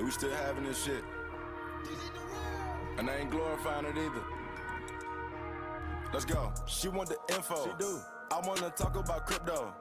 And we still having this shit. And I ain't glorifying it either. Let's go. She want the info. She do. I wanna talk about crypto.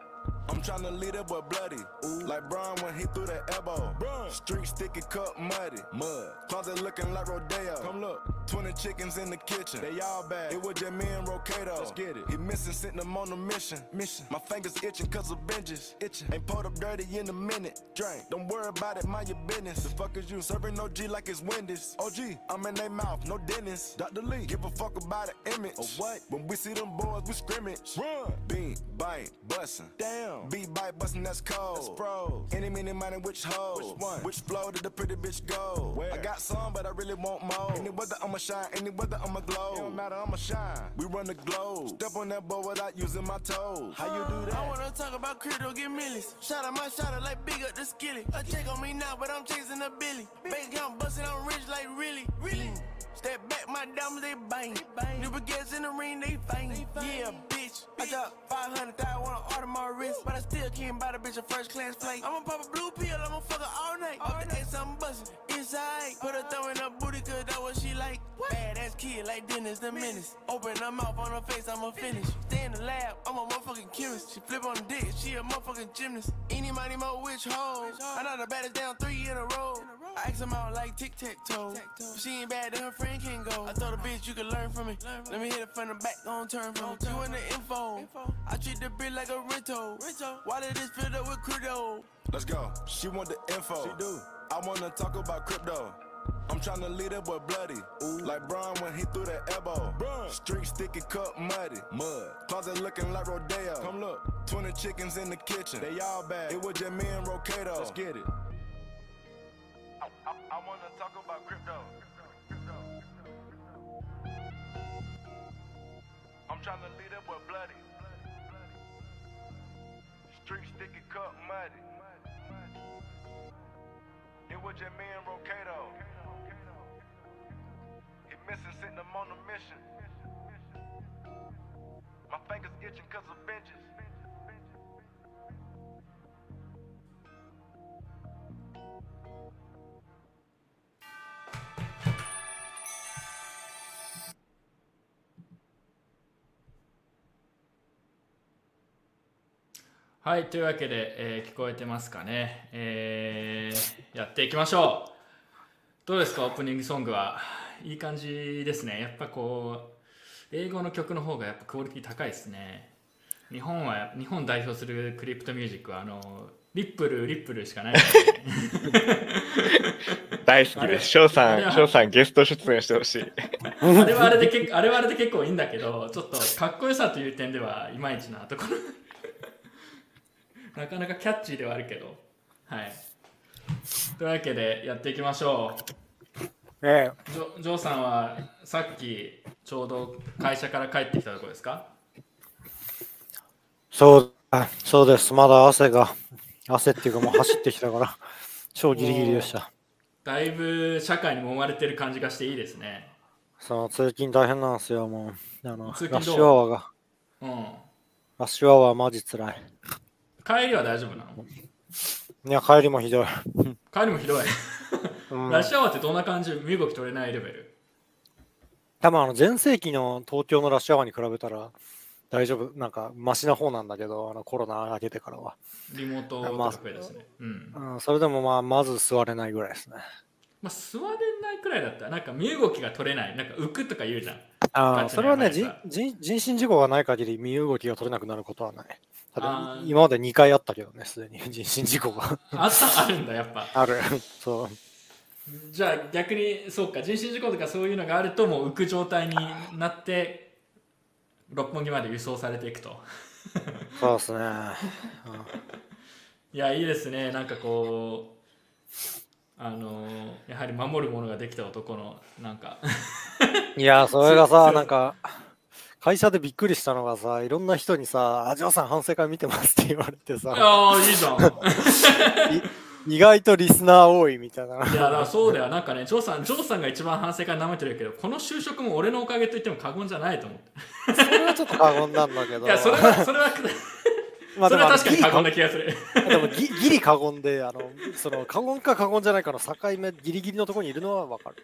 I'm tryna lead that boy bloody. Ooh. Like Brian when he threw that elbow. Street sticky cup muddy. Mud. Closet looking like Rodeo. Come look. 20 chickens in the kitchen. They all bad. It was just me and Rocato. Let's get it. He missing, sitting him on a mission. Mission. My fingers itching cause of binges. Itching. Ain't pulled up dirty in a minute. Drink. Don't worry about it, mind your business. The fuck is you serving OG like it's Wendy's? OG, I'm in their mouth, no dentist. Dr. Lee, give a fuck about the image. Or what? When we see them boys, we scrimmage. Run. Bean, bite, bustin'. Damn. Beat, bite, bustin', that's cold. That's bro. Any, mini, money, which hoe? Which one? Which flow did the pretty bitch go? Where? I got some, but I really want more. Any weather, I'ma shine. Any weather, I'ma glow. It don't matter, I'ma shine. We run the globe. Step on that boy without using my toes. How you do that? I wanna talk about crypto, get millies. Shout out my shot out like big up the skilly. A check on me now, but I'm chasing a billy. Bank account busting, I'm rich like really, really. Step back, my diamonds they bang. New baguettes in the ring, they fang. Yeah, bitch. I dropped 500 I wanna order my wrist, but I still can't buy the bitch a first class flight. I'ma pop a blue pill, I'ma fuck her all night. Off the X, I'm bustin' inside. Put her thumb in her booty, cause that's what she like. Badass kid like Dennis the Menace. Open her mouth on her face, I'ma finish. Stay in the lab, I'm a motherfucking chemist. She flip on the dick, she a motherfucking gymnast. Any money, mo, which hoe? I know the baddest down three in a row. I ask them out like tic tac toe. She ain't bad, then her friend can go. I told the bitch you can learn from me. Let me hit it from the back, don't turn from me. You in the info. I treat the bitch like a rental. Why did this filled up with crypto? Let's go. She want the info. She do. I wanna talk about crypto. I'm tryna lead that boy bloody. Ooh. Like Brian when he threw that elbow. Brian. Street sticky cup muddy. Mud. Closet looking like Rodeo. Come look. 20 chickens in the kitchen. They all bad. It was just me and Rocato. Let's get it. I, I, I wanna talk about crypto. I'm tryna lead up with bloody. Street sticky cup muddy. It was just me and Rocato. He missing, sitting on a mission. My fingers itching cause of benches. はい、というわけで、えー聞こえてますかね、えーやっていきましょう。どうですか、オープニングソングは？いい感じですね。やっぱこう、英語の曲の方がやっぱクオリティ高いですね。日本は、日本代表するクリプトミュージックは、あの、リップル、リップルしかないね。大好きです。翔さん、翔さんゲスト出演してほしい。あれはあれで結構、あれはあれで結構いいんだけど、ちょっとかっこよさという点ではいまいちなところ。なかなかキャッチーではあるけど。はい。というわけでやっていきましょえう。ジョジョーさんはさっきちょうど会社から帰ってきたところですか？え、そう、あそうです。まだ汗が、汗っていうかもう走ってきたから、超ギリギリでした。だいぶ社会に揉まれてる感じがしていいですね。そう、通勤大変なんですよ、もう。あの、通勤どう？ラッシュアワーが、うん。ラッシュアワーマジ辛い。帰りは大丈夫なの？いや、帰りもひどい。帰りもひどい。うんラッシュアワーってどんな感じ？身動き取れないレベル多分あの、前世紀の東京のラッシュアワーに比べたら、大丈夫、なんか、マシな方なんだけど、あのコロナ明けてからは。リモートとまあかですね。うん。うん、それでもまあ、まず座れないぐらいですね。まあ、座れないくらいだったら、なんか身動きが取れない、なんか浮くとか言うじゃん。あそれはね、人身事故がない限り身動きが取れなくなることはない。今まで2回あったけどね、すでに人身事故があった、あるんだ、やっぱ。ある。そう。じゃあ逆に、そうか、人身事故とかそういうのがあると、もう浮く状態になって、六本木まで輸送されていくと。そうですね。いや、いいですね。なんかこう、あのやはり守るものができた男の、なんか、いや、それがつさ、つなんか、会社でびっくりしたのがさ、いろんな人にさ、あ、ジョーさん反省会見てますって言われてさ、ああ、いいじゃん。意外とリスナー多いみたいな。いや、だからそうだよ。なんかね、ジョーさん、ジョーさんが一番反省会舐めてるけど、この就職も俺のおかげと言っても過言じゃないと思って。それはちょっと過言なんだけど。いや、それは、それは、まあそれは確かに過言な気がする。でもギギリ過言で、あの、その過言か過言じゃないかの境目、ギリギリのところにいるのはわかる。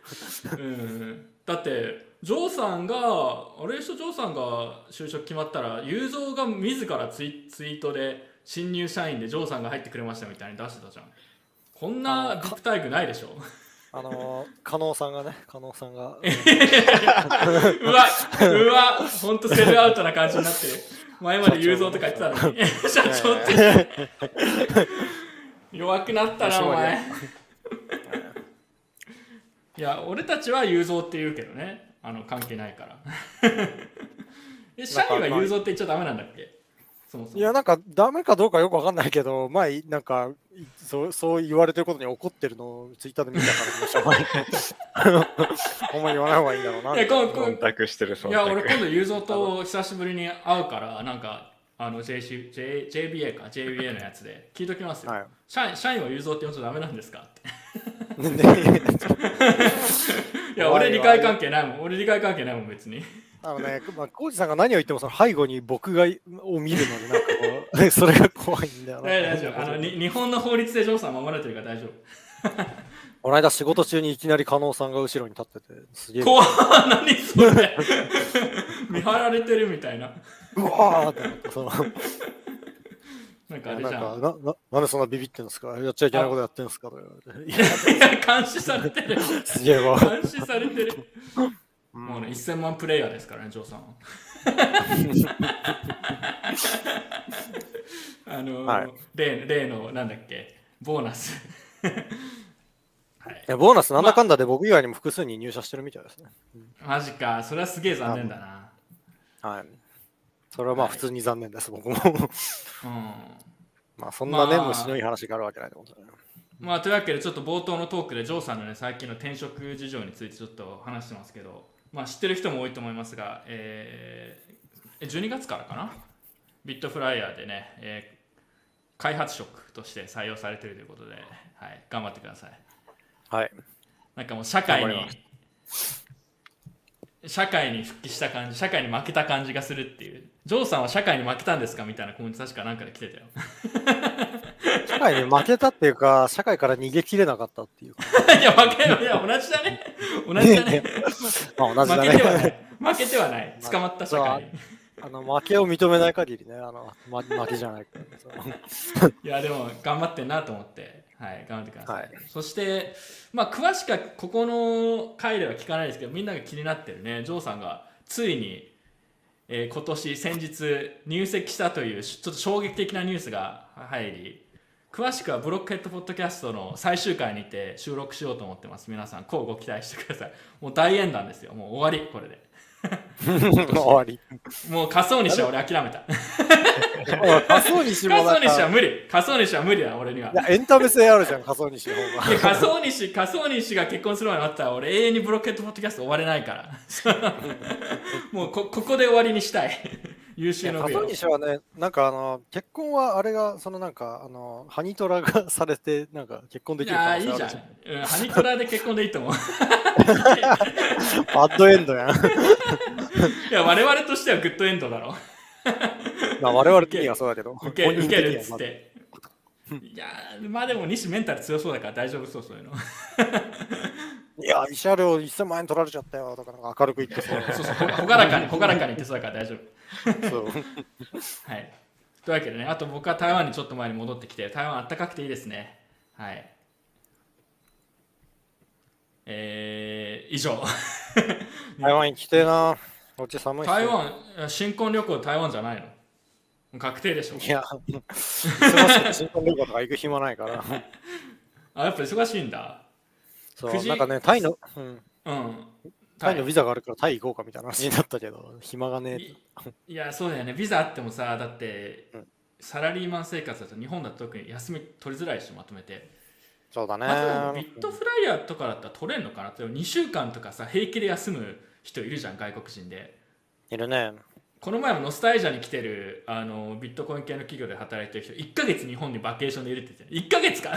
うん。だってジョーさんがあれでしょジョーさんが就職決まったら雄三が自らツイツイートで新入社員でジョーさんが入ってくれましたみたいに出してたじゃん。こんなあビップ待遇ないでしょ。あの、加納さんがね、加納さんが。うわうわほんとセルアウトな感じになってる前まで雄三とか言ってたのに。社長って。弱くなったなお前。いや俺たちは雄三って言うけどね。あの関係ないから。え社員は雄三って言っちゃダメなんだっけ？そもそも。いや、なんか、ダメかどうかよくわかんないけど、前、なんか、いそうそう言われてることに怒ってるのをツイッターで見たから、しょうがない。ほんま言わない方がいいんだろうな。いやこんこん。忖度してる、忖いや俺今度。度雄三と久しぶりに会うからなんかあの JC J JBA か JBA のやつで聞いときますよ、はい。社員社員は雄三って呼んじゃダメなんですか？ってねいや俺理解関係ないもん。俺理解関係ないもん別にあのね、まあ、コウジさんが何を言っても、その背後に僕がを見るので、なんかこう、それが怖いんだよな。大大丈夫。あのに日本の法律でジョーさん守られてるから大丈 この間仕事中にいきなり加納さんが後ろに立ってて、すげえ。夫怖っ何それ。見張られてるみたいな。うわーってなって、その、なんかあなんかれじゃん。なな、なんでそんなビビってんですか？やっちゃいけないことやってんですか？とか言われて。いいや監視されてる。や、すげえわ。監視されてるもうね1000万プレイヤーですからねジョーさんは。あのーはい。例例のなんだっけ？ボーナス。い。やボーナスなんだかんだで僕以外にも複数人入社してるみたいですね。マジか。それはすげえ残念だな。はい。それはまあ普通に残念です、僕も。うん。まあそんなね、まあ虫のいい話があるわけないと思うんですよね。まあというわけでちょっと冒頭のトークでジョーさんのね最近の転職事情についてちょっと話してますけどまあ知ってる人も多いと思いますが、えー、12月からかな？ビットフライヤーでね、えー開発職として採用されているということで、はい、頑張ってください。はい。なんかもう社会に社会に復帰した感じ社会に負けた感じがするっていう。ジョーさんは社会に負けたんですか？みたいなコメント確かなんかで来てたよ社会に負けたっていうか、社会から逃げきれなかったっていうか。いや負けいや同じだね。同じだね。まあ同じだ負けてはなね。い。負けてはない。捕まった社会。にあの負けを認めない限りね、あの、ま、負けじゃない。いやでも頑張ってんなと思って、はい、頑張ってください。はい。そして、まあ、詳しくはここの回では聞かないですけどみんなが気になってるね。ジョーさんがついに、えー今年先日入籍したというちょっと衝撃的なニュースが入り詳しくはブロックヘッドポッドキャストの最終回にて収録しようと思ってます。皆さんこうご期待してください。もう大演談ですよ。もう終わりこれで。終わり。もう仮想にしは俺諦めた。仮想にしも仮想にしは無理。仮想にしは無理だ俺には。いやエンタメ性あるじゃん、仮想にしの方が。仮想西仮想西が結婚するまで待ったら俺永遠にブロッケットポッドキャスト終われないから。もうこここで終わりにしたい優秀の美を仮想にしはね、なんかあの、結婚はあれが、そのなんか、あの、ハニトラがされて、なんか結婚でいきる可やーいいじゃん。能性あるじゃん。うん、ハニトラで結婚でいいと思う。バッドエンドやん。いや我々としてはグッドエンドだろ。まあ我々的にはそうだけど、受け受けるっつって。いやーまあでも西メンタル強そうだから大丈夫そうそういうの。いや、慰謝料1000万円取られちゃったよとか明るく言ってそう。そうそう ほがらかにほがらかに言ってそうだから大丈夫そう はい。というわけでね、あと僕は台湾にちょっと前に戻ってきて、台湾あったかくていいですね。はい。えー、以上。台湾に来てえな。こっち寒い台湾、新婚旅行台湾じゃないの？確定でしょ？いや、新婚旅行とか行く暇ないから。あ、やっぱ忙しいんだ。そう、なんかね、タイの、うん、うん。タイのビザがあるからタイ行こうかみたいな 話になったけど、暇がねえ。いいや、そうだよね。ビザあってもさ、だって、うんサラリーマン生活だと日本だと特に休み取りづらいでしょ、まとめて。そうだね。まあ、ビットフライヤーとかだったら取れんのかな例えば2週間とかさ平気で休む人いるじゃん外国人でいるね。この前もノスタイジャに来てるあのビットコイン系の企業で働いてる人1ヶ月日本にバケーションでいるって言って1ヶ月か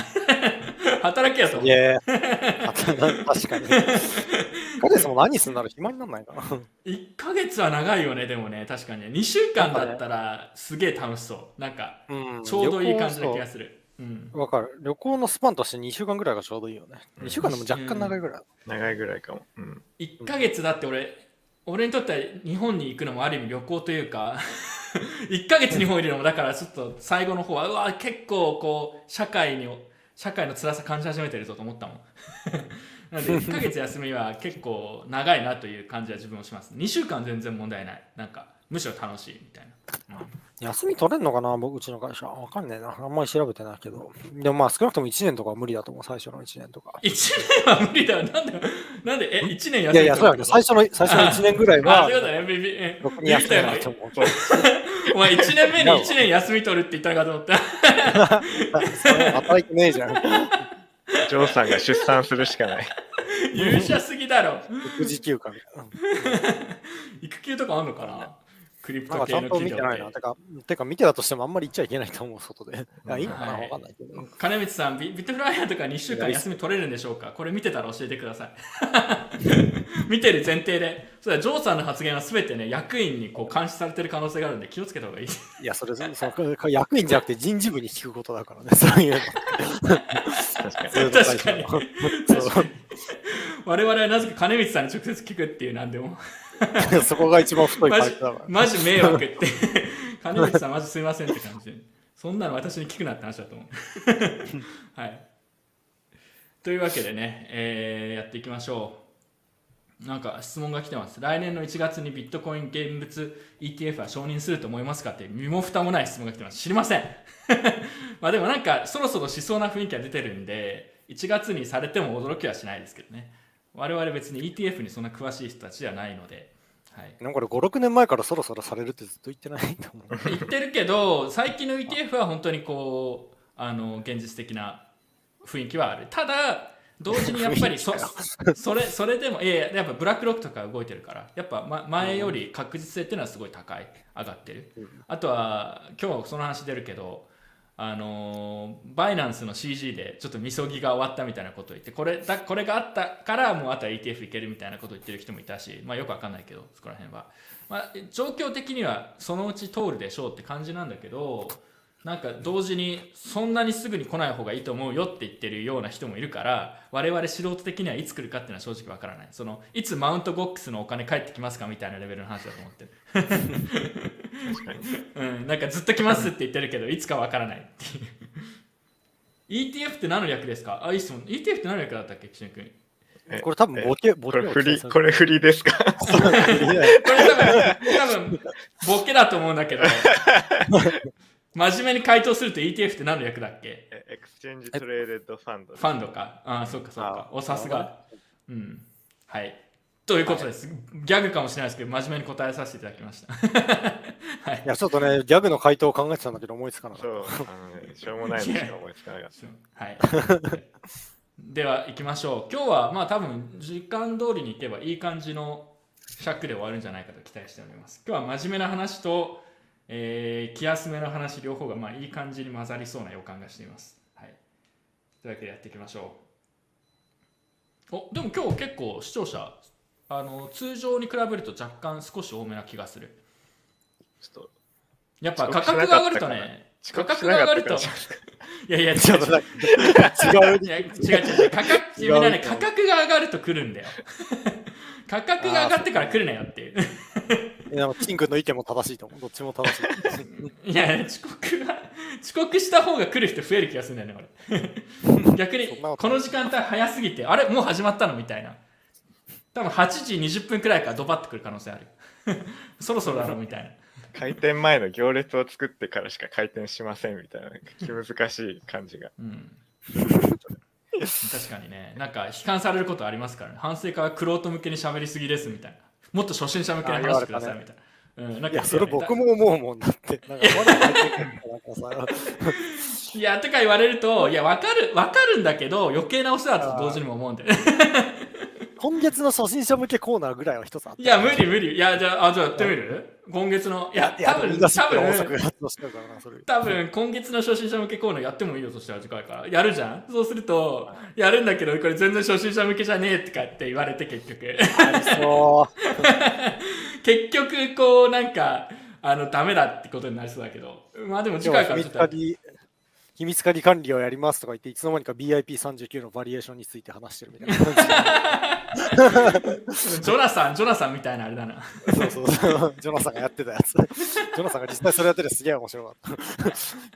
働けやといや確かに。1ヶ月も何すんなら暇になんないかな。1ヶ月は長いよねでもね確かに2週間だったらすげえ楽しそうなんかうんちょうどいい感じな気がすするうんかる。旅行のスパンとして2週間ぐらいがちょうどいいよね。2週間でも若干長いぐらい。長いぐらいかも。うん。1ヶ月だって俺俺にとっては日本に行くのもある意味旅行というか 1ヶ月日本いるのもだからちょっと最後の方はうわ結構こう社会に社会の辛さ感じ始めてるぞと思ったもんなので1ヶ月休みは結構長いなという感じは自分もします2週間全然問題ないなんかむしろ楽しいみたいな、うん休み取れんのかな僕うちの会社。わかんねえな。あんまり調べてないけど。でもまあ少なくとも1年とかは無理だと思う。最初の1年とか。1年は無理だよなんでなんでえ1年休みいやいや、そうだけど、最初の、最初の1年ぐらいあ、はそういうことね。ビビえろくに休めないと思う。お前1年目に1年休み取るって言ったのかと思った。働いてねえじゃん。ジョーさんが出産するしかない。勇者すぎだろ。育児休暇みたいな。育休とかあんのかな？クリプなんト系のかちゃんと見企業てないな。ってか、てか見てたとしてもあんまり言っちゃいけないと思う、外で。いや、いいのかなはいわかんないけど。金光さんビ、ビットフライヤーとか2週間休み取れるんでしょうか？これ見てたら教えてください。見てる前提で、そうだ、ジョーさんの発言は全てね、役員にこう監視されてる可能性があるんで気をつけた方がいい。いや、それ、その役員じゃなくて人事部に聞くことだからね、そういうの。確かに。我々はなぜか金光さんに直接聞くっていうなんでも。そこが一番太いマジ回答だから。マジ迷惑って。金光さんマジすいませんって感じ。でそんなの私に聞くなって話だと思う。はい。というわけでね、えーやっていきましょうなんか質問が来てます。来年の1月にビットコイン現物 ETF は承認すると思いますかって身も蓋もない質問が来てます。知りません。まあでもなんかそろそろしそうな雰囲気が出てるんで1月にされても驚きはしないですけどね。我々別に ETF にそんな詳しい人たちではないので。はい。なんかこれ5、6年前からそろそろされるってずっと言ってないと思う。言ってるけど最近の ETF は本当にこうあの現実的な雰囲気はある。ただ同時にやっぱりそ それそれでもいややっぱブラックロックとか動いてるからやっぱ、ま、前より確実性っていうのはすごい高い上がってる、あとは今日はその話出るけどあのバイナンスの CG でちょっとみそぎが終わったみたいなことを言ってこれだこれがあったからもうあとは ETF いけるみたいなことを言ってる人もいたし、まあ、よくわかんないけどそこら辺は、まあ、状況的にはそのうち通るでしょうって感じなんだけどなんか同時にそんなにすぐに来ない方がいいと思うよって言ってるような人もいるから我々素人的にはいつ来るかっていうのは正直わからないそのいつマウントボックスのお金返ってきますかみたいなレベルの話だと思ってる確かに。うん、なんかずっと来ますって言ってるけど、いつかわからないっていう。ETF って何の略ですか？あ、いい質問。ETF って何の略だったっけ、岸野君。えこれ多分ボケ、ボケこれ振り、ここれ振りですか？これ多分、多分、ボケだと思うんだけど、真面目に回答すると ETF って何の略だっけ？え Exchange Traded Fund。ファンドか。ああ、そっかそっか。あお、さすが。うん。はい。ということです。ギャグかもしれないですけど、真面目に答えさせていただきました。はいい。や、ちょっとね、ギャグの回答を考えてたんだけど思いつかなかっそう、あのね、しょうもないのしか思いつかなかった。はい。では行きましょう。今日はまあ多分時間通りに行けばいい感じの尺で終わるんじゃないかと期待しております。今日は真面目な話と、えー気休めの話両方がまあいい感じに混ざりそうな予感がしています。はい。というわけでやっていきましょう。おでも今日結構視聴者あの通常に比べると若干少し多めな気がする。ちょっと、やっぱ価格が上がるとね、価格が上がると。いやいや違う。違う違う違う。価格ね価格が上がると来るんだよ。価格が上がってから来るなよっていういやチン君の意見も正しいと思う。どっちも正しい。いや遅刻が遅刻した方が来る人増える気がするんだよね俺。逆にこの時間帯早すぎてあれもう始まったのみたいな。多分8時20分くらいからドバッと来る可能性ある そろそろだろみたいな。開店前の行列を作ってからしか開店しませんみたいな、なんか気難しい感じが。うん。確かにね。なんか悲観されることありますからね。反省会はクロート向けに喋りすぎですみたいなもっと初心者向けに話してくださいみたいな。うん、なんかいや、それ僕も思うもんだって。いやとか言われるといやわかるわかるんだけど余計なお世話だと同時にも思うんだよね今月の初心者向けコーナーぐらいは一つあったいや、無理無理。いや、じゃあ、あじゃあやってみる？今月の。いや、多分、多分。多分、今月の初心者向けコーナーやってもいいよとしたら次回から。やるじゃんそうすると、やるんだけど、これ全然初心者向けじゃねえとかって言われて結局。結局、こう、なんか、あの、ダメだってことになりそうだけど。まあでもう。次回からちょっと。鍵、秘密鍵管理をやりますとか言って、いつの間にか BIP39 のバリエーションについて話してるみたいな感ジョナサン、ジョナサンみたいなあれだな。じ。そうそうそう。ジョナサンがやってたやつ。ジョナサンが実際それやっててすげえ面白かった。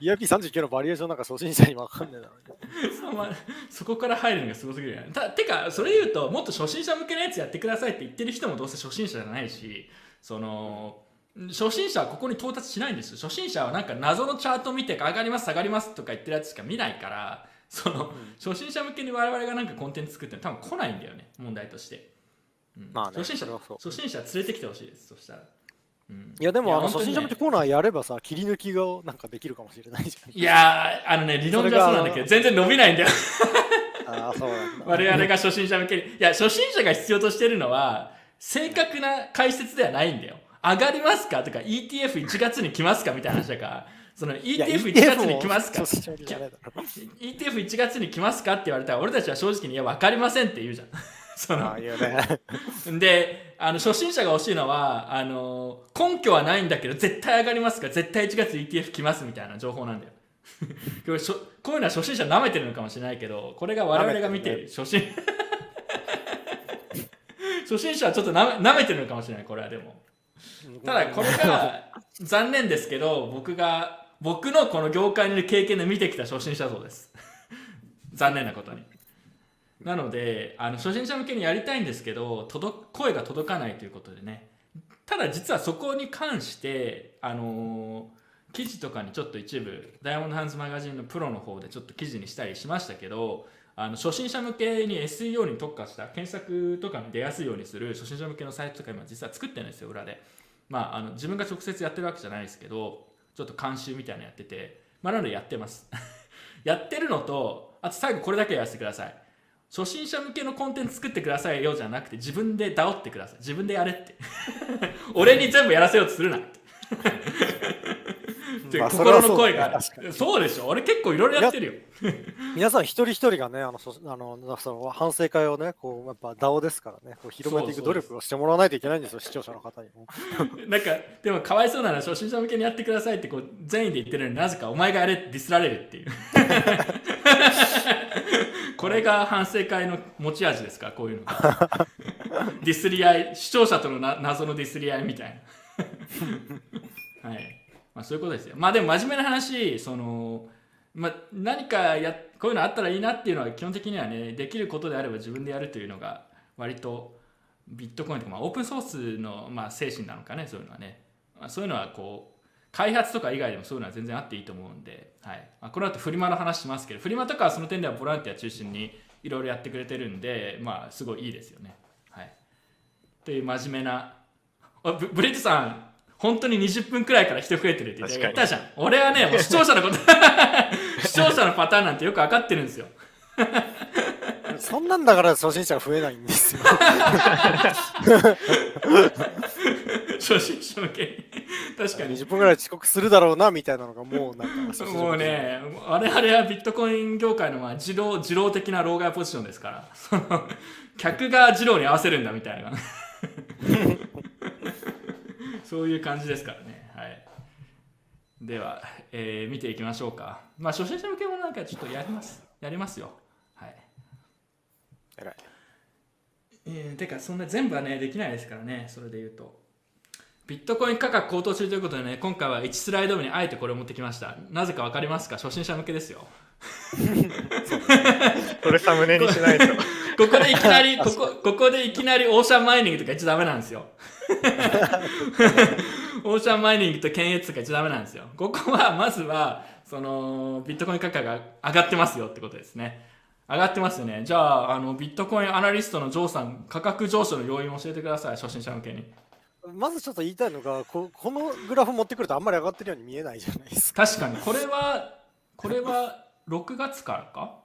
BIP39 のバリエーションなんか初心者にわかんねえだろうね。そ,、こから入るのがすごすぎるよね。たてか、それ言うと、もっと初心者向けのやつやってくださいって言ってる人もどうせ初心者じゃないし、その、初心者はここに到達しないんですよ。初心者はなんか謎のチャート見て上がります下がりますとか言ってるやつしか見ないから、その、初心者向けに我々がなんかコンテンツ作って多分来ないんだよね、問題として。うんまあね初心者初心者連れてきてほしいです、そしたら。うんいやでもあの初心者向けコーナーやればさ、切り抜きがなんかできるかもしれないじいやー、あのね、理論上はそうなんだけど、全然伸びないんだよ。あ、そうなんだ。我々が初心者向けにいや初心者が必要としてるのは正確な解説ではないんだよ上がりますか？とか ETF1 月に来ますか？みたいな話だから。そのいや ETF1 月に来ますか？初心者向けじゃないだろ ETF1 月に来ますか？って言われたら俺たちは正直にいや分かりませんって言うじゃん。その。であの初心者が欲しいのはあの根拠はないんだけど絶対上がりますか？ら絶対1月 ETF 来ますみたいな情報なんだよ。こういうのは初心者舐めてるのかもしれないけどこれが我々が見てる初心初心者はちょっとなめ舐めてるのかもしれないこれはでもただこれが 残念ですけど僕が僕のこの業界にいる経験で見てきた初心者像です。残念なことに。なのであの初心者向けにやりたいんですけど届声が届かないということでね。ただ実はそこに関してあのー記事とかにちょっと一部ダイヤモンドハンズマガジンのプロの方でちょっと記事にしたりしましたけどあの初心者向けに SEO に特化した検索とかに出やすいようにする初心者向けのサイトとか今実は作ってるんですよ裏で。まああの自分が直接やってるわけじゃないですけどちょっと監修みたいなのやっててまあなのでやってます。やってるのとあと最後これだけやらせてください。初心者向けのコンテンツ作ってくださいよじゃなくて自分で煽ってください。自分でやれって。俺に全部やらせようとするなって。って心の声が。あそうそうでしょ？俺結構いろいろやってるよ。皆さん一人一人がね、あの、そあのその反省会をね、こう、やっぱ DAO ですからね、こう広めていく努力をしてもらわないといけないんですよ、視聴者の方にも。なんかでもかわいそうなのは初心者向けにやってくださいってこう全員で言ってるのになぜかお前がやれってディスられるっていう。これが反省会の持ち味ですか？こういうの。がディスり合い視聴者とのな謎のディスり合いみたいな。はいまあそういうことですよ。まあでも真面目な話そのまあ、何かやこういうのあったらいいなっていうのは基本的にはねできることであれば自分でやるというのが割とビットコインとか、まあ、オープンソースの、まあ、精神なのかねそういうのはね、まあ、そういうのはこう開発とか以外でもそういうのは全然あっていいと思うんで、はい。まあ、この後フリマの話しますけどフリマとかはその点ではボランティア中心にいろいろやってくれてるんでまあすごいいいですよね。はい。という真面目なあブブリットさん本当に20分くらいから人増えてるって言ったじゃん。俺はねもう視聴者のこと。視聴者のパターンなんてよく分かってるんですよ。そんなんだから初心者が増えないんですよ。初心者向けに。確かに。20分ぐらい遅刻するだろうな、みたいなのがもうなんか、もうね、我々はビットコイン業界のまあ自動自動的な老害ポジションですから、その客が自動に合わせるんだみたいな、そういう感じですからね。はい、では、えー見ていきましょうか。まあ、初心者向けもなんかちょっとやります。やりますよ。はい。偉い。えーてか、そんな全部はね、できないですからね、それで言うと。ビットコイン価格高騰中ということでね、今回は1スライド目にあえてこれを持ってきました。なぜか分かりますか？初心者向けですよ。これサムネにしないと。ここでいきなり、ここ、ここでいきなりオーシャンマイニングとか言っちゃダメなんですよ。オーシャンマイニングと検閲とか言っちゃダメなんですよ。ここは、まずは、その、ビットコイン価格が上がってますよってことですね。上がってますよね。じゃあ、あの、ビットコインアナリストのジョーさん、価格上昇の要因を教えてください、初心者向けに。まずちょっと言いたいのがこ、このグラフ持ってくるとあんまり上がってるように見えないじゃないですか。確かに、これは、これは6月からか？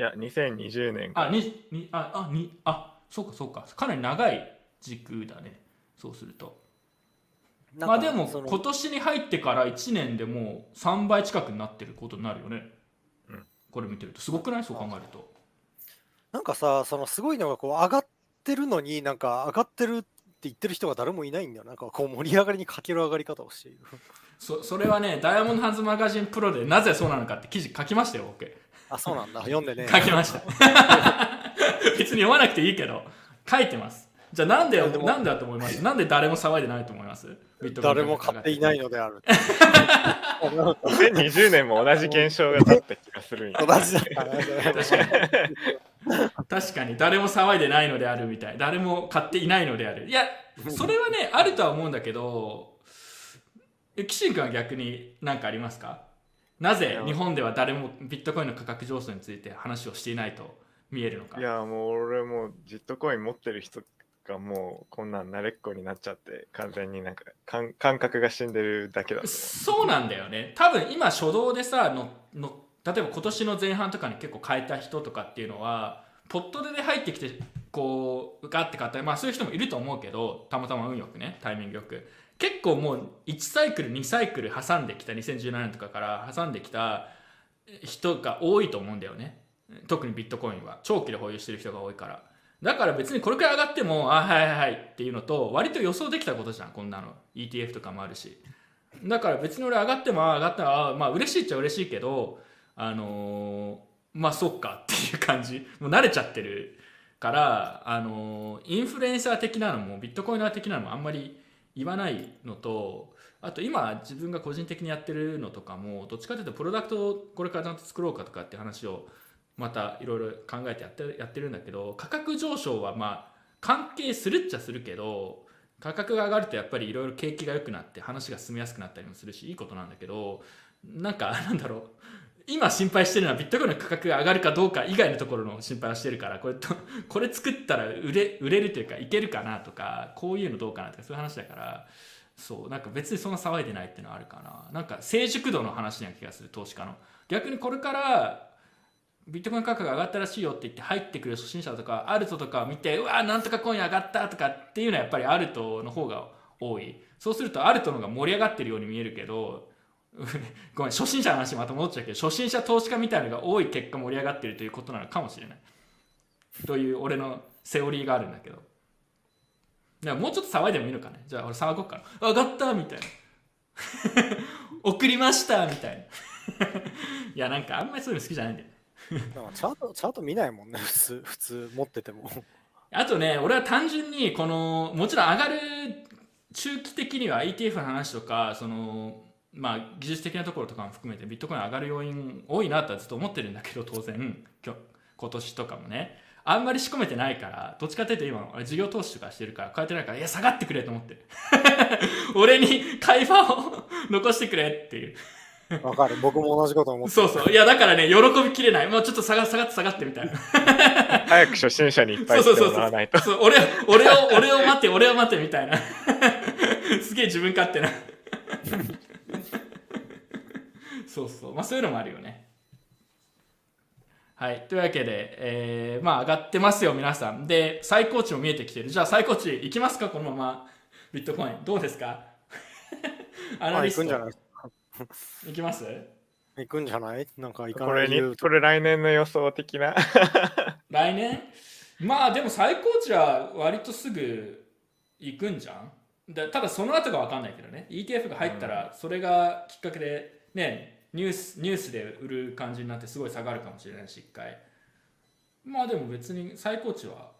いや、2020年あ、に、に、あ、あ、に、あ、そうかそうか。かなり長い軸だね。そうすると。まあでも今年に入ってから1年でもう3倍近くになってることになるよね、うん。これ見てると。すごくない？そう考えると。なんかさ、そのすごいのがこう上がってるのになんか上がってるって言ってる人が誰もいないんだよ。なんかこう盛り上がりに欠ける上がり方をしている。そそれはねダイヤモンドハンズマガジンプロでなぜそうなのかって記事書きましたよ僕あ、そうなんだ。読んでね。書きました。別に読まなくていいけど書いてます。じゃあなんでなんでだと思います？なんで誰も騒いでないと思います？誰も買っていないのである。2020年も同じ現象が立った気がする同じだからね。確かに。確かに。誰も騒いでないのであるみたい。誰も買っていないのである。いやそれはねあるとは思うんだけどえ岸君は逆に何かありますか？なぜ日本では誰もビットコインの価格上昇について話をしていないと見えるのか？いやもう俺もうジットコイン持ってる人がもうこんなん慣れっこになっちゃって完全になんか感感覚が死んでるだけだそうなんだよね。多分今初動でさのの例えば今年の前半とかに結構変えた人とかっていうのはポットでで入ってきてこうガッて買ったまあそういう人もいると思うけどたまたま運よくねタイミングよく結構もう1サイクル2サイクル挟んできた2017年とかから挟んできた人が多いと思うんだよね。特にビットコインは。長期で保有してる人が多いから。だから別にこれくらい上がってもあはいはいはいっていうのと割と予想できたことじゃんこんなの。ETF とかもあるし。だから別に俺上がっても上がったらまあ嬉しいっちゃ嬉しいけどあのーまあそっかっていう感じ。もう慣れちゃってるからあのーインフルエンサー的なのもビットコイナー的なのもあんまり言わないのとあと今自分が個人的にやってるのとかもどっちかというとプロダクトをこれからちゃんと作ろうかとかって話をまたいろいろ考えてやってやってるんだけど価格上昇はまあ関係するっちゃするけど価格が上がるとやっぱりいろいろ景気が良くなって話が進みやすくなったりもするしいいことなんだけどなんかなんだろう。今心配してるのはビットコインの価格が上がるかどうか以外のところの心配をしてるからこれと これ作ったら売れ売れるというかいけるかなとかこういうのどうかなとかそういう話だからそうなんか別にそんな騒いでないっていうのはあるかな。なんか成熟度の話な気がする投資家の。逆にこれからビットコイン価格が上がったらしいよって言って入ってくる初心者とかアルトとかを見てうわなんとかコイン上がったとかっていうのはやっぱりアルトの方が多い。そうするとアルトの方が盛り上がってるように見えるけど ごめん初心者の話また戻っちゃうけど初心者投資家みたいなのが多い結果盛り上がってるということなのかもしれない。という俺のセオリーがあるんだけど。だもうちょっと騒いでもいいのかね？じゃあ俺騒ごうかな。上がったみたいな。送りましたみたいな。いやなんかあんまりそういうの好きじゃないんだよね。チャートチャート見ないもんね、普通、普通持ってても。あとね、俺は単純に、この、もちろん上がる中期的には ETF の話とか、その、まあ、技術的なところとかも含めてビットコイン上がる要因多いなとはずっと思ってるんだけど、当然、今日今年とかもね。あんまり仕込めてないから、どっちかっていうと今、俺事業投資とかしてるから、変えてないから、いや、下がってくれと思ってる。俺に会話を 残してくれっていう。わかる。僕も同じこと思ってそうそう。いや、だからね、喜びきれない。もうちょっと下が下がって下がってみたいな。早く初心者にいっぱい来てもらわないと。そう俺俺を俺を待って俺を待ってみたいなすげえ自分勝手なそうそう。まあそういうのもあるよね。はい。というわけで、えーまあ上がってますよ皆さん。で最高値も見えてきてる。じゃあ最高値いきますかこのまま。ビットコイン。どうですか？アナあ、リスト。行くんじゃない？いきます？行くんじゃない？なんか行かこれない？理由に、これ来年の予想的な。来年？まあでも最高値は割とすぐ行くんじゃん。だただその後が分かんないけどね。ETF が入ったらそれがきっかけでねニュースニュースで売る感じになってすごい下がるかもしれないし一回まあでも別に最高値は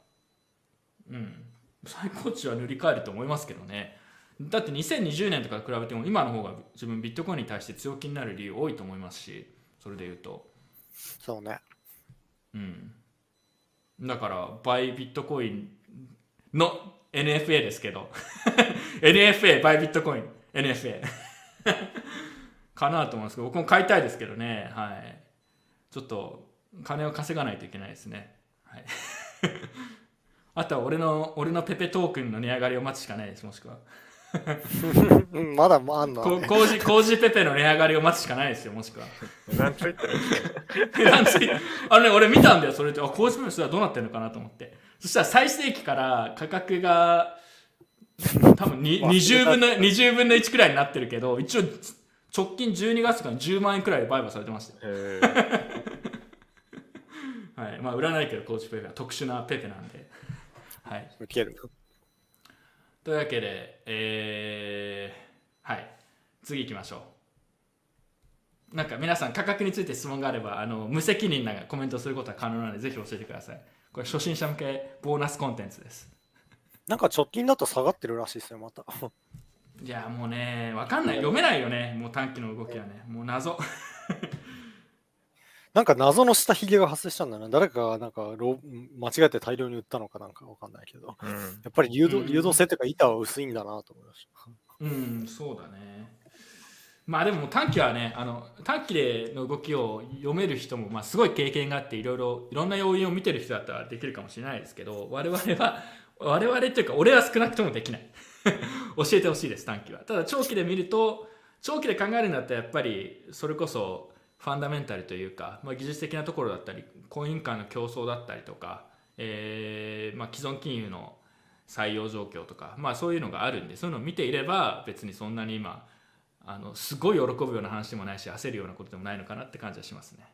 うん。最高値は塗り替えると思いますけどね。だって2020年とか比べても今の方が自分ビットコインに対して強気になる理由多いと思いますしそれで言うと。そうね。うん、だからバイビットコインの NFA ですけど。NFA バイビットコイン NFA かなと思うんですけど僕も買いたいですけどね。はい。ちょっと金を稼がないといけないですね。はい。あとは俺の俺のペペトークンの値上がりを待つしかないですもしくは。うん、まだあんの、こね。工事工事ペペの値上がりを待つしかないですよもしくは。なんついてるんですかなんついあのね、俺見たんだよ、それで。あ、コーチペペスはどうなってるのかなと思って。そしたら最盛期から価格が多分に 20分の20分の1くらいになってるけど一応直近12月から10万円くらいで売買されてました はい。まあ売らないけどコーチペペは特殊なペペなんで。はい。受ける。というわけでえー、はい。次行きましょう。なんか皆さん価格について質問があればあの無責任なコメントすることは可能なのでぜひ教えてください。これ初心者向けボーナスコンテンツです。なんか直近だと下がってるらしいですよ、また。いやもうねわかんない。読めないよね。もう短期の動きはね。もう謎。なんか謎の下髭が発生したんだな。誰かがなんかロ間違えて大量に売ったのかなんかわかんないけど。うん。やっぱり流動うん。流動性というか板は薄いんだなと思いました。うんそうだね。まあでも短期はねあの短期での動きを読める人も、まあ、すごい経験があっていろいろいろんな要因を見てる人だったらできるかもしれないですけど我々は我々というか俺は少なくともできない 教えてほしいです短期は。ただ長期で見ると長期で考えるんだったらやっぱりそれこそファンダメンタルというか、まあ、技術的なところだったりコイン間の競争だったりとか、えーまあ、既存金融の採用状況とか、まあ、そういうのがあるんでそういうのを見ていれば別にそんなに今あのすごい喜ぶような話でもないし焦るようなことでもないのかなって感じはしますね。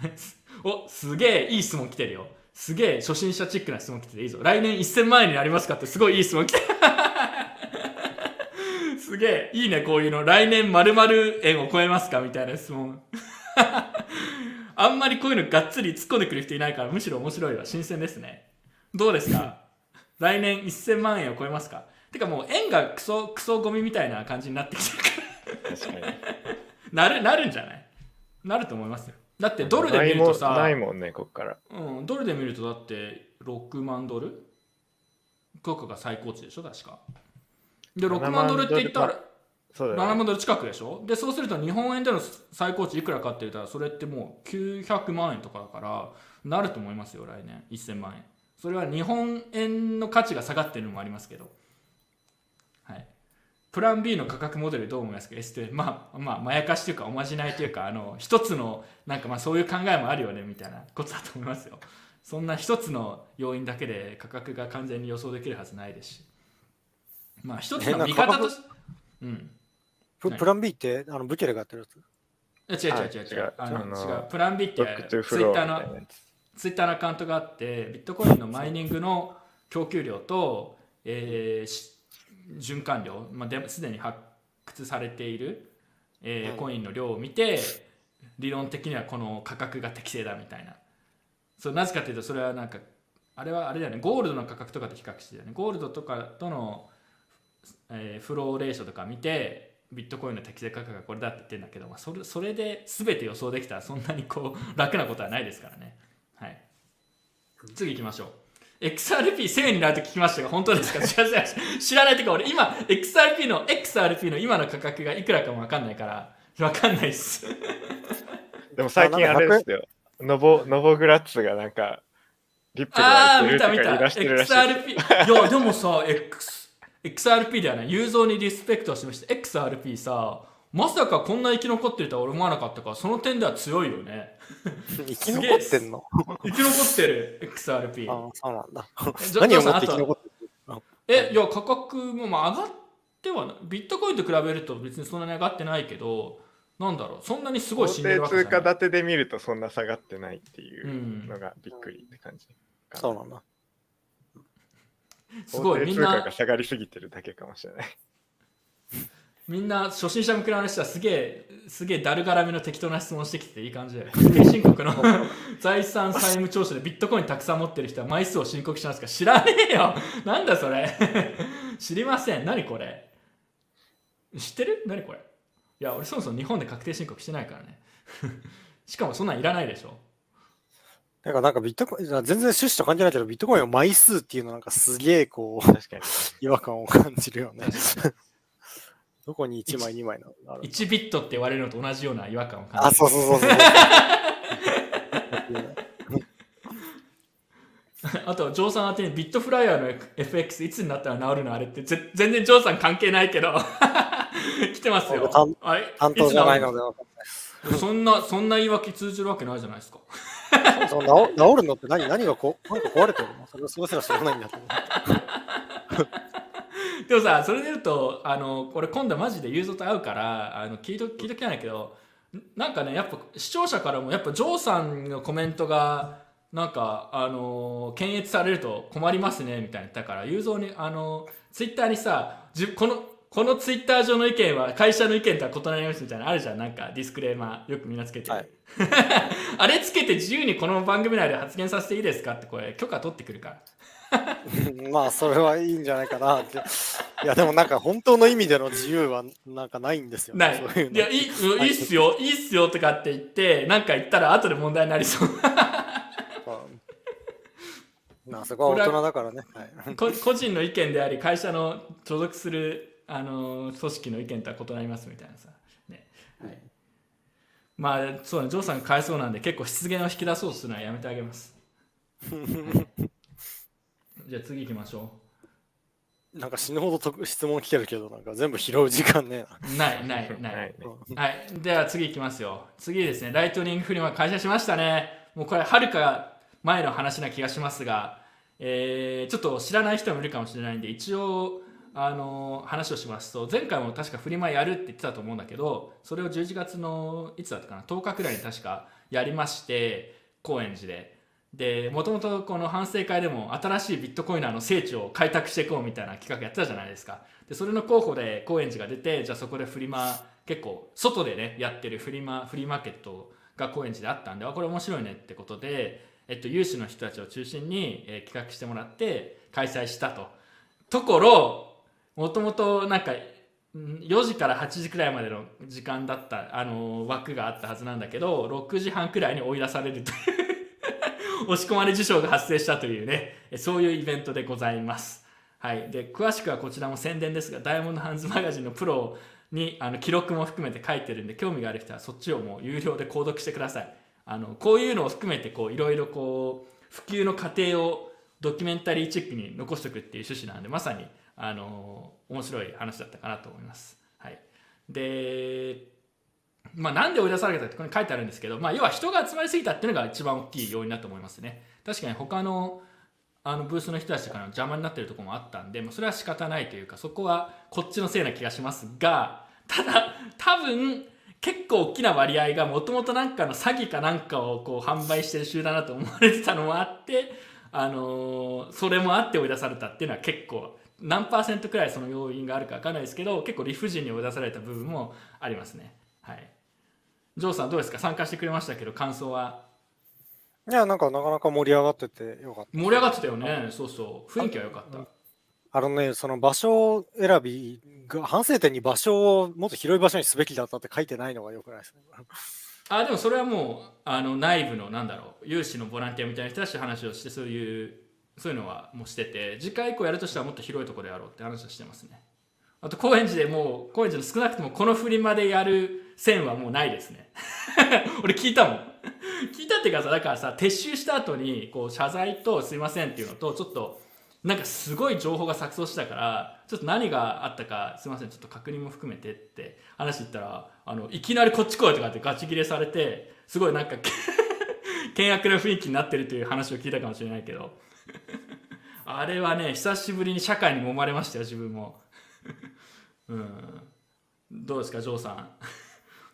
おすげえいい質問来てるよ。すげえ初心者チックな質問来てていいぞ。来年1000万円になりますかってすごいいい質問来て。る すげえいいねこういうの。来年〇〇円を超えますかみたいな質問。あんまりこういうのがっつり突っ込んでくる人いないからむしろ面白いわ。新鮮ですね。どうですか？来年1000万円を超えますか？てかもう円がクソクソゴミみたいな感じになってきてるから。確かに。なるなるんじゃない？なると思いますよだってドルで見るとさないもんね、こっから。うん、ドルで見るとだって6万ドル？とかが最高値でしょ確か。で6万ドルって言ったら7そうだね。万ドル近くでしょ？でそうすると日本円での最高値いくらかって言ったらそれってもう900万円とかだからなると思いますよ来年。1000万円。それは日本円の価値が下がってるのもありますけど。はいプラン B の価格モデルどう思いますか？S ってまあまあまやかしというかおまじないというかあの一つのなんかまあそういう考えもあるよねみたいなことだと思いますよ。そんな一つの要因だけで価格が完全に予想できるはずないですし。まあ一つの見方としてうん。はい。ププラン B ってあのブケレがやってるやつ？違う違う違う違う。あのあ違う。あの違う。プラン B ってツイッターの。ツイッターのアカウントがあって、ビットコインのマイニングの供給量と、えーし循環量、まあ、ですでに発掘されている、えーうんコインの量を見て、理論的にはこの価格が適正だみたいな。そうなぜかというと、それはなんか、あれはあれだよね、ゴールドの価格とかと比較してたよね。ゴールドとかとの、えーフローレーションとか見て、ビットコインの適正価格がこれだって言ってるんだけど、まあ、それそれで全て予想できたらそんなにこう楽なことはないですからね。はい。次行きましょう。XRP1000 円になると聞きましたが、本当ですか？知らない知らないというか、俺今、XRP の、XRP の今の価格がいくらかもわかんないから、わかんないっす。でも最近あれですよ。ノボ、ノボグラッツがなんか、リップが出してるらしい。XRP。いや、でもさ、X、XRP ではない、雄三にリスペクトを示して XRP さ、まさかこんな生き残ってるとは俺思わなかったから、その点では強いよね。生き残ってんの？生き残ってる XRP。ああ、そうなんだ。何をもって生き残ってるえいや価格もまあ上がってはないビットコインと比べると別にそんなに上がってないけどなんだろうそんなにすごい法死んでる定通わけじゃない貨建てで見るとそんな下がってないっていうのがびっくりって感じ。そうなんだ。すごいみん法定通貨なが下がりすぎてるだけかもしれない。みんな初心者向けの話はすげえすげえだるがらみの適当な質問してきていい感じで確定申告の 財産債務調書でビットコインたくさん持ってる人は枚数を申告しますか。知らねえよ。なんだそれ。知りません。何これ。知ってる？何これ。いや俺そもそも日本で確定申告してないからね。しかもそんなんいらないでしょ。だからなんかビットコイン、全然趣旨と関係ないけど、ビットコインの枚数っていうのなんかすげえこう、確かに。違和感を感じるよね。どこに1枚2枚なの？ある1ビットって言われるのと同じような違和感を感あ、じそうそうそうそう。る あとジョーさん宛てにビットフライヤーの FX いつになったら治るのあれってぜ全然ジョーさん関係ないけど。来てますよ。担当じゃないのでわかんない。です。そんな、そんな言い訳通じるわけないじゃないですか。その治治るのって何？何がこ何か壊れてるの？それそれすら知らないんだけど。でもさそれで言うとあのこれ今度マジでユーゾと会うからあの聞いと聞いときたいんだけどなんかねやっぱ視聴者からもやっぱジョーさんのコメントがなんかあの検閲されると困りますねみたいな。言ったからユーゾにあのツイッターにさじこのこのツイッター上の意見は会社の意見とは異なりますみたいなのあるじゃん。なんかディスクレーマーよくみんなつけて。る、はい。あれつけて自由にこの番組内で発言させていいですかってこれ許可取ってくるから まあ、それはいいんじゃないかなって。いや、でもなんか本当の意味での自由はなんかないんですよ、ない。いうのいや、いい、いいっすよ、いいっすよとかって言って、なんか言ったら後で問題になりそう。まあ、そこは大人だからね。はい、こ個人の意見であり、会社の所属する、あの、組織の意見とは異なりますみたいなさ。ね。はい。まあ、そうね、ジョーさんがかわいそうなんで、結構失言を引き出そうとするのはやめてあげます。じゃあ次行きましょなんか死ぬほどと質問来てるけど、なんか全部拾う時間ねう。ない、ない、な。ない。はい。では次行きますよ。次ですね、ライトニングフリマ開催しましたね。もうこれ、はるか前の話な気がしますが、えーちょっと知らない人もいるかもしれないんで、一応、あの話をしますと、前回も確かフリマやるって言ってたと思うんだけど、それを11月の、いつだったかな、10日くらいに確かやりまして、高円寺で。で、もともとこの反省会でも新しいビットコイナーの聖地を開拓していこうみたいな企画やってたじゃないですか。で、それの候補で高円寺が出て、じゃあそこでフリマ、結構外でね、やってるフリマ、フリーマーケットが高円寺であったんで、あ、これ面白いねってことで、えっと、有志の人たちを中心に、えー企画してもらって開催したと。ところ、もともとなんか、4時から8時くらいまでの時間だった、あのー枠があったはずなんだけど、6時半くらいに追い出されるという押し込まれ事象が発生したというね、そういうイベントでございます。はい。で、詳しくはこちらも宣伝ですが、ダイヤモンドハンズマガジンのプロにあの記録も含めて書いてるんで、興味がある人はそっちをもう有料で購読してください。あの、こういうのを含めて、こう、いろいろこう、普及の過程をドキュメンタリーチックに残しておくっていう趣旨なんで、まさに、あの、面白い話だったかなと思います。はい。で、まあ、なんで追い出されたってここに書いてあるんですけど、まあ、要は人が集まりすぎたっていうのが一番大きい要因だと思いますね。確かに他のあのブースの人たちからの邪魔になってるところもあったんで、まあ、それは仕方ないというかそこはこっちのせいな気がしますがただ多分結構大きな割合がもともとなんかの詐欺かなんかをこう販売してる集団だと思われてたのもあって、あのーそれもあって追い出されたっていうのは結構何パーセントくらいその要因があるか分かんないですけど結構理不尽に追い出された部分もありますね。はい、ジョーさんどうですか？参加してくれましたけど感想は？いや、なんかなかなか盛り上がっててよかった。盛り上がってたよねそうそう雰囲気は良かった。あのね、その場所選びが、反省点に場所をもっと広い場所にすべきだったって書いてないのがよくないですね。あでもそれはもうあの内部のなんだろう有志のボランティアみたいな人たちと話をしてそういうそういうのはもうしてて次回以降やるとしたらもっと広いところでやろうって話はしてますねあと高円寺でもう高円寺の少なくともこのフリマでやる線はもうないですね。俺聞いたもん。聞いたっていうかさだからさ撤収した後にこう謝罪とすいませんっていうのとちょっとなんかすごい情報が錯綜したからちょっと何があったかすいませんちょっと確認も含めてって話言ったらあのいきなりこっち来いとかってガチ切れされてすごいなんか 険悪な雰囲気になってるという話を聞いたかもしれないけど。あれはね久しぶりに社会に揉まれましたよ自分も。うん。どうですかジョーさん。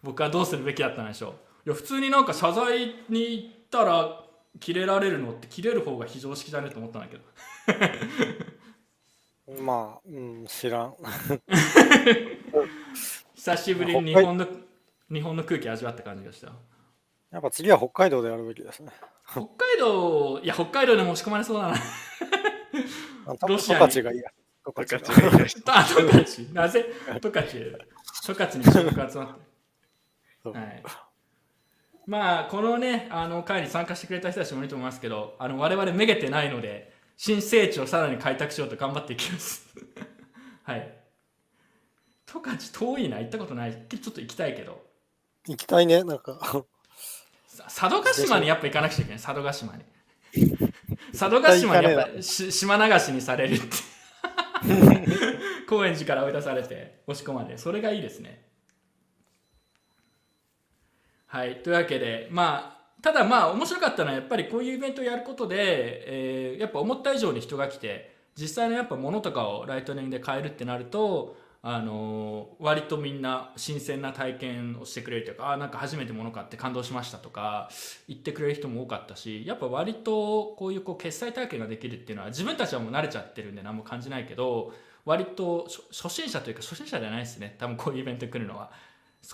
僕はどうするべきだったんでしょう。いや普通になんか謝罪に行ったら切れられるのって切れる方が非常識じゃねと思ったんだけど。まあ、うん、知らん。久しぶりに日本の日本の空気味わった感じがした。やっぱ次は北海道でやるべきですね。北海道いや北海道でも押し込まれそうだな。あロシアに。十勝がいいや。十十勝勝がいいらしい。あ十勝なぜ？十勝十勝に注目が集まってはい。まあこのねあの会に参加してくれた人たちもいると思いますけどあの我々めげてないので新聖地をさらに開拓しようと頑張っていきます。はい。十勝遠いな行ったことない。ちょっと行きたいけど。行きたいね、なんか。さ佐渡島にやっぱ行かなくちゃいけない。佐渡島に。佐渡島にやっぱし島流しにされるって。高円寺から追い出されて押し込まれそれがいいですねはいというわけでまあただまあ面白かったのはやっぱりこういうイベントをやることで、えーやっぱ思った以上に人が来て実際のやっぱ物とかをライトニングで買えるってなるとあのー割とみんな新鮮な体験をしてくれるというかあーなんか初めて物買って感動しましたとか言ってくれる人も多かったしやっぱ割とこういうこう決済体験ができるっていうのは自分たちはもう慣れちゃってるんで何も感じないけど割と初心者というか初心者じゃないですね多分こういうイベント来るのは。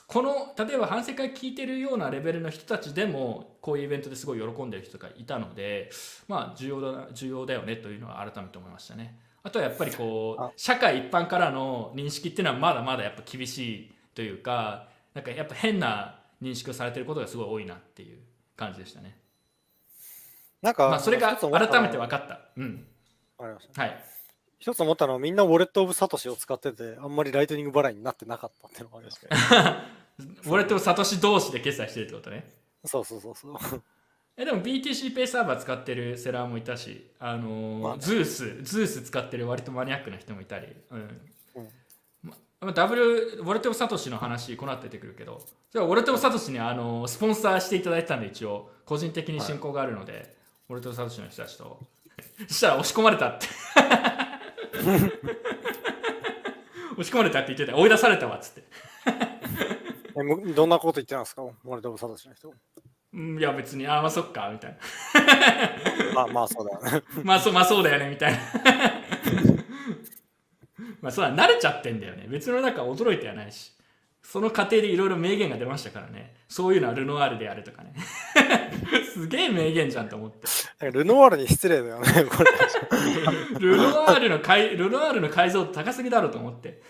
この例えば反省会聞いてるようなレベルの人たちでもこういうイベントですごい喜んでる人がいたのでまあ重要だ重要だよねというのは改めて思いましたね。あとはやっぱりこあう社会一般からの認識っていうのはまだまだやっぱ厳しいというかなんかやっぱ変な認識をされてることがすごい多いなっていう感じでしたね。なんか、まあそれが改めて分かった。うん。わかりましたはい。一つ思ったのはみんな Wallet of Satoshi を使っててあんまりライトニング払いになってなかったっていうのがあります。俺と サトシ同士で決済してるってことね。そうそうそうそう。えでも BTC ペイサーバー使ってるセラーもいたし、あのーまあね。 Zeus Zeus 使ってる割とマニアックな人もいたり、うん。うん。ままあダブルウォレトブサトシの話この後出てくるけど。じゃあウォレトブサトシにあのースポンサーしていただいてたんで一応個人的に親交があるので、ウォレトブサトシの人たちと。そしたら押し込まれたって押し込まれたって言ってて追い出されたわっつって。えむどんなこと言ってたんですか？ウォレット・オブ・サトシの人。うんいや別にあまあそっかみたいな。まあまあそうだよね。まあそうまあそうだよねみたいな。まあそうだ慣れちゃってんだよね。別の中驚いてはないしその過程でいろいろ名言が出ましたからね。そういうのはルノワールであるとかね。すげえ名言じゃんと思って。ルノワールに失礼だよねこ ルノワールの解ルノワールの解像度高すぎだろうと思って。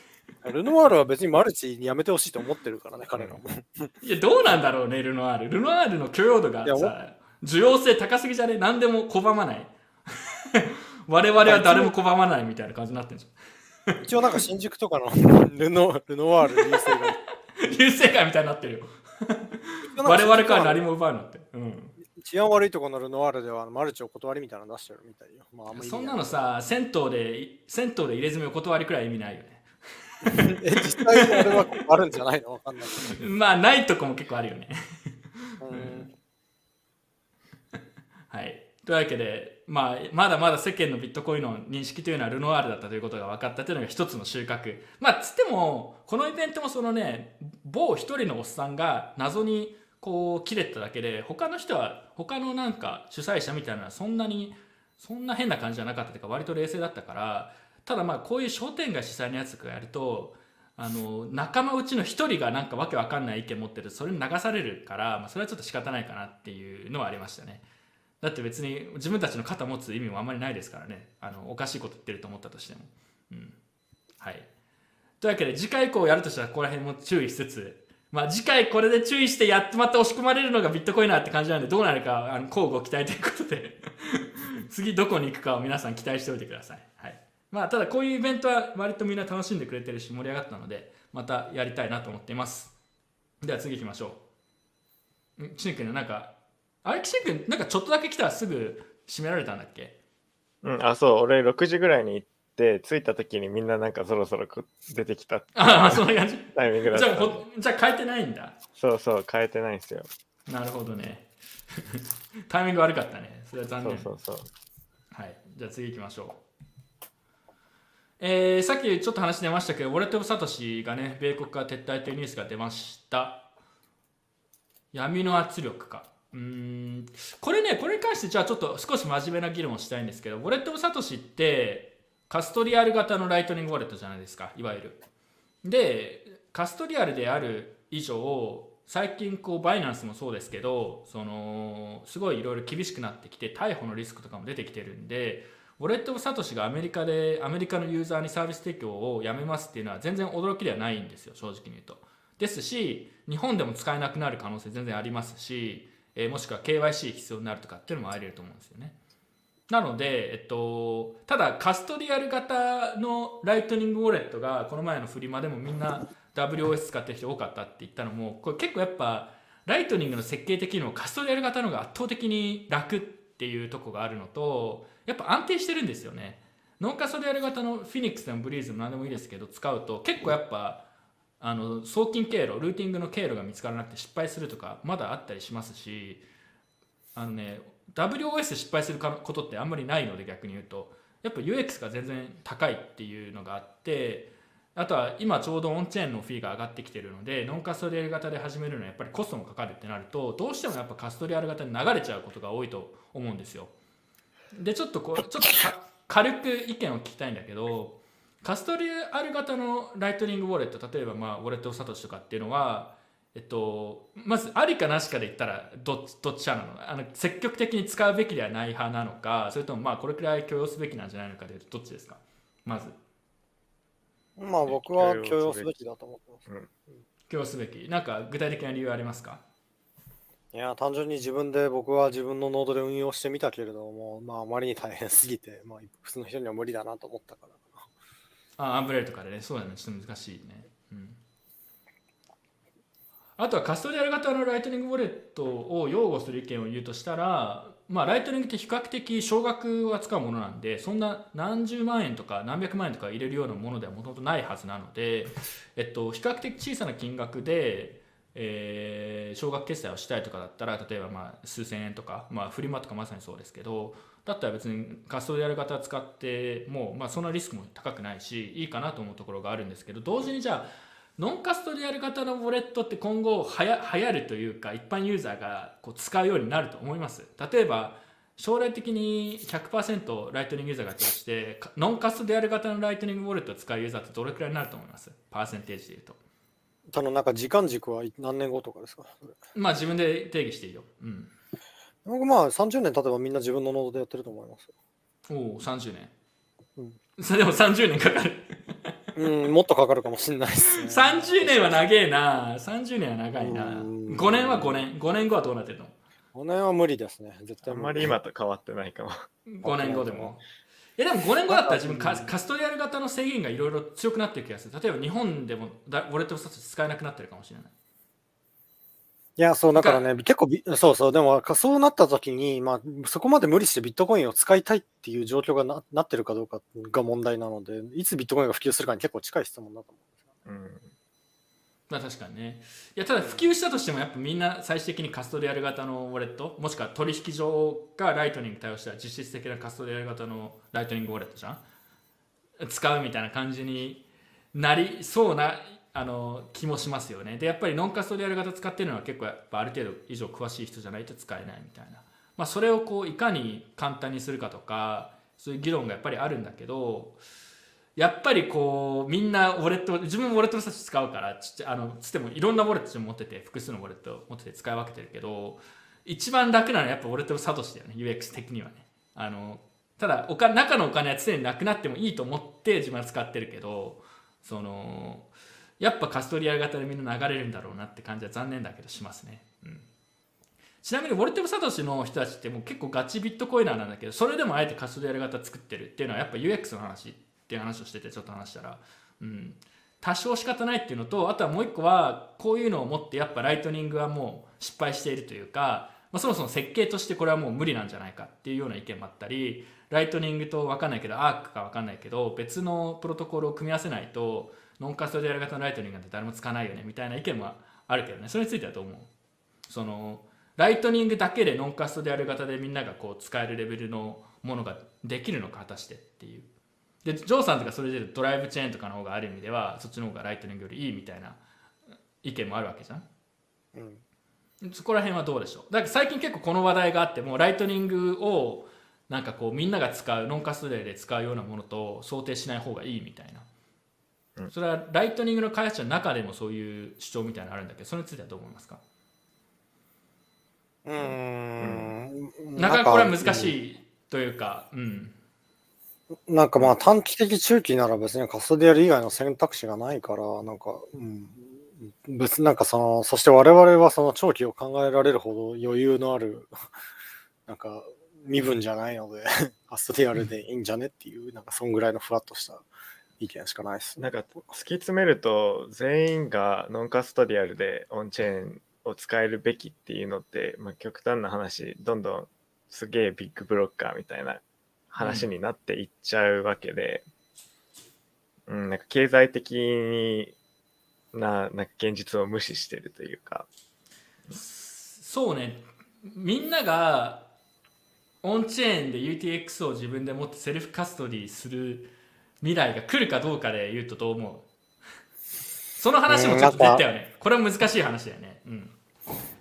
れルノワールは別にマルチにやめてほしいと思ってるからね彼らも。いやどうなんだろうねルノワール。ルノワールの許容度がさ需要性高すぎじゃね？何でも拒まない。我々は誰も拒まないみたいな感じになってるじ一応なんか新宿とかのルノルノワール優勢が流星会みたいになってるよ。我々から何も奪うのって、うん、治安悪いところのルノワールではマルチお断りみたいなの出してるみたいよ。まあ、あんま意味そんなのさ銭湯で銭湯で入れ墨お断りくらい意味ないよね。え、実際にあれはあるんじゃないの？わかんないけ まあないとこも結構あるよね。ど。うん。はい。というわけで、まあ、まだまだ世間のビットコインの認識というのはルノワールだったということが分かったというのが一つの収穫。まあつってもこのイベントもそのね某一人のおっさんが謎にこう切れただけで他の人は他のなんか主催者みたいなのはそんなにそんな変な感じじゃなかったというか割と冷静だったからただまあこういう商店街主催のやつがやるとあの仲間うちの一人がなんかわけわかんない意見持ってるそれに流されるから、まあ、それはちょっと仕方ないかなっていうのはありましたね。だって別に自分たちの肩持つ意味もあんまりないですからね。あのおかしいこと言ってると思ったとしても、うん、はい。というわけで次回以降やるとしたらここら辺も注意しつつまあ次回これで注意してやってまた押し込まれるのがビットコインなって感じなんでどうなるかあの交互期待ということで 次どこに行くかを皆さん期待しておいてください。はい。まあただこういうイベントは割とみんな楽しんでくれてるし盛り上がったのでまたやりたいなと思っています。では次行きましょう。ん、しんくんなんかあれしんくんなんかちょっとだけ来たらすぐ閉められたんだっけ？うん、あ、そう、俺6時ぐらいに行っ、着いた時にみんななんかそろそろこ出てきたああそんな感じ。タイミングだっじゃあたんで。ほじゃあ変えてないんだ。そうそう、変えてないんですよ。なるほどね。タイミング悪かったね。それは残念。そうそうそう。はい、じゃあ次行きましょう。えーさっきちょっと話出ましたけど、ウォレット・オブ・サトシがね、米国から撤退というニュースが出ました。闇の圧力か。うーん、これね、これに関してじゃあちょっと少し真面目な議論をしたいんですけど、ウォレット・オブ・サトシってカストリアル型のライトニングウォレットじゃないですか、いわゆる。で、カストリアルである以上、最近こうバイナンスもそうですけどそのすごいいろいろ厳しくなってきて逮捕のリスクとかも出てきてるんでWallet of Satoshi がアメリカでアメリカのユーザーにサービス提供をやめますっていうのは全然驚きではないんですよ正直に言うと。ですし日本でも使えなくなる可能性全然ありますし、えーもしくは KYC 必要になるとかっていうのもあり得ると思うんですよね。なので、えっと、ただ custodial 型のライトニングウォレットがこの前のフリマでもみんな WOS 使ってる人多かったって言ったのもこれ結構やっぱライトニングの設計的にも custodial 型の方が圧倒的に楽っていうとこがあるのとやっぱ安定してるんですよね。ノンカストリアル型のフィニックスでもブリーズも何でもいいですけど使うと結構やっぱあの送金経路ルーティングの経路が見つからなくて失敗するとかまだあったりしますしあのね WOS で失敗することってあんまりないので逆に言うとやっぱ UX が全然高いっていうのがあってあとは今ちょうどオンチェーンのフィーが上がってきてるのでノンカストリアル型で始めるのはやっぱりコストもかかるってなるとどうしてもやっぱカストリアル型に流れちゃうことが多いと思うんですよ。でちょっとこうちょっと軽く意見を聞きたいんだけどカストリアル型のライトニングウォレット例えばまあウォレットサトシとかっていうのはえっと、まずありかなしかで言ったらどどっち派なの？あの積極的に使うべきではない派なのかそれともまあこれくらい許容すべきなんじゃないのかでどっちですか？まず。まあ僕は許容すべきだと思ってます、うん、許容すべき。なんか具体的な理由ありますか？いや単純に自分で僕は自分のノードで運用してみたけれどもまああまりに大変すぎて、まあ、普通の人には無理だなと思ったから。あ Umbrel とかでね。そうだね。ちょっと難しいね。うんあとは custodial 型のライトニングウォレットを擁護する意見を言うとしたら、まあ、ライトニングって比較的少額を扱うものなんでそんな何十万円とか何百万円とか入れるようなものではもともとないはずなので、えっと、比較的小さな金額で、えー、少額決済をしたいとかだったら例えばまあ数千円とか、まあ、フリマとかまさにそうですけどだったら別に custodial 型使っても、まあ、そんなリスクも高くないしいいかなと思うところがあるんですけど同時にじゃあ non-custodial 型のウォレットって今後はや流行るというか一般ユーザーがこう使うようになると思います例えば将来的に100%ライトニングユーザーが通して non-custodial 型のライトニングウォレットを使うユーザーってどれくらいになると思います？パーセンテージでいうとただなんか時間軸は何年後とかですか？まあ自分で定義していいよ。うん。僕まあ30年経てばみんな自分のノードでやってると思います。おお、30年。うん。それでも30年かかる。うん、もっとかかるかもしれないです、ね。30年は長えな。30年は長いな。5年は5年。5年後はどうなってるの ?5 年は無理ですね。絶対あんまり今と変わってないかも。5年後でも。えでも5年後だったら自分カカストリアル型の制限がいろいろ強くなってる気がする。例えば日本でもだウォレット2つ使えなくなってるかもしれない。いや、そう、だからね、結構そうそう、でも、そうなった時に、まあ、そこまで無理してビットコインを使いたいっていう状況がななってるかどうかが問題なので、いつビットコインが普及するかに結構近い質問だと思うんですよ。うんまあ確かにね。いや、ただ普及したとしても、やっぱみんな最終的に custodial 型のウォレット、もしくは取引所がライトニング対応した実質的な custodial 型のライトニングウォレットじゃん？使うみたいな感じになりそうなあの気もしますよね。で、やっぱりノンカストリアル型使ってるのは結構やっぱある程度以上詳しい人じゃないと使えないみたいな。まあそれをこういかに簡単にするかとか、そういう議論がやっぱりあるんだけど、やっぱりこうみんなウォレット自分もウォレットの人たち使うからちあのつってもいろんなウォレット持ってて複数のウォレット持ってて使い分けてるけど一番楽なのはやっぱウォレットのサトシだよね UX 的にはねあのただお金中のお金は常になくなってもいいと思って自分は使ってるけどそのやっぱカストリア型でみんな流れるんだろうなって感じは残念だけどしますね。うん、ちなみにウォルテブ・サトシの人たちってもう結構ガチビットコイナーなんだけどそれでもあえてカストリア型作ってるっていうのはやっぱ UX の話っていう話をしててちょっと話したら、うん、多少仕方ないっていうのとあとはもう一個はこういうのを持ってやっぱライトニングはもう失敗しているというか、まあ、そもそも設計としてこれはもう無理なんじゃないかっていうような意見もあったりライトニングと分かんないけどアークか分かんないけど別のプロトコルを組み合わせないとnon-custodial 型のライトニングなんて誰も使わないよねみたいな意見もあるけどね。それについてはどう思う？そのライトニングだけで non-custodial 型でみんながこう使えるレベルのものができるのか果たしてっていう。でジョーさんとかそれで Drivechain とかの方がある意味ではそっちの方がライトニングよりいいみたいな意見もあるわけじゃん、うん、そこら辺はどうでしょう？だから最近結構この話題があってもライトニングをなんかこうみんなが使う non-custodial で使うようなものと想定しない方がいいみたいな。それはライトニングの開発者の中でもそういう主張みたいなのあるんだけ？どそれについてはどう思いますか？うん。なかなかこれは難しいというかうん。なんかまあ短期的中期なら別にカストディアル以外の選択肢がないからなんか、うん、別になんかそのそして我々はその長期を考えられるほど余裕のある なんか身分じゃないので カストディアルでいいんじゃねっていうなんかそんぐらいのふわっとした意見しかないです、なんか突き詰めると全員がノンカストディアルでオンチェーンを使えるべきっていうのって、まあ、極端な話どんどんすげえビッグブロッカーみたいな話になっていっちゃうわけで、うん、うん、なんか経済的にななんか現実を無視してるというか。そうね。みんながオンチェーンで UTX を自分で持ってセルフカストディする未来が来るかどうかで言うとどう思う？その話もちょっと出たよね。これは難しい話だよね。うん。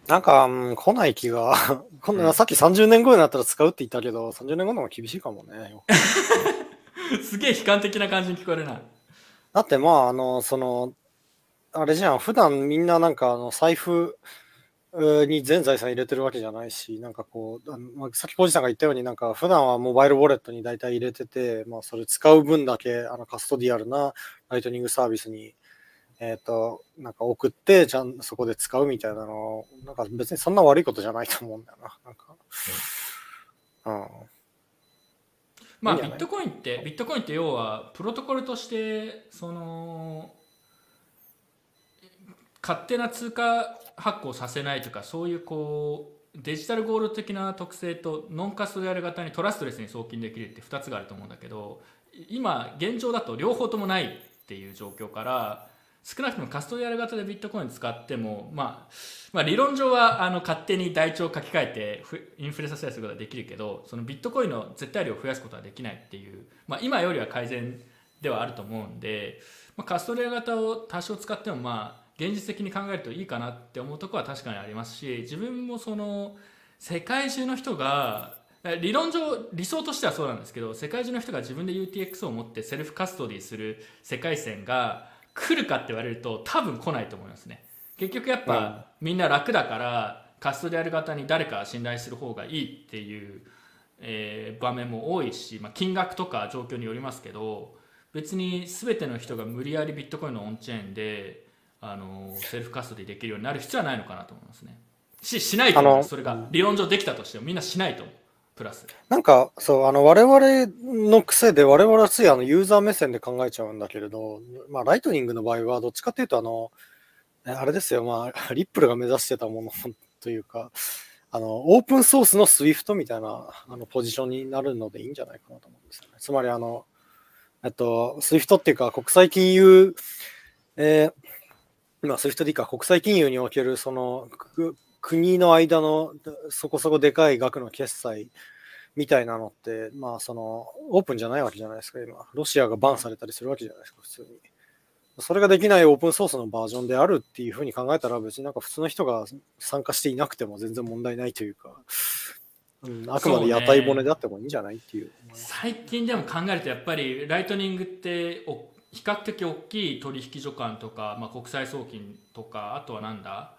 なんか、うん、来ない気が、こんな、さっき30年後になったら使うって言ったけど、30年後の方が厳しいかもね。すげえ悲観的な感じに聞こえるな。だってまあ、あの、その、あれじゃん、普段みんななんかあの財布に全財産入れてるわけじゃないし、なんかこう、あのまあ、さっきコジさんが言ったように、なんか普段はモバイルウォレットに大体入れてて、まあそれ使う分だけあのカストディアルなライトニングサービスに、えっ、と、なんか送って、ちゃんそこで使うみたいなの、なんか別にそんな悪いことじゃないと思うんだよな。なんか、うん。まあビッいいんじゃない？トコインってビットコインって要はプロトコルとしてその勝手な通貨発行させないとかそういうこうデジタルゴール的な特性とノンカストディアル型にトラストレスに送金できるって2つがあると思うんだけど今現状だと両方ともないっていう状況から少なくともカストディアル型でビットコイン使っても、まあ、まあ理論上はあの勝手に台帳を書き換えてインフレさせたりすることはできるけどそのビットコインの絶対量を増やすことはできないっていう、まあ、今よりは改善ではあると思うんで、まあ、カストディア型を多少使ってもまあ現実的に考えるといいかなって思うところは確かにありますし自分もその世界中の人が理論上理想としてはそうなんですけど世界中の人が自分で UTX を持って self-custody する世界線が来るかって言われると多分来ないと思いますね。結局やっぱ、みんな楽だから custodial 型に誰か信頼する方がいいっていう、えー場面も多いし、まあ、金額とか状況によりますけど別に全ての人が無理やりビットコインの on-chain であの self-custody できるようになる必要はないのかなと思いますね。ししないとそれが理論上できたとしてもみんなしないと思う。プラス。なんか、そう、あの、我々の癖で、我々はついあの、ユーザー目線で考えちゃうんだけれど、まあ、ライトニングの場合は、どっちかっていうと、あの、えあれですよ、まあ、リップルが目指してたものというか、あの、オープンソースの SWIFT みたいな、あの、ポジションになるのでいいんじゃないかなと思うんですよね。つまり、あの、えっと、SWIFT っていうか、国際金融、えー、まあ、SWIFT でいいか、国際金融における、その、国の間のそこそこでかい額の決済みたいなのって、まあ、その、オープンじゃないわけじゃないですか、今。ロシアがバンされたりするわけじゃないですか、普通に。それができないオープンソースのバージョンであるっていうふうに考えたら、別になんか普通の人が参加していなくても全然問題ないというか、うん、あくまで屋台骨であってもいいんじゃないっていう。最近でも考えるとやっぱりライトニングってお比較的大きい取引所間とか、まあ、国際送金とかあとはなんだ？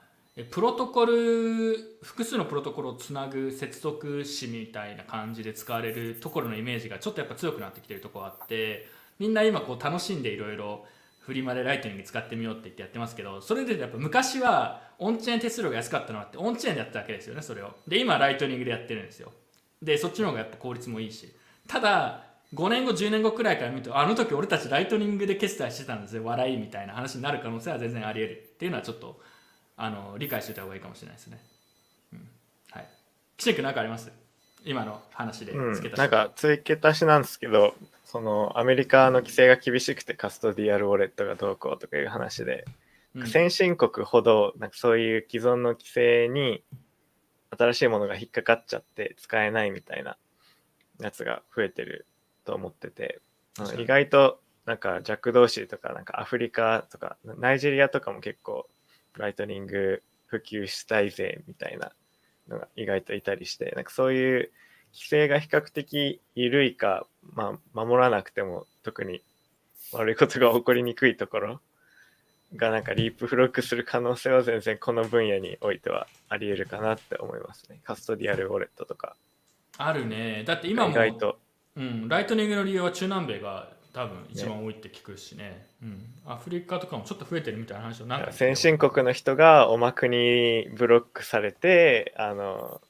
プロトコル複数のプロトコルをつなぐ接続詞みたいな感じで使われるところのイメージがちょっとやっぱ強くなってきてるところあってみんな今こう楽しんでいろいろフリマでライトニング使ってみようって言ってやってますけどそれでやっぱ昔は on-chain 手数料が安かったのあって on-chain でやったわけですよねそれを。で今ライトニングでやってるんですよ。でそっちの方がやっぱ効率もいいし。ただ5年後10年後くらいから見るとあの時俺たちライトニングで決済してたんですよ。笑いみたいな話になる可能性は全然あり得るっていうのはちょっとあの理解しておいた方がいいかもしれないですね、うん、はい。岸君何かあります？今の話で。付け、足しなんか付け足しなんですけどそのアメリカの規制が厳しくてカストディアルウォレットがどうこうとかいう話で、うん先進国ほどなんかそういう既存の規制に新しいものが引っかかっちゃって使えないみたいなやつが増えてると思ってて意外となんか弱同士とかなんかアフリカとかナイジェリアとかも結構ライトニング普及したいぜみたいなのが意外といたりしてなんかそういう規制が比較的緩いか、まあ、守らなくても特に悪いことが起こりにくいところ がなんかリープフロッグする可能性は全然この分野においてはあり得るかなって思いますね。カストディアルウォレットとか。あるねだって今も意外と。うん、ライトニングの利用は中南米が多分一番多いって聞くしね。うん、アフリカとかもちょっと増えてるみたいな話をなんか先進国の人がおまくにブロックされて、あの、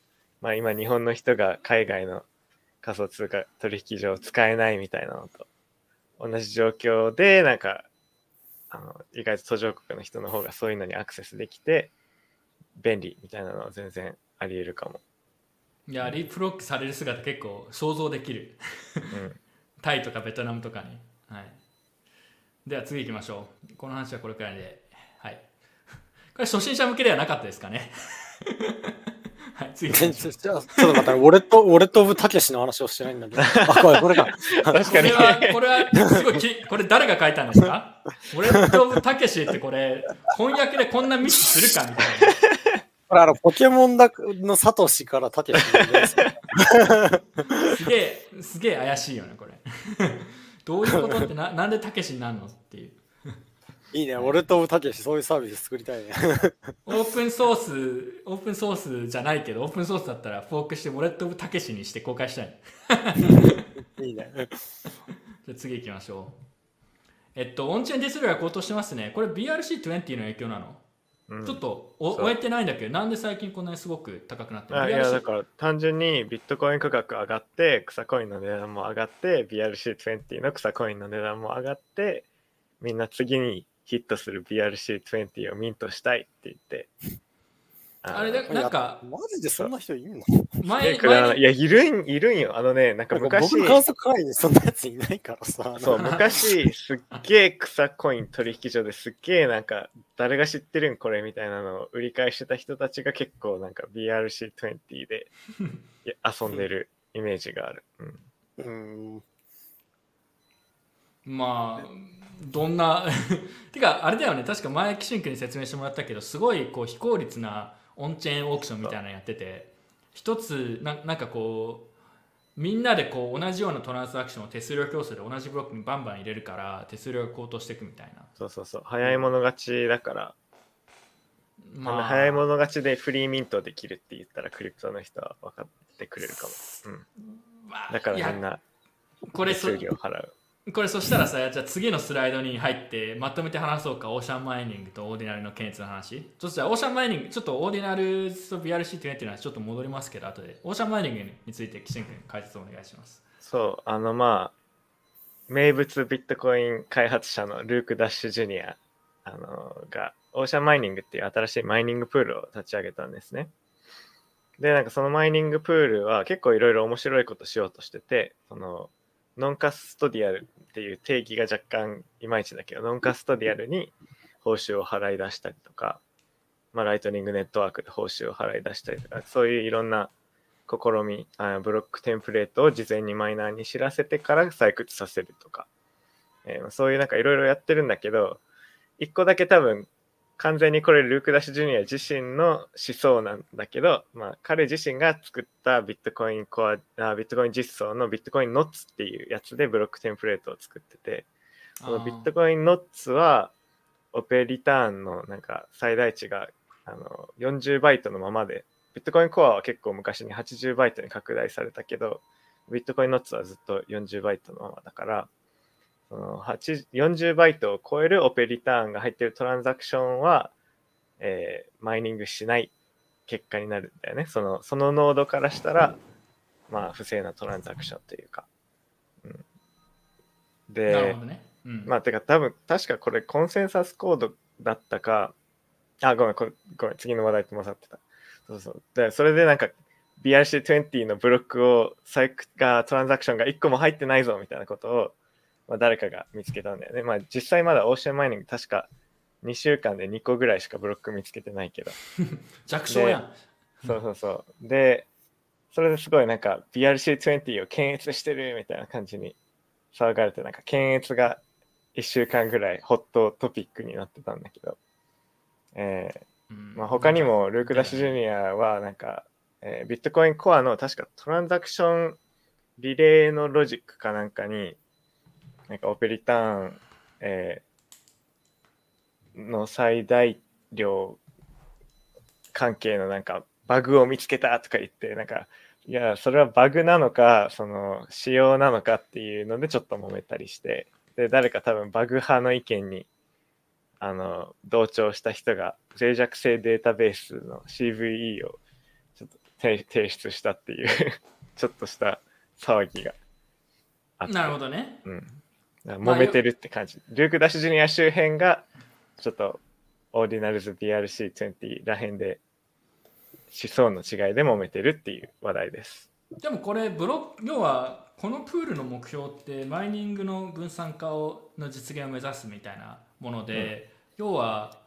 まあ今日本の人が海外の仮想通貨取引所を使えないみたいなのと同じ状況で、なんか、あの、意外と途上国の人の方がそういうのにアクセスできて、便利みたいなのは全然あり得るかも。いやリープロックされる姿結構想像できるうん。タイとかベトナムとかに、はい、では次行きましょうこの話はこれくらいではい。これ初心者向けではなかったですかね。はい、次。ちょちょちょっと待って、俺と、俺とブたけしの話をしてないんだけど。あ、これ、これか。これは、これは、すごいき、これ誰が書いたんですか？俺とたけしってこれ、翻訳でこんなミスするかみたいな。これ、あの、ポケモンだのサトシからたけしのですすげえ、すげえ怪しいよね、これ。どういうことってな、なんでたけしになるのっていう。いいね、俺とたけし、そういうサービス作りたいね。オープンソース、オープンソースじゃないけど、オープンソースだったらフォークして、ウォレット・オブ・たけしにして公開したい。いいね。じゃあ次行きましょう。えっと、オンチェーンディスルが高騰してますね。これ BRC20 の影響なの、うんちょっと終えてないんだけど、なんで最近こんなにすごく高くなってるあいやだから単純にビットコイン価格上がって草コインの値段も上がって BRC20 の草コインの値段も上がってみんな次にヒットする BRC20 をミントしたいって言ってああれだなんかマジでそんな人いるの？前前いやいるんいるんよ。あのねなんか昔僕観測会にそんなやついないからさ。そう昔すっげえ草コイン取引所ですっげえなんか誰が知ってるんこれみたいなのを売り買いしてた人たちが結構なんか BRC20 でいや遊んでるイメージがある、うん、うん。まあどんな てかあれだよね。確か前岸君に説明してもらったけどすごいこう非効率なオンチェーンオークションみたいなのやってて一つななんかこうみんなでこう同じようなトランスアクションを手数料競争で同じブロックにバンバン入れるから手数料が高騰していくみたいな、そうそうそう。早い者勝ちだから、まあ。早い者勝ちでフリーミントできるって言ったらクリプトの人は分かってくれるかも、うん、まあだからみんなこれそ手数料払うこれそしたらさじゃあ次のスライドに入ってまとめて話そうかオーシャンマイニングとオーディナルの検閲の話。ちょっとじゃあオーシャンマイニングちょっとオーディナルと BRC っていうのはちょっと戻りますけど後でオーシャンマイニングについて岸君解説お願いします。そうあのまあ名物ビットコイン開発者のルーク・ダッシュ・ジュニアあのがオーシャンマイニングっていう新しいマイニングプールを立ち上げたんですね。でなんかそのマイニングプールは結構いろいろ面白いことしようとしててそのノンカストディアルっていう定義が若干いまいちだけどノンカストディアルに報酬を払い出したりとか、まあ、ライトニングネットワークで報酬を払い出したりとかそういういろんな試みあブロックテンプレートを事前にマイナーに知らせてから採掘させるとか、えーそういうなんかいろいろやってるんだけど一個だけ多分完全にこれルーク・ダッシュ・ジュニア自身の思想なんだけど、まあ、彼自身が作ったビットコインコアあビットコイン実装のビットコインノッツっていうやつでブロックテンプレートを作っててこのビットコインノッツはオペリターンのなんか最大値があの40バイトのままでビットコインコアは結構昔に80バイトに拡大されたけどビットコインノッツはずっと40バイトのままだからその8 40バイトを超えるオペリターンが入ってるトランザクションは、えーマイニングしない結果になるんだよね。そのそのノードからしたらまあ不正なトランザクションというか、うん、でね、うん。まあ、てか多分、確かこれコンセンサスコードだったか、あ、ごめん、これごめん、次の話題と混ざってた。そうそう。で、それでなんか BRC20 のブロックを、サイクが、トランザクションが1個も入ってないぞみたいなことを、まあ、誰かが見つけたんだよね。まあ、実際まだオーシャンマイニング確か2週間で2個ぐらいしかブロック見つけてないけど。弱小やんそうそうそう。で、それですごいなんか BRC20 を検閲してるみたいな感じに騒がれて、なんか検閲が1週間ぐらいホットトピックになってたんだけど、えうんーまあ、他にもルーク・ダッシュ・ジュニアはなんか、えービットコインコアの確かトランザクションリレーのロジックかなんかに、なんかオペリターン、えーの最大量関係のなんかバグを見つけたとか言って、なんか、いや、それはバグなのか、その仕様なのかっていうのでちょっと揉めたりして、で、誰か多分バグ派の意見に、あの、同調した人が脆弱性データベースの CVE をちょっと提提出したっていう ちょっとした騒ぎがあって。なるほどねうん。揉めてるって感じ。ルーク・ダッシュ・ジュニア周辺が、ちょっと、オーディナルズ BRC20 らへんで、思想の違いで揉めてるっていう話題です。でもこれブロック要はこのプールの目標ってマイニングの分散化をの実現を目指すみたいなもので、要は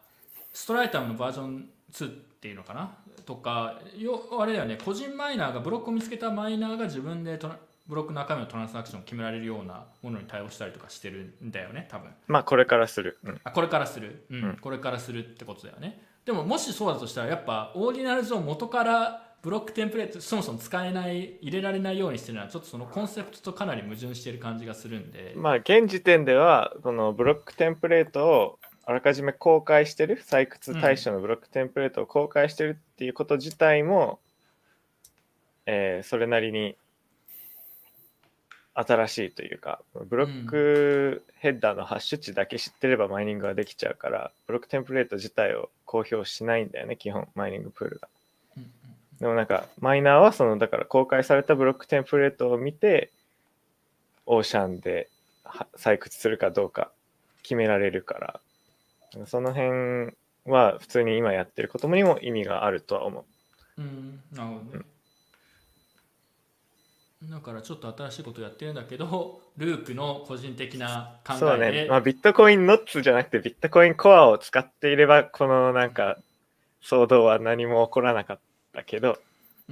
ストラタムのバージョン2っていうのかな？とかよあれだよね個人マイナーがブロックを見つけたマイナーが自分でトラブロックの中身のトランサクションを決められるようなものに対応したりとかしてるんだよね多分。まあこれからする、うん、あこれからする、うん。うん。これからするってことだよね。でももしそうだとしたらやっぱオーディナルズを元からブロックテンプレートそもそも使えない入れられないようにしてるのはちょっとそのコンセプトとかなり矛盾してる感じがするんで、まあ現時点ではこのブロックテンプレートをあらかじめ公開してる採掘対象のブロックテンプレートを公開してるっていうこと自体も、えーそれなりに新しいというかブロックヘッダーのハッシュ値だけ知ってればマイニングができちゃうからブロックテンプレート自体を公表しないんだよね基本マイニングプールが。うんうんでもなんかマイナーはそのだから公開されたブロックテンプレートを見てオーシャンでは採掘するかどうか決められるからその辺は普通に今やってることにも意味があるとは思う。うんなるほどねだからちょっと新しいことやってるんだけど ルークの個人的な考そうえでね、まあ、ビットコインノッツじゃなくてビットコインコアを使っていればこのなんか騒動は何も起こらなかったけど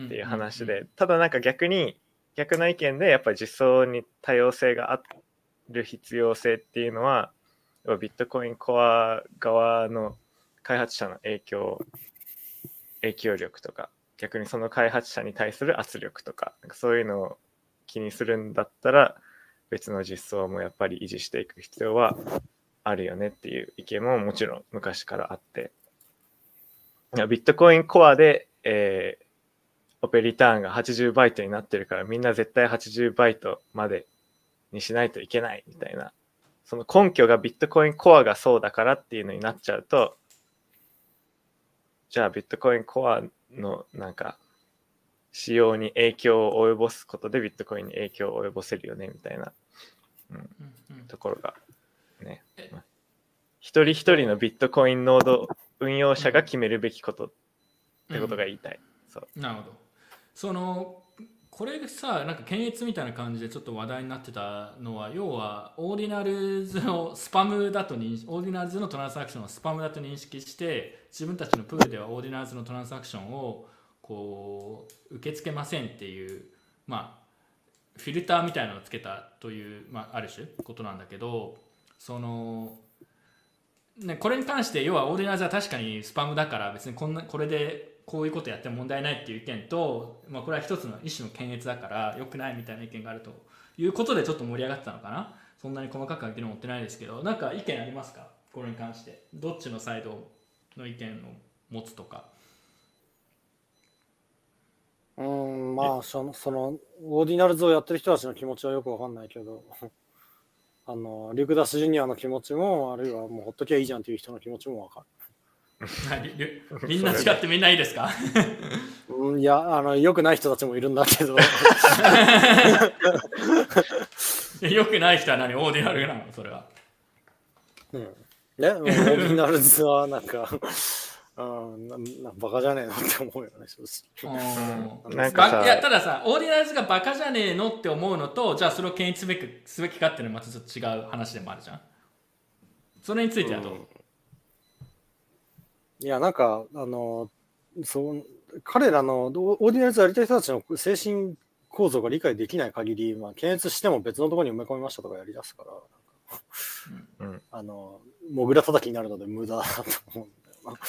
っていう話で、ただなんか逆に逆の意見でやっぱり実装に多様性がある必要性っていうのはビットコインコア側の開発者の影響影響力とか逆にその開発者に対する圧力とかかそういうのを気にするんだったら別の実装もやっぱり維持していく必要はあるよねっていう意見ももちろん昔からあって。ビットコインコアで、えーオペリターンが80バイトになってるからみんな絶対80バイトまでにしないといけないみたいなその根拠がビットコインコアがそうだからっていうのになっちゃうとじゃあビットコインコアのなんか仕様に影響を及ぼすことでビットコインに影響を及ぼせるよねみたいなうんうんところがねえ。まあ一人一人のビットコインノード運用者が決めるべきことってことが言いたい、そう。なるほど。そのこれさなんか検閲みたいな感じでちょっと話題になってたのは要はオーディナルズのスパムだと認識オーディナルズのトランサクションをスパムだと認識して自分たちのプールではオーディナルズのトランサクションをこう受け付けませんっていうまあフィルターみたいなのをつけたという、まあ、ある種ことなんだけどそのね、これに関して要はオーディナーズは確かにスパムだから別にこんなこれでこういうことやっても問題ないっていう意見と、まあ、これは一つの一種の検閲だから良くないみたいな意見があるということでちょっと盛り上がってたのかな。そんなに細かくは議論持ってないですけどなんか意見ありますか？これに関して。どっちのサイドの意見を持つとか。うん、まあ、その、その、オーディナルズをやってる人たちの気持ちはよくわかんないけど、あの、リュクダス・ジュニアの気持ちも、あるいはもうほっときゃいいじゃんっていう人の気持ちもわかはいり みんな違ってみんないいですか？る。うん、いや、あの、良くない人たちもいるんだけど、良くない人は何？オーディナルなの？それは。うん。ね、オーディナルズはなんか、うん、ななバカじゃねえなって思うよね、正直。うん。なんかさ。ばいやたださオーディナルズがバカじゃねえのって思うのとじゃあそれを検閲すべきすべきかっていうのはまたちょっと違う話でもあるじゃん。それについてはどう、いや、なんか、あの、そう、彼らのオーディナルズやりたい人たちの精神構造が理解できない限り、まあ、検閲しても別のところに埋め込みましたとかやりだすから、うんあの、モグラ叩きになるので無駄だと思うんだよな。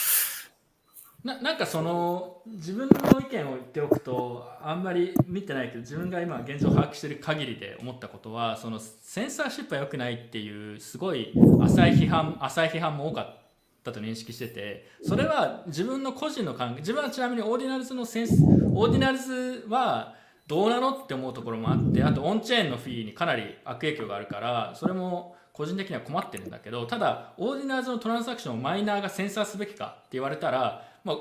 ななんかその自分の意見を言っておくとあんまり見てないけど自分が今現状把握してる限りで思ったことはそのセンサーシップは良くないっていうすごい浅い批判浅い批判も多かったと認識しててそれは自分の個人の考え自分はちなみにオーディナルズのセンスオーディナルズはどうなのって思うところもあってあとオンチェーンのフィーにかなり悪影響があるからそれも個人的には困ってるんだけどただオーディナルズのトランサクションをマイナーがセンサーすべきかって言われたら、まあ、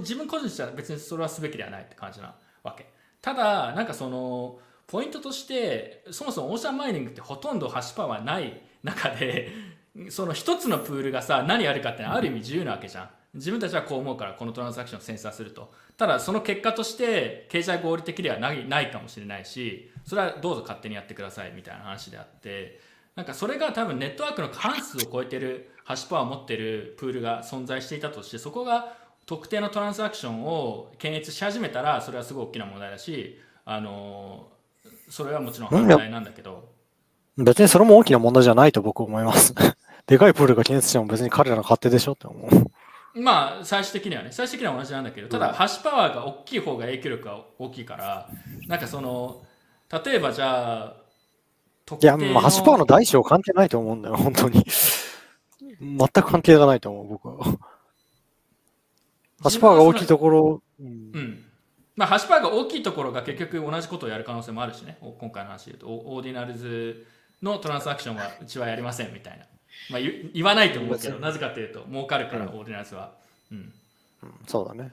自分個人としては別にそれはすべきではないって感じなわけ。ただなんかそのポイントとしてそもそもオーシャンマイニングってほとんどハッシュパワーない中でその一つのプールがさ何やるかってのはある意味自由なわけじゃん。自分たちはこう思うからこのトランサクションをセンサーすると。ただその結果として経済合理的ではないないかもしれないしそれはどうぞ勝手にやってくださいみたいな話であってなんかそれが多分ネットワークの過半数を超えてるハッシュパワーを持ってるプールが存在していたとしてそこが特定のトランザクションを検閲し始めたらそれはすごい大きな問題だしあのそれはもちろん反対なんだけど。別にそれも大きな問題じゃないと僕は思います。でかいプールが検閲しても別に彼らの勝手でしょって思う。まあ最終的にはね最終的には同じなんだけどただハッシュパワーが大きい方が影響力が大きいからなんかその例えばじゃあ特いや、まあ、ハッシュパワーの大小関係ないと思うんだよ、本当に。全く関係がないと思う、僕は。ハッシュパワーが大きいところ、うんうんまあ、ハッシュパワーが大きいところが結局同じことをやる可能性もあるしねお今回の話で言うとオオーディナルズのトランスアクションはうちはやりませんみたいな、まあ、言言わないと思うけどなぜかというと儲かるから、オーディナルズは、うん、うん。そうだね。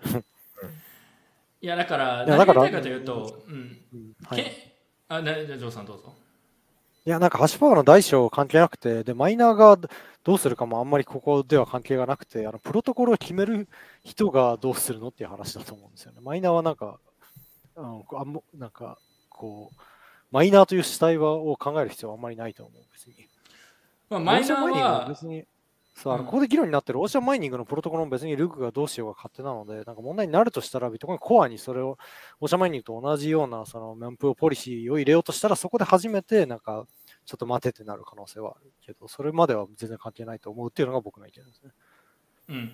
いやだからいやだから何が言いたいかというと、うん。はい。けあねじゃあジョーさんどうぞ。いや、なんかハッシュパワーの大小関係なくて、で、マイナーがどうするかもあんまりここでは関係がなくて、あの、プロトコルを決める人がどうするのっていう話だと思うんですよね。マイナーはなんか、あのあんまなんか、こう、マイナーという主体はを考える必要はあんまりないと思う、別に。まあ、マイナーはは別に、そうあのうんここで議論になってるオーシャンマイニングのプロトコルも別にルークがどうしようが勝手なので、なんか問題になるとしたら、ビットコインコアにそれを、オーシャンマイニングと同じようなそのメンプールポリシーを入れようとしたら、そこで初めて、なんか、ちょっと待てってなる可能性はあるけど、それまでは全然関係ないと思うっていうのが僕の意見ですね。うん、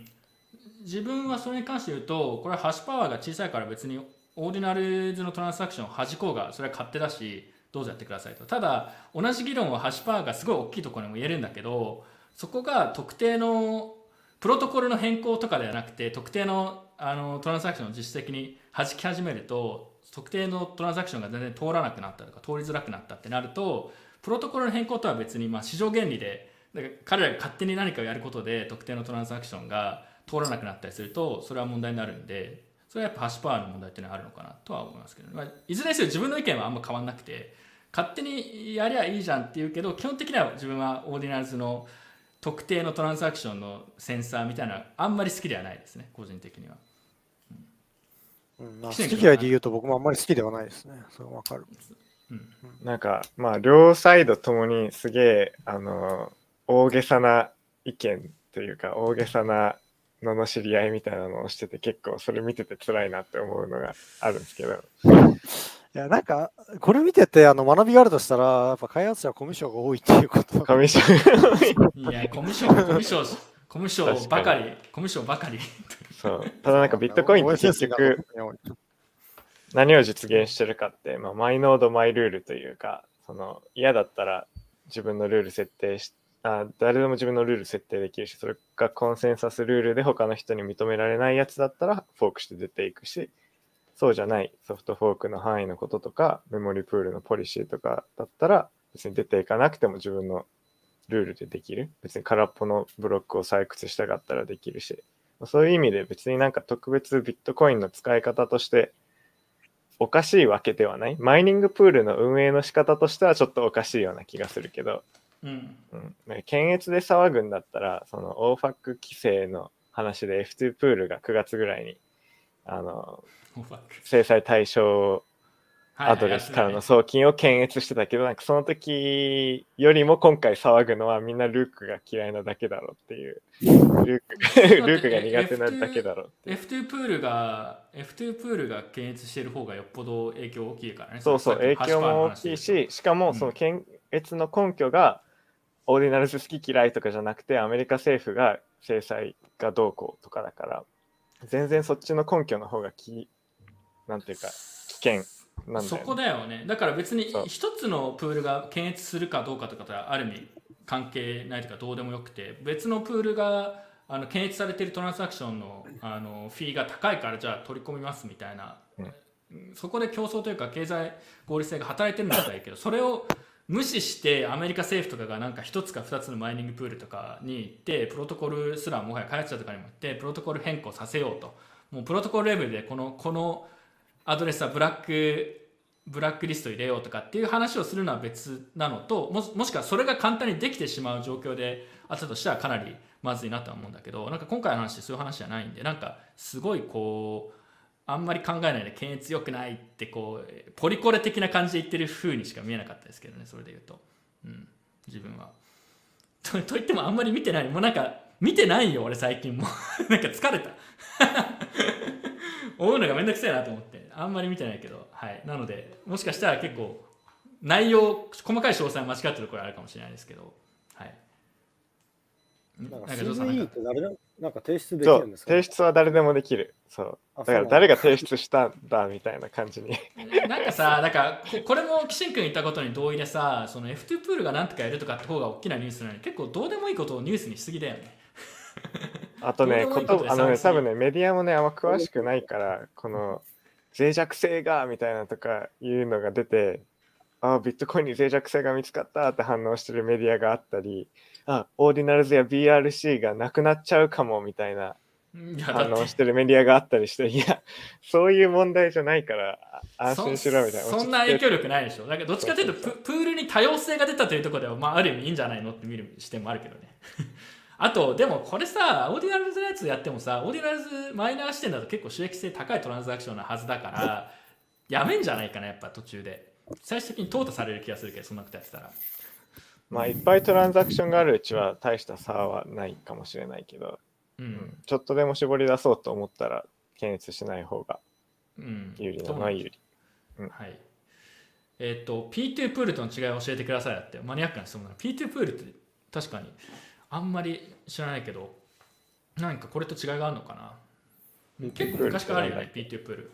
自分はそれに関して言うとこれはハッシュパワーが小さいから別にオーディナルズのトランスアクションを弾こうがそれは勝手だしどうぞやってくださいと。ただ同じ議論はハッシュパワーがすごい大きいところにも言えるんだけどそこが特定のプロトコルの変更とかではなくて特定のあのトランスアクションを実質的に弾き始めると特定のトランスアクションが全然通らなくなったとか通りづらくなったってなるとプロトコルの変更とは別に、まあ、市場原理でだから彼らが勝手に何かをやることで特定のトランスアクションが通らなくなったりするとそれは問題になるんでそれはやっぱハッシュパワーの問題っていうのはあるのかなとは思いますけど、まあ、いずれにせよ自分の意見はあんま変わんなくて勝手にやりゃいいじゃんって言うけど基本的には自分はオーディナルズの特定のトランスアクションのセンサーみたいなあんまり好きではないですね個人的には。うん好き嫌いで言うと僕もあんまり好きではないですね。それはわかる。なんかまあ両サイドともにすげえあの大げさな意見というか大げさな罵り合いみたいなのをしてて結構それ見てて辛いなって思うのがあるんですけど。いや、なんか、これ見てて、あの、学びがあるとしたら、やっぱ開発者はコミュ障が多いっていうこと。コミッションいやコミュ障 コミュ障コミュ障ばかりコミュ障ばかり。そう。ただなんかビットコインって結局何を実現してるかって、まあ、マイノードマイルールというかその嫌だったら自分のルール設定しあ誰でも自分のルール設定できるしそれがコンセンサスルールで他の人に認められないやつだったらフォークして出ていくしそうじゃないソフトフォークの範囲のこととかメモリプールのポリシーとかだったら別に出ていかなくても自分のルールでできる。別に空っぽのブロックを採掘したかったらできるし。そういう意味で別になんか特別ビットコインの使い方としておかしいわけではない。マイニングプールの運営の仕方としてはちょっとおかしいような気がするけど、うん。うん、検閲で騒ぐんだったら、その OFAC 規制の話で F2 プールが9月ぐらいにあの制裁対象はいアドレスからのはい送金を検閲してたけど、なんかその時よりも今回騒ぐのはみんなルークが嫌いなだけだろうっていう、ルークルークが苦手なだけだろうっていう。F2 プールが F2 プールが検閲してる方がよっぽど影響大きいからね。そうそう、影響も大きいし、しかもその検閲の根拠が、オーディナルズ好き嫌いとかじゃなくて、アメリカ政府が制裁がどうこうとかだから、全然そっちの根拠の方がき、なんていうか、危険なんだよ、ね。そこだよね。だから別に一つのプールが検閲するかどうかとかとはある意味関係ないというかどうでもよくて、別のプールがあの検閲されているトランサクションのあのフィーが高いからじゃあ取り込みますみたいな、そこで競争というか経済合理性が働いてるんだったらいいけど、それを無視してアメリカ政府とかがなんか一つか二つのマイニングプールとかに行ってプロトコルすらもはや開発者とかにも行ってプロトコル変更させようと。もうプロトコルレベルでこのこのアドレスはブラックブラックリスト入れようとかっていう話をするのは別なのとももしくはそれが簡単にできてしまう状況であったとしたらかなりまずいなとは思うんだけどなんか今回の話そういう話じゃないんでなんかすごいこうあんまり考えないで検閲良くないってこうポリコレ的な感じで言ってる風にしか見えなかったですけどねそれで言うと、うん、自分は。とと言ってもあんまり見てない。もうなんか見てないよ俺最近も。う なんか疲れた。追うのがめんどくさいなと思って。あんまり見てないけど。はい。なのでもしかしたら結構内容細かい詳細間違ってるところあるかもしれないですけど。なんか CVE っかて誰でもなんか提出できるんですか提出は誰でもできる。そう。あだから誰が提出したんだみたいな感じに。なんかさ、なんかここれも岸君言ったことに同意でさ、その F2 プールがなんとかやるとかって方が大きなニュースなのに、結構どうでもいいことをニュースにしすぎだよね。あとね、ことでことあのね、さ多分ね、メディアもね、あんま詳しくないから、この脆弱性がみたいなとかいうのが出て、あビットコインに脆弱性が見つかったって反応してるメディアがあったり、あオーディナルズや BRC がなくなっちゃうかもみたいな反応しっててるメディアがあったりして、いや、そういう問題じゃないからあ安心しろみたいな。そそんな影響力ないでしょ。だからどっちかというとプ、プールに多様性が出たというところでは、まあ、ある意味いいんじゃないの？って見る視点もあるけどね。あと、でもこれさ、 Ordinals のやつやってもさ、 Ordinals マイナー視点だと結構収益性高いトランザクションなはずだから、やめんじゃないかな、やっぱ途中で。最終的に淘汰される気がするけど、そんなことやってたら。まあ、いっぱいトランザクションがあるうちは大した差はないかもしれないけど、う。うんんちょっとでも絞り出そうと思ったら検閲しない方がうん。有利なのは有利。はい。えっ、と、P2 プールとの違いを教えてくださいだって、マニアックな質問なの。P2 プールって確かにあんまり知らないけど、なんかこれと違いがあるのかな結構昔からあるよね、P2 プール。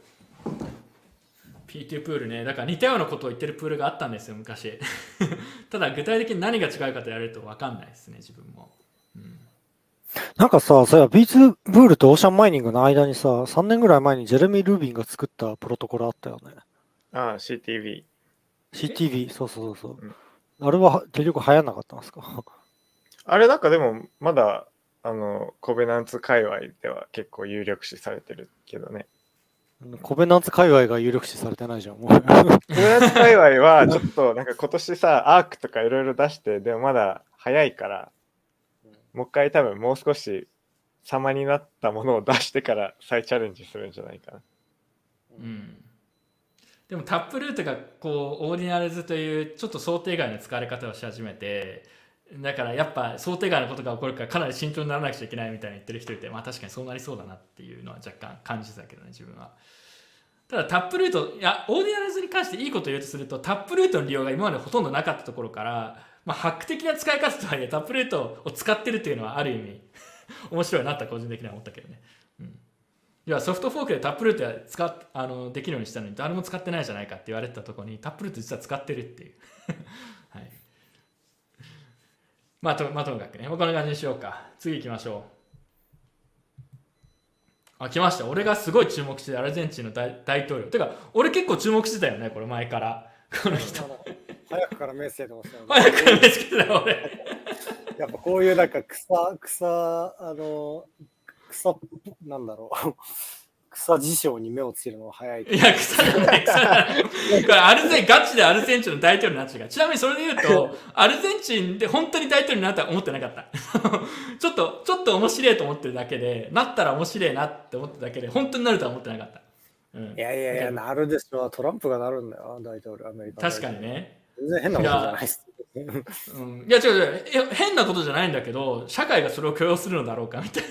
P2 プールね、だから似たようなことを言ってるプールがあったんですよ、昔。ただ具体的に何が違うかと言われると分かんないですね、自分も。うんなんかさ、そういや、B2 ブールとオーシャンマイニングの間にさ、3年ぐらい前にジェレミー・ルービンが作ったプロトコルあったよね。ああ、CTV。CTV、そうそうそうそう。うんあれは結局流行んなかったんですか？あれなんかでもまだあのコベナンツ界隈では結構有力視されてるけどね。コベナンツ界隈が有力視されてないじゃん、もう。コベナンツ界隈はちょっとなんか今年さ、アークとかいろいろ出して、でもまだ早いから、もう一回多分もう少し様になったものを出してから再チャレンジするんじゃないかな。うん、でもタップルートがこうオーディナルズというちょっと想定外の使われ方をし始めてだからやっぱ想定外のことが起こるからかなり慎重にならなくちゃいけないみたいに言ってる人いてまあ確かにそうなりそうだなっていうのは若干感じてたけどね自分は。ただ Taproot いや Ordinals に関していいことを言うとすると Taproot の利用が今までほとんどなかったところから、まあ、ハック的な使い方とはいえ Taproot を使ってるっていうのはある意味 面白いなと個人的には思ったけどね。いやソフトフォークで Taproot や使っあのできるようにしたのに誰も使ってないじゃないかって言われてたところに Taproot 実は使ってるっていう。まあとまあともかくね。こんな感じにしようか。次行きましょう。あ来ました。俺がすごい注目してるアルゼンチンの大大統領。てか俺結構注目してたよねこれ前から。この人。早くからメッセージもしたよね早くから見つけてたよ俺。やっぱこういうなんか草、草、あの、草、なんだろう。草事象に目をつけるのが早い。いや、腐らない、腐らない。これ、アルゼン、ガチでアルゼンチンの大統領になっちゃうから。ちなみにそれで言うと、アルゼンチンで本当に大統領になったら思ってなかった。ちょっと、ちょっと面白いと思ってるだけで、なったら面白いなって思ってるだけで、本当になるとは思ってなかった。うんい。やいやいや、なるでしょ。トランプがなるんだよ、大統領、アメリカ。確かに。ね。全然変なことじゃないです。うん。いや、違う違う。いや変なことじゃないんだけど、社会がそれを許容するのだろうかみたいな。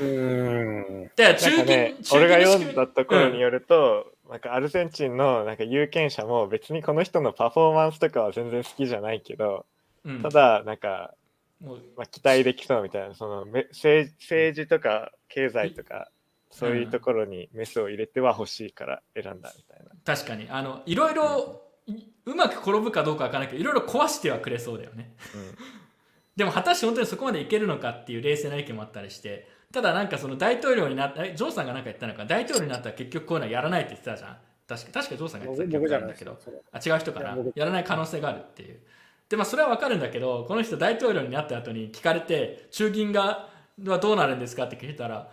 うーん。で、中金、なんかね、中俺が読んだところによると、なんかアルゼンチンのなんか有権者も別にこの人のパフォーマンスとかは全然好きじゃないけど、うん、ただなんか、もうまあ、期待できそうみたいなそのめ政政治とか経済とかそういうところにメスを入れては欲しいから選んだみたいな。確かに。あのいろいろいうまく転ぶかどうかわからないけどいろいろ壊してはくれそうだよね。うん。でも果たして本当にそこまでいけるのかっていう冷静な意見もあったりしてただなんかその大統領になったえジョーさんが何か言ったのか？大統領になったら結局こういうのはやらないって言ってたじゃん。確か確かジョーさんが言ってた記憶があるんだけど。あ違う人かな？いやらない可能性があるっていう。でまあそれはわかるんだけどこの人大統領になった後に聞かれて中銀がはどうなるんですかって聞いたら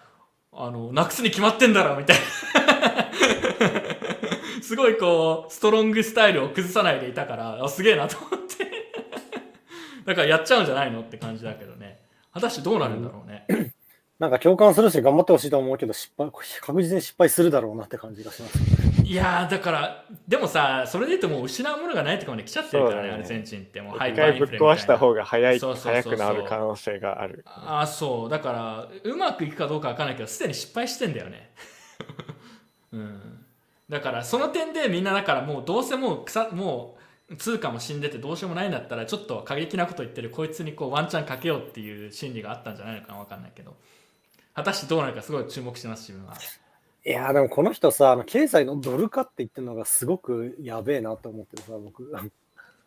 あのなくすに決まってんだろみたいな。すごいこうストロングスタイルを崩さないでいたからあすげえなと思って。だからやっちゃうんじゃないのって感じだけどね。果たしてどうなるんだろうねなんか共感するし頑張ってほしいと思うけど、失敗、確実に失敗するだろうなって感じがします。いやーだからでもさそれで言うともう失うものがないとこまで来ちゃってるからねね。アルゼンチンってもう一ハイパーイン回ぶっ壊した方が早い、早くなる可能性がある。ああそう。だからうまくいくかどうかわかんないけどすでに失敗してんだよね。うん。だからその点でみんなだからもうどうせもう草もう通貨も死んでてどうしようもないんだったらちょっと過激なこと言ってるこいつにこうワンチャンかけようっていう心理があったんじゃないのかなわかんないけど果たしてどうなるかすごい注目してます自分は。いやーでもこの人さ、あの経済のドル化って言ってるのがすごくやべえなと思ってるさ、僕。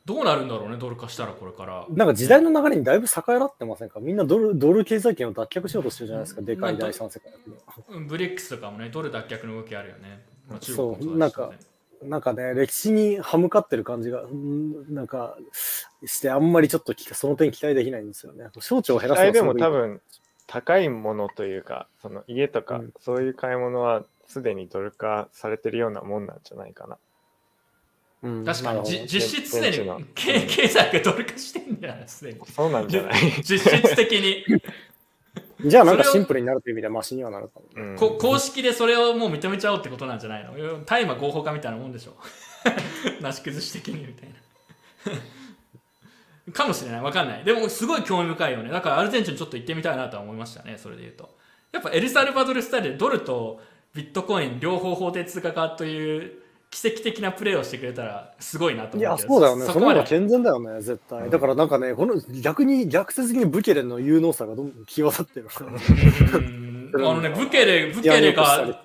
どうなるんだろうねドル化したらこれから。なんか時代の流れにだいぶ逆らってませんか？みんなドルドル経済圏を脱却しようとしてるじゃないですか、でかい第三世界の。国はうんブリックスとかもねドル脱却の動きあるよね、まあ、中そう国もだしなんかなんかね、歴史に歯向かってる感じが、うんなんか、して、あんまりちょっときその点期待できないんですよね。省庁を減らすのはでも多分、高いものというか、その家とか、うん。そういう買い物はすでにドル化されてるようなもんなんじゃないかな。うん。確かにじ実質すでに経経済がドル化してんだよねすでに。そうなんじゃない、実質的に。じゃあなんかシンプルになるという意味ではマシにはなるかも。うん。こ公式でそれをもう認めちゃおうってことなんじゃないの？大麻合法化みたいなもんでしょ。なし崩し的にみたいなかもしれない。わかんない。でもすごい興味深いよね。だからアルゼンチンちょっと行ってみたいなとは思いましたね。それで言うと。やっぱエルサルバドルスタイルでドルとビットコイン両方法定通貨化という奇跡的なプレーをしてくれたらすごいなといや、思うけど。そうだよね。そこまで。の方が健全だよね、絶対。だからなんかね、この逆に逆説的にブケレンの有能さがどんどん際立ってるあのね、ブケレ、ブケレが、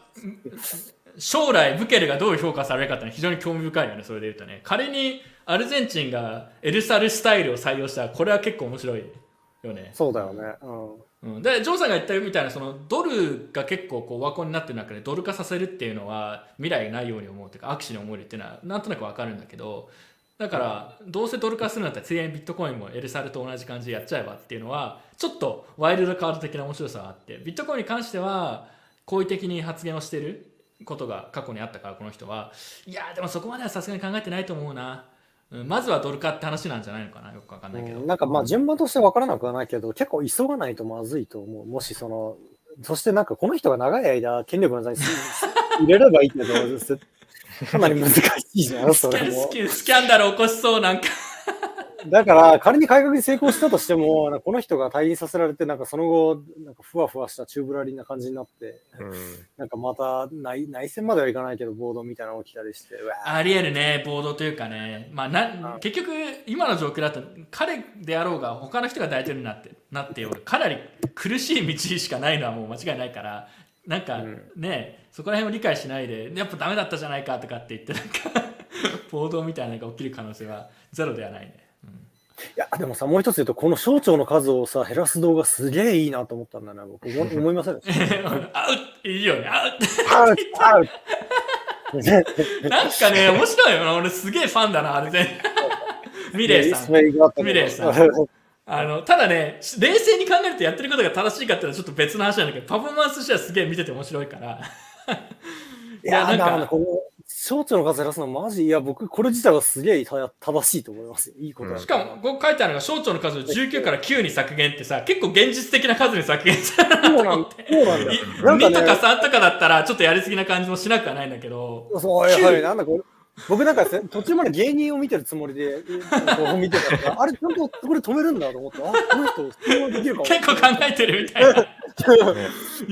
将来ブケレがどう評価されるかってのは非常に興味深いよね、それで言うとね。仮にアルゼンチンがエルサルスタイルを採用したら、これは結構面白いよね。そうだよね。うん。うん、でジョーさんが言ったみたいなそのドルが結構こうオワコンになってる中でドル化させるっていうのは未来ないように思うというか握手に思えるっていうのはなんとなくわかるんだけどだからどうせドル化するんだったらついでにビットコインもエルサルと同じ感じでやっちゃえばっていうのはちょっとワイルドカード的な面白さがあってビットコインに関しては好意的に発言をしてることが過去にあったからこの人はいやでもそこまではさすがに考えてないと思うな、うん、まずはドル化って話なんじゃないのかなよくわかんないけど、うんなんかまあ順番として分からなくはないけど、結構急がないとまずいと思う。もしその、そしてなんかこの人が長い間権力の座に入れればいいけど、せかなり難しいじゃん、それも。スキャンダル起こしそうなんかだから仮に改革に成功したとしても、なんかこの人が退任させられて、なんかその後、なんかふわふわしたチューブラリーな感じになって、うん。なんかまた内内戦まではいかないけど、暴動みたいなの起きたりして、ありえるね暴動というかね、まあ、な結局今の状況だと彼であろうが他の人が大統領になってなっておる。かなり苦しい道しかないのはもう間違いないからなんかね、そこら辺を理解しないでやっぱダメだったじゃないかとかって言ってなんか暴動みたいなのが起きる可能性はゼロではないね。いや、でもさ、もう一つ言うと、この省庁の数をさ、減らす動画すげえいいなと思ったんだよね、僕。思 思いませんでした？アウいいよね。アウアウトアウトなんかね面白いよな。俺すげえファンだなあれ。で ミレイさん。ミレイさん。あのただね冷静に考えるとやってることが正しいかっていうのはちょっと別の話なんだけどパフォーマンスとしてはすげえ見てて面白いからいや、なんかこの省庁の数減らすのマジ、いや、僕、これ自体はすげえた正しいと思いますよ。いいことだ、しかもここ書いてあるのが省庁の数を19から9に削減ってさ結構現実的な数に削減されるそうなんだ。そうなんだよ。なんか2とかね、3とかだったらちょっとやりすぎな感じもしなくはないんだけどそう、やはり、なんだこれ。僕なんかせ途中まで芸人を見てるつもりで、こう見てたから、あれ、ちゃんとこれ止めるんだと思って、あ、この人、質問できるかも。結構考えてるみたいな いや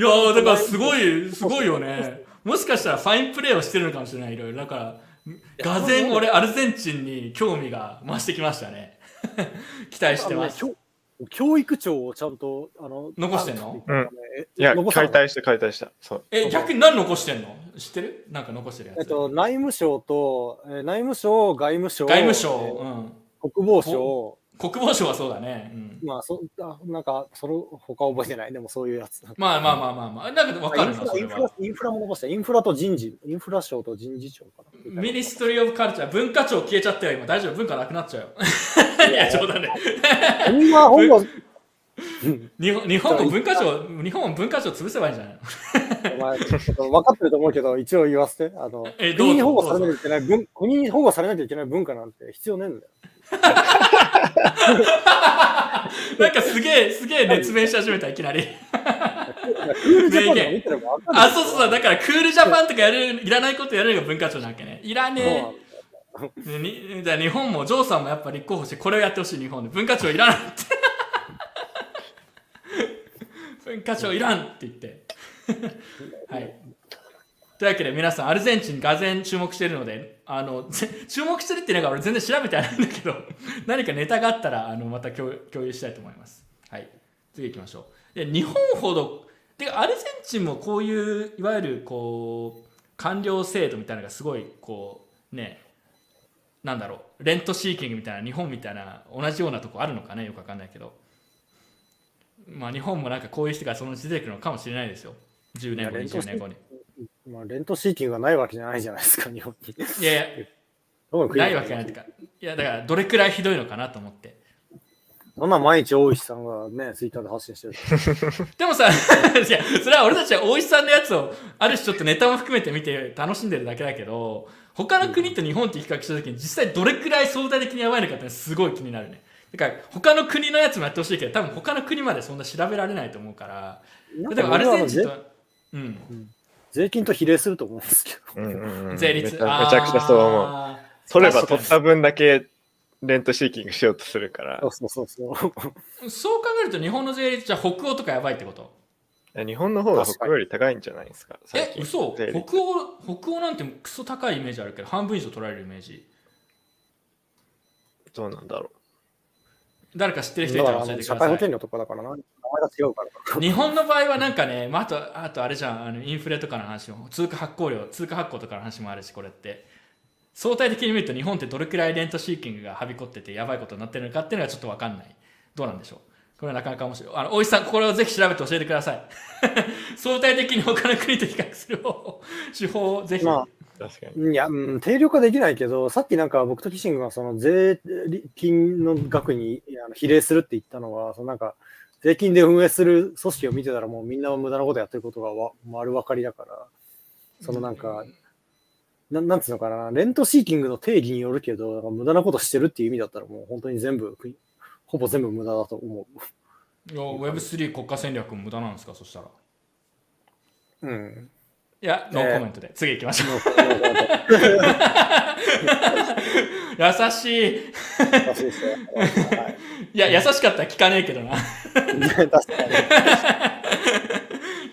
ーだからすごいすごいよねもしかしたらファインプレーをしてるのかもしれないいろいろ。だからがぜん俺アルゼンチンに興味が増してきましたね。期待してます。教教育庁をちゃんと、あの、残してんの？あえいや、解体して解体した。そう。え逆に何残してんの？知ってる？なんか残してるやつ、えっと、内務省と、えー内務省、外務省、外務省、えーうん。国防省、国防省はそうだね、うん、まあそあ、なんか、その他覚えてない、でもそういうやつ。まあまあまあまあまあ。なんか分かるなそれインフラインフラは。インフラも残した。インフラと人事、インフラ省と人事庁かな。 Ministry of Culture 文化庁消えちゃったよ今大丈夫。文化なくなっちゃうよ。いや冗談で。国は 本郷、日本日本も文化庁日本も文化庁潰せばいいんじゃないの？お前、ちょっと分かってると思うけど、一応言わせて。あのえどうぞ国に保護されなきゃいけない文、国に保護されなきゃいけない文化なんて必要ねえんだよ。なんかすげえすげえ熱弁し始めたいきなりルジャパンとか見てればわかるあ、そうそうそう、だからクールジャパンとかやる、いらないことやるのが文化庁なわけね。いらねえ。にじゃあ日本も、ジョーさんもやっぱ立候補して、これをやってほしい、日本で。文化庁いらないって。文化庁いらんって言って。はい。というわけで皆さん、アルゼンチン、がぜん注目しているので、あの、ぜ注目してるっていうのが俺全然調べてはないんだけど、何かネタがあったら、あの、また共共有したいと思います。はい。次行きましょう。で、日本ほど、てかアルゼンチンもこういう、いわゆる、こう、官僚制度みたいなのがすごい、こう、ね、なんだろう、レントシーキングみたいな、日本みたいな、同じようなとこあるのかね、よくわかんないけど。まあ、日本もなんかこういう人がそのうち出てくるのかもしれないですよ。10年後、いやレント20年後に。まあ、レントシーキングがないわけじゃないじゃないですか、日本に。いやいや、ないわけないとか。いや、だから、どれくらいひどいのかなと思って。そんな毎日大石さんがね、ツイッターで発信してる。でもさ、いや、それは俺たちは大石さんのやつを、ある種ちょっとネタも含めて見て楽しんでるだけだけど、他の国と日本って比較した時に実際どれくらい相対的にやばいのかってすごい気になるね。だから他の国のやつもやってほしいけど、多分他の国までそんな調べられないと思うから、例えばアルゼンチン僕はと、うん、税金と比例すると思うんですけど。うんうんうん、税率。めちゃめちゃくちゃそう思う。あ取れば取った分だけレントシーキングしようとするから。そうそうそうそう。ーそう考えると日本の税率じゃ北欧とかやばいってこと？日本の方が北欧より高いんじゃないですか。最え、近。嘘？北欧、北欧なんてクソ高いイメージあるけど、半分以上取られるイメージ。どうなんだろ誰か知ってる人いたら教えてください。の社会保険。料とかだからな、名前が違うから。日本の場合はなんかね、まあ、あとあとあれじゃん。あのインフレとかの話も。通貨発行量通貨発行とかの話もあるしこれって。相対的に見ると日本ってどれくらいレントシーキングがはびこっててやばいことになってるのかっていうのがちょっと分かんない。どうなんでしょう？これはなかなか面白い。あの大石さんこれをぜひ調べて教えてください。相対的に他の国と比較する方法手法をぜひ、まあう確かに。いや、うん、定量化できないけど、さっきなんか僕とキシングがその税金の額にあの比例するって言ったのは、そのなんか税金で運営する組織を見てたらもうみんな無駄なことやってることがわ丸分かりだから、そのなんか、ななんつうのかな、レントシーキングの定義によるけど、無駄なことしてるっていう意味だったらもう本当に全部、ほぼ全部無駄だと思いや Web3 国家戦略も無駄なんですか？そしたら。う。うん。いやノえーーコメントで、次行きましょう 優しい。らしいです よはい。いや優しかったら聞かねえけどな。確かに。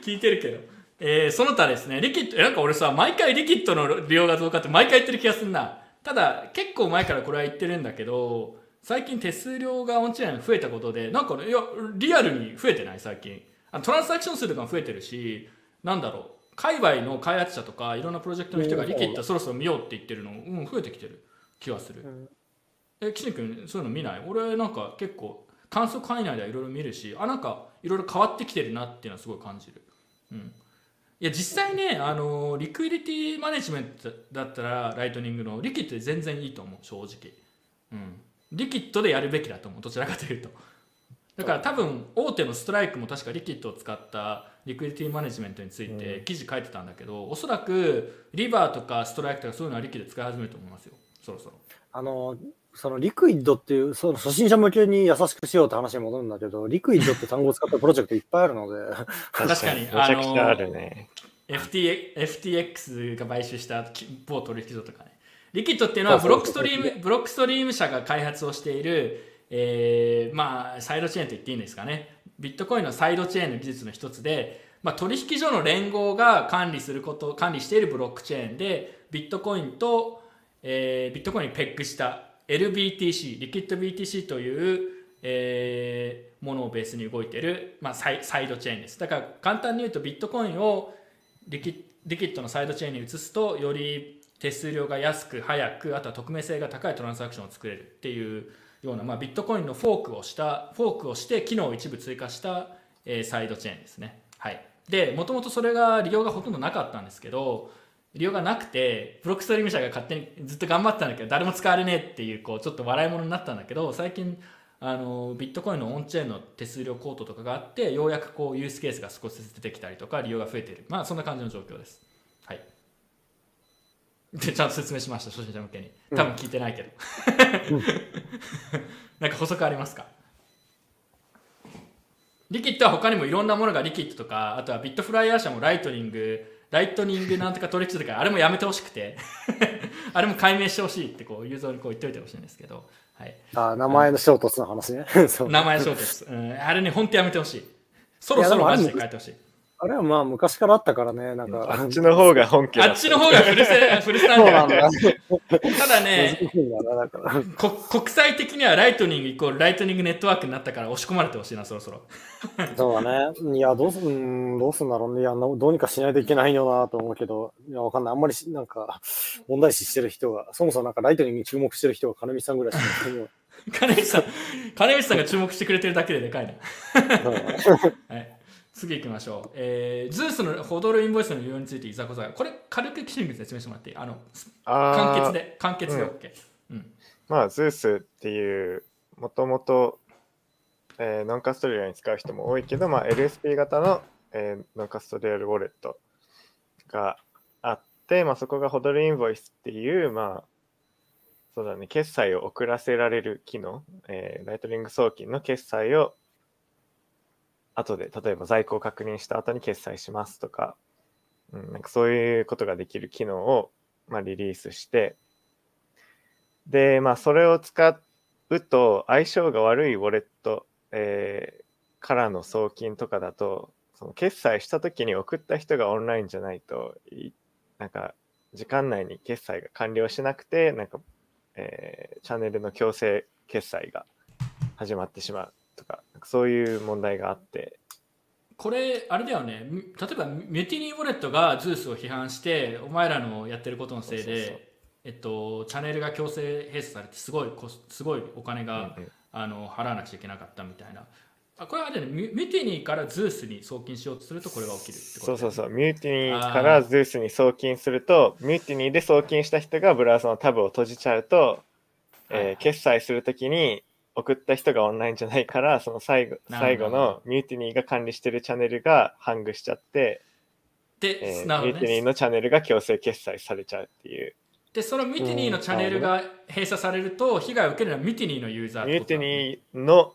聞いてるけど、えーその他ですね。リキッドえなんか俺さ毎回リキッドの利用が増加って毎回言ってる気がするな。ただ結構前からこれは言ってるんだけど最近手数料がオンチェーン増えたことでなんかねいやリアルに増えてない？最近。あのトランサクション数とかも増えてるしなんだろう。界隈の開発者とかいろんなプロジェクトの人がリキッドそろそろ見ようって言ってるのうん増えてきてる気はする、ん。え岸君そういうの見ない？俺なんか結構観測範囲内ではいろいろ見るしあなんかいろいろ変わってきてるなっていうのはすごい感じる。うん。いや実際ね あのリクイリティマネジメントだったらライトニングのリキッドで全然いいと思う正直。うん。 Liquid でやるべきだと思うどちらかというと。だから多分大手の Strike も確か Liquid を使った liquidity management について記事書いてたんだけど、おそらく River とか Strike とかそういうのは Liquid 使い始めると思いますよそろそろあの、そのリクイッドっていう、その初心者向けに優しくしようって話に戻るんだけど、リクイッドって単語を使ったプロジェクトいっぱいあるので、確かに めちゃくちゃあるね、FT FTX が買収した某取引所とかね。 Liquid っていうのは Blockstream、Blockstream 社が開発をしている、えーまあ、サイドチェーンと言っていいんですかね。ビットコインのサイドチェーンの技術の一つで、まあ、取引所の連合が管理すること、管理しているブロックチェーンで、ビットコインと、えービットコインにペッグした LBTC、 Liquid BTC という、えーものをベースに動いている、まあ、サイサイドチェーンです。だから簡単に言うとビットコインをリキリキッドのサイドチェーンに移すとより手数料が安く早くあとは匿名性が高いトランザクションを作れるっていうような、まあ、ビットコインのフォークをしたフォークをして機能を一部追加した、えーサイドチェーンですね。はい、でもともとそれが利用がほとんどなかったんですけど利用がなくてブロックストリーム社が勝手にずっと頑張ってたんだけど誰も使われねえっていうこうちょっと笑い物になったんだけど最近あのビットコインのオンチェーンの手数料コートとかがあってようやくこうユースケースが少しずつ出てきたりとか利用が増えている。まあそんな感じの状況です。はい。でちゃんと説明しました初心者向けに。多分聞いてないけど、なんか補足ありますか？ Liquid は他にもいろんなものがリキッドとかあとはビットフライヤー社も Lightning Lightning なんとか取引とかあれもやめてほしくて。あれも改名してほしいってこうユーザーにこう言っといてほしいんですけど、はい、あ名前の衝突の話ね。名前衝突、うん、あれね本当やめてほしい。そろそろマジで変えてほしいあれはまあ昔からあったからね、なんか。あっちの方が本家だあっちの方が古せ 古せなんだよなんだ。ただね。こ国際的には Lightning イコール Lightning Network になったから押し込まれてほしいなそろそろそうだね。いや、どうす、うん、どうすんだろうね。いや、などうにかしないといけないよなと思うけど、いや、わかんない。あんまりし、なんか、問題視してる人が、そもそもなんか Lightning に注目してる人が金見さんぐらいしかいないよ。金光さん金光さんが注目してくれてるだけででかいなうん はい、次行きましょう。えー、ズースのホドルインボイスの利用についていざこざが、これ軽く記事に説明してもらっていい？あの、簡潔あで、簡潔でうん OK。うん。まあ、ズースっていう、もともと、えーノンカストリアルに使う人も多いけど、まあ、LSP 型の、えーノンカストリアルウォレットがあって、まあ、そこがホドルインボイスっていう、まあ、そうだね、決済を遅らせられる機能、えーライトニング送金の決済を後で、例えば在庫を確認した後に決済しますとか、うん、なんかそういうことができる機能を、まあ、リリースして、で、まあ、それを使うと相性が悪いウォレット、えーからの送金とかだと、その決済した時に送った人がオンラインじゃないと、なんか時間内に決済が完了しなくて、なんか、えーチャンネルの強制決済が始まってしまう。とか、そういう問題があって、これ、あれだよね、み例えばミュティニーウォレットがズースを批判して、お前らのやってることのせいで、えっと、チャンネルが強制閉鎖されて、すごいすごいお金が、うんうん。あの払わなくちゃいけなかったみたいな。あこれはあれね、ミュティニーからズースに送金しようとすると、これが起きるってことそうそうそう、 Mutiny から Zeus に送金すると、 Mutiny で送金した人がブラウザのタブを閉じちゃうと、はいえー決済するときに送った人がオンラインじゃないから、その最後最後の Mutiny が管理してるチャンネルがハングしちゃって、で、えーね Mutiny。のチャンネルが強制決済されちゃうっていう。で、その Mutiny のチャンネルが閉鎖されると、被害を受けるのは Mutiny のユーザー Mutiny の、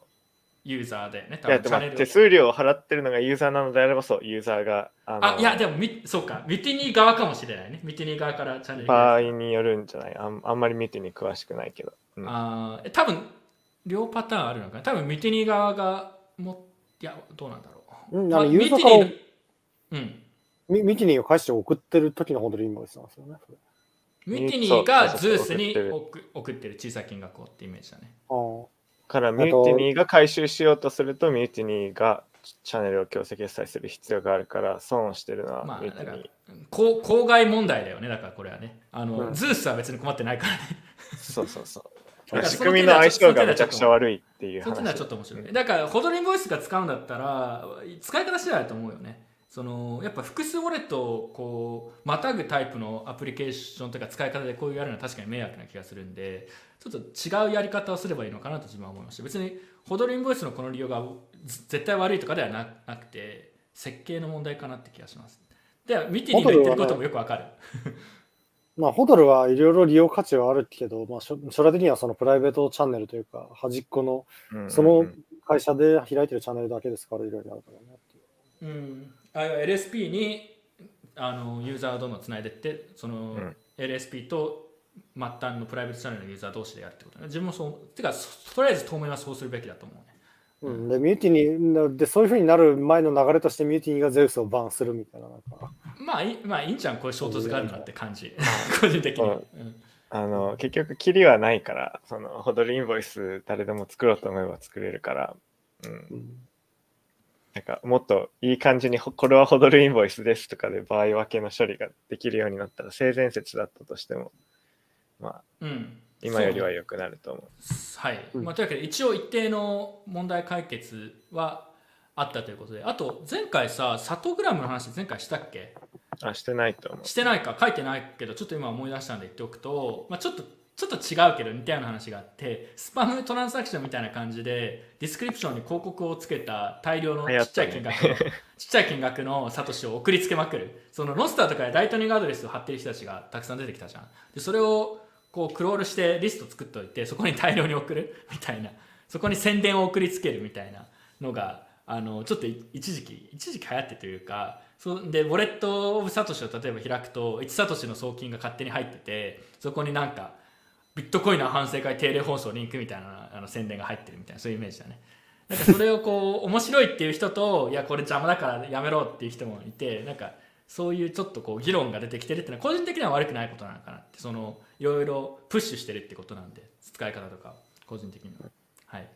ユーザーでね、多分チャンネル手数料を払ってるのがユーザーなのであれば、そう、ユーザーが、あいや、でもミ、そうか、ミュティニー側かもしれないね。ミュティニー側からチャンネル場合が。によるんじゃない？あんあんまりミューティニー詳しくないけど。うんあ多分、両パターンあるのかな？多分、ミュティニー側がも、いや、どうなんだろう。うんまああのユーザーからミュティニーのうん。ミミティニーを返して送ってる時のホドルインボイスなんですよね。ミュティニーがズースに送ってる送送ってる小さい金額をってイメージだね。からミューティニーが回収しようとするとミューティニーがチャンネルを強制決済する必要があるから損をしてるのはまあ、ミューテだからィニー、こう公害問題だよね、だからこれはね。あの、うんズースは別に困ってないからね。そうそうそう仕組みの相性がめちゃくちゃ悪いっていうそっちのは話ちょっと面白い。だから、ホドリンボイスが使うんだったら、使い方次第だと思うよね。そのやっぱ複数ウォレットをこうまたぐタイプのアプリケーションとか使い方でこういうやるのは確かに迷惑な気がするんでちょっと違うやり方をすればいいのかなと自分は思いました別にホドリンボイスのこの利用がず絶対悪いとかではななくて設計の問題かなって気がしますでミティにが言ってることもよくわかるまあ、ホドルはいろいろ利用価値はあるけど、まあ、将将来的にはそのプライベートチャンネルというか、端っこの、うんうんうん。その会社で開いてるチャンネルだけですから、いろいろあるからね。っていう。うん、あ LSP にあのユーザーをどんどんつないでってその、うん。LSP と末端のプライベートチャンネルのユーザー同士でやるってことね。自分もそうてかそとりあえず当面はそうするべきだと思う。ねうん、で、ミューティニー、で、そういうふうになる前の流れとして、ミューティニーがゼウスをバンするみたいな、なんか、まあいいまあいいんじゃんこういう衝突があるなって感じ。個人的に、うん。うん。あの結局キリはないからそのホドルインボイス誰でも作ろうと思えば作れるから、うん、うん。ななんかもっといい感じにほこれはホドルインボイスですとかで場合分けの処理ができるようになったら性善説だったとしてもまあ。うん今よりは良くなると思う。はい、うん。まあ、というわけで一応一定の問題解決はあったということであと前回さ Satogram の話前回したっけ？あしてないと思う。してないか？書いてないけどちょっと今思い出したんで言っておくと、まあ、ちょっとちょっと違うけど似たような話があってスパムトランザクションみたいな感じでディスクリプションに広告をつけた大量のちっちゃい金額の、ちっちゃい金額のサトシを送りつけまくる。その Nostr とかで Lightning Address を貼ってる人たちがたくさん出てきたじゃん。でそれをこうクロールしてリスト作っておいてそこに大量に送る？みたいな。そこに宣伝を送りつけるみたいなのがあのちょっと一時期一時期流行ってというかそうでウォレット・オブ・サトシを例えば開くと1サトシの送金が勝手に入っててそこになんかビットコインの反省会定例放送リンクみたいなあの宣伝が入ってるみたいなそういうイメージだね。なんかそれをこう面白いっていう人といやこれ邪魔だからやめろっていう人もいてなんかそういうちょっとこう議論が出てきてるっていうのは個人的には悪くないことなのかなってそのいろいろプッシュしてるってことなんで使い方とか個人的には。はい。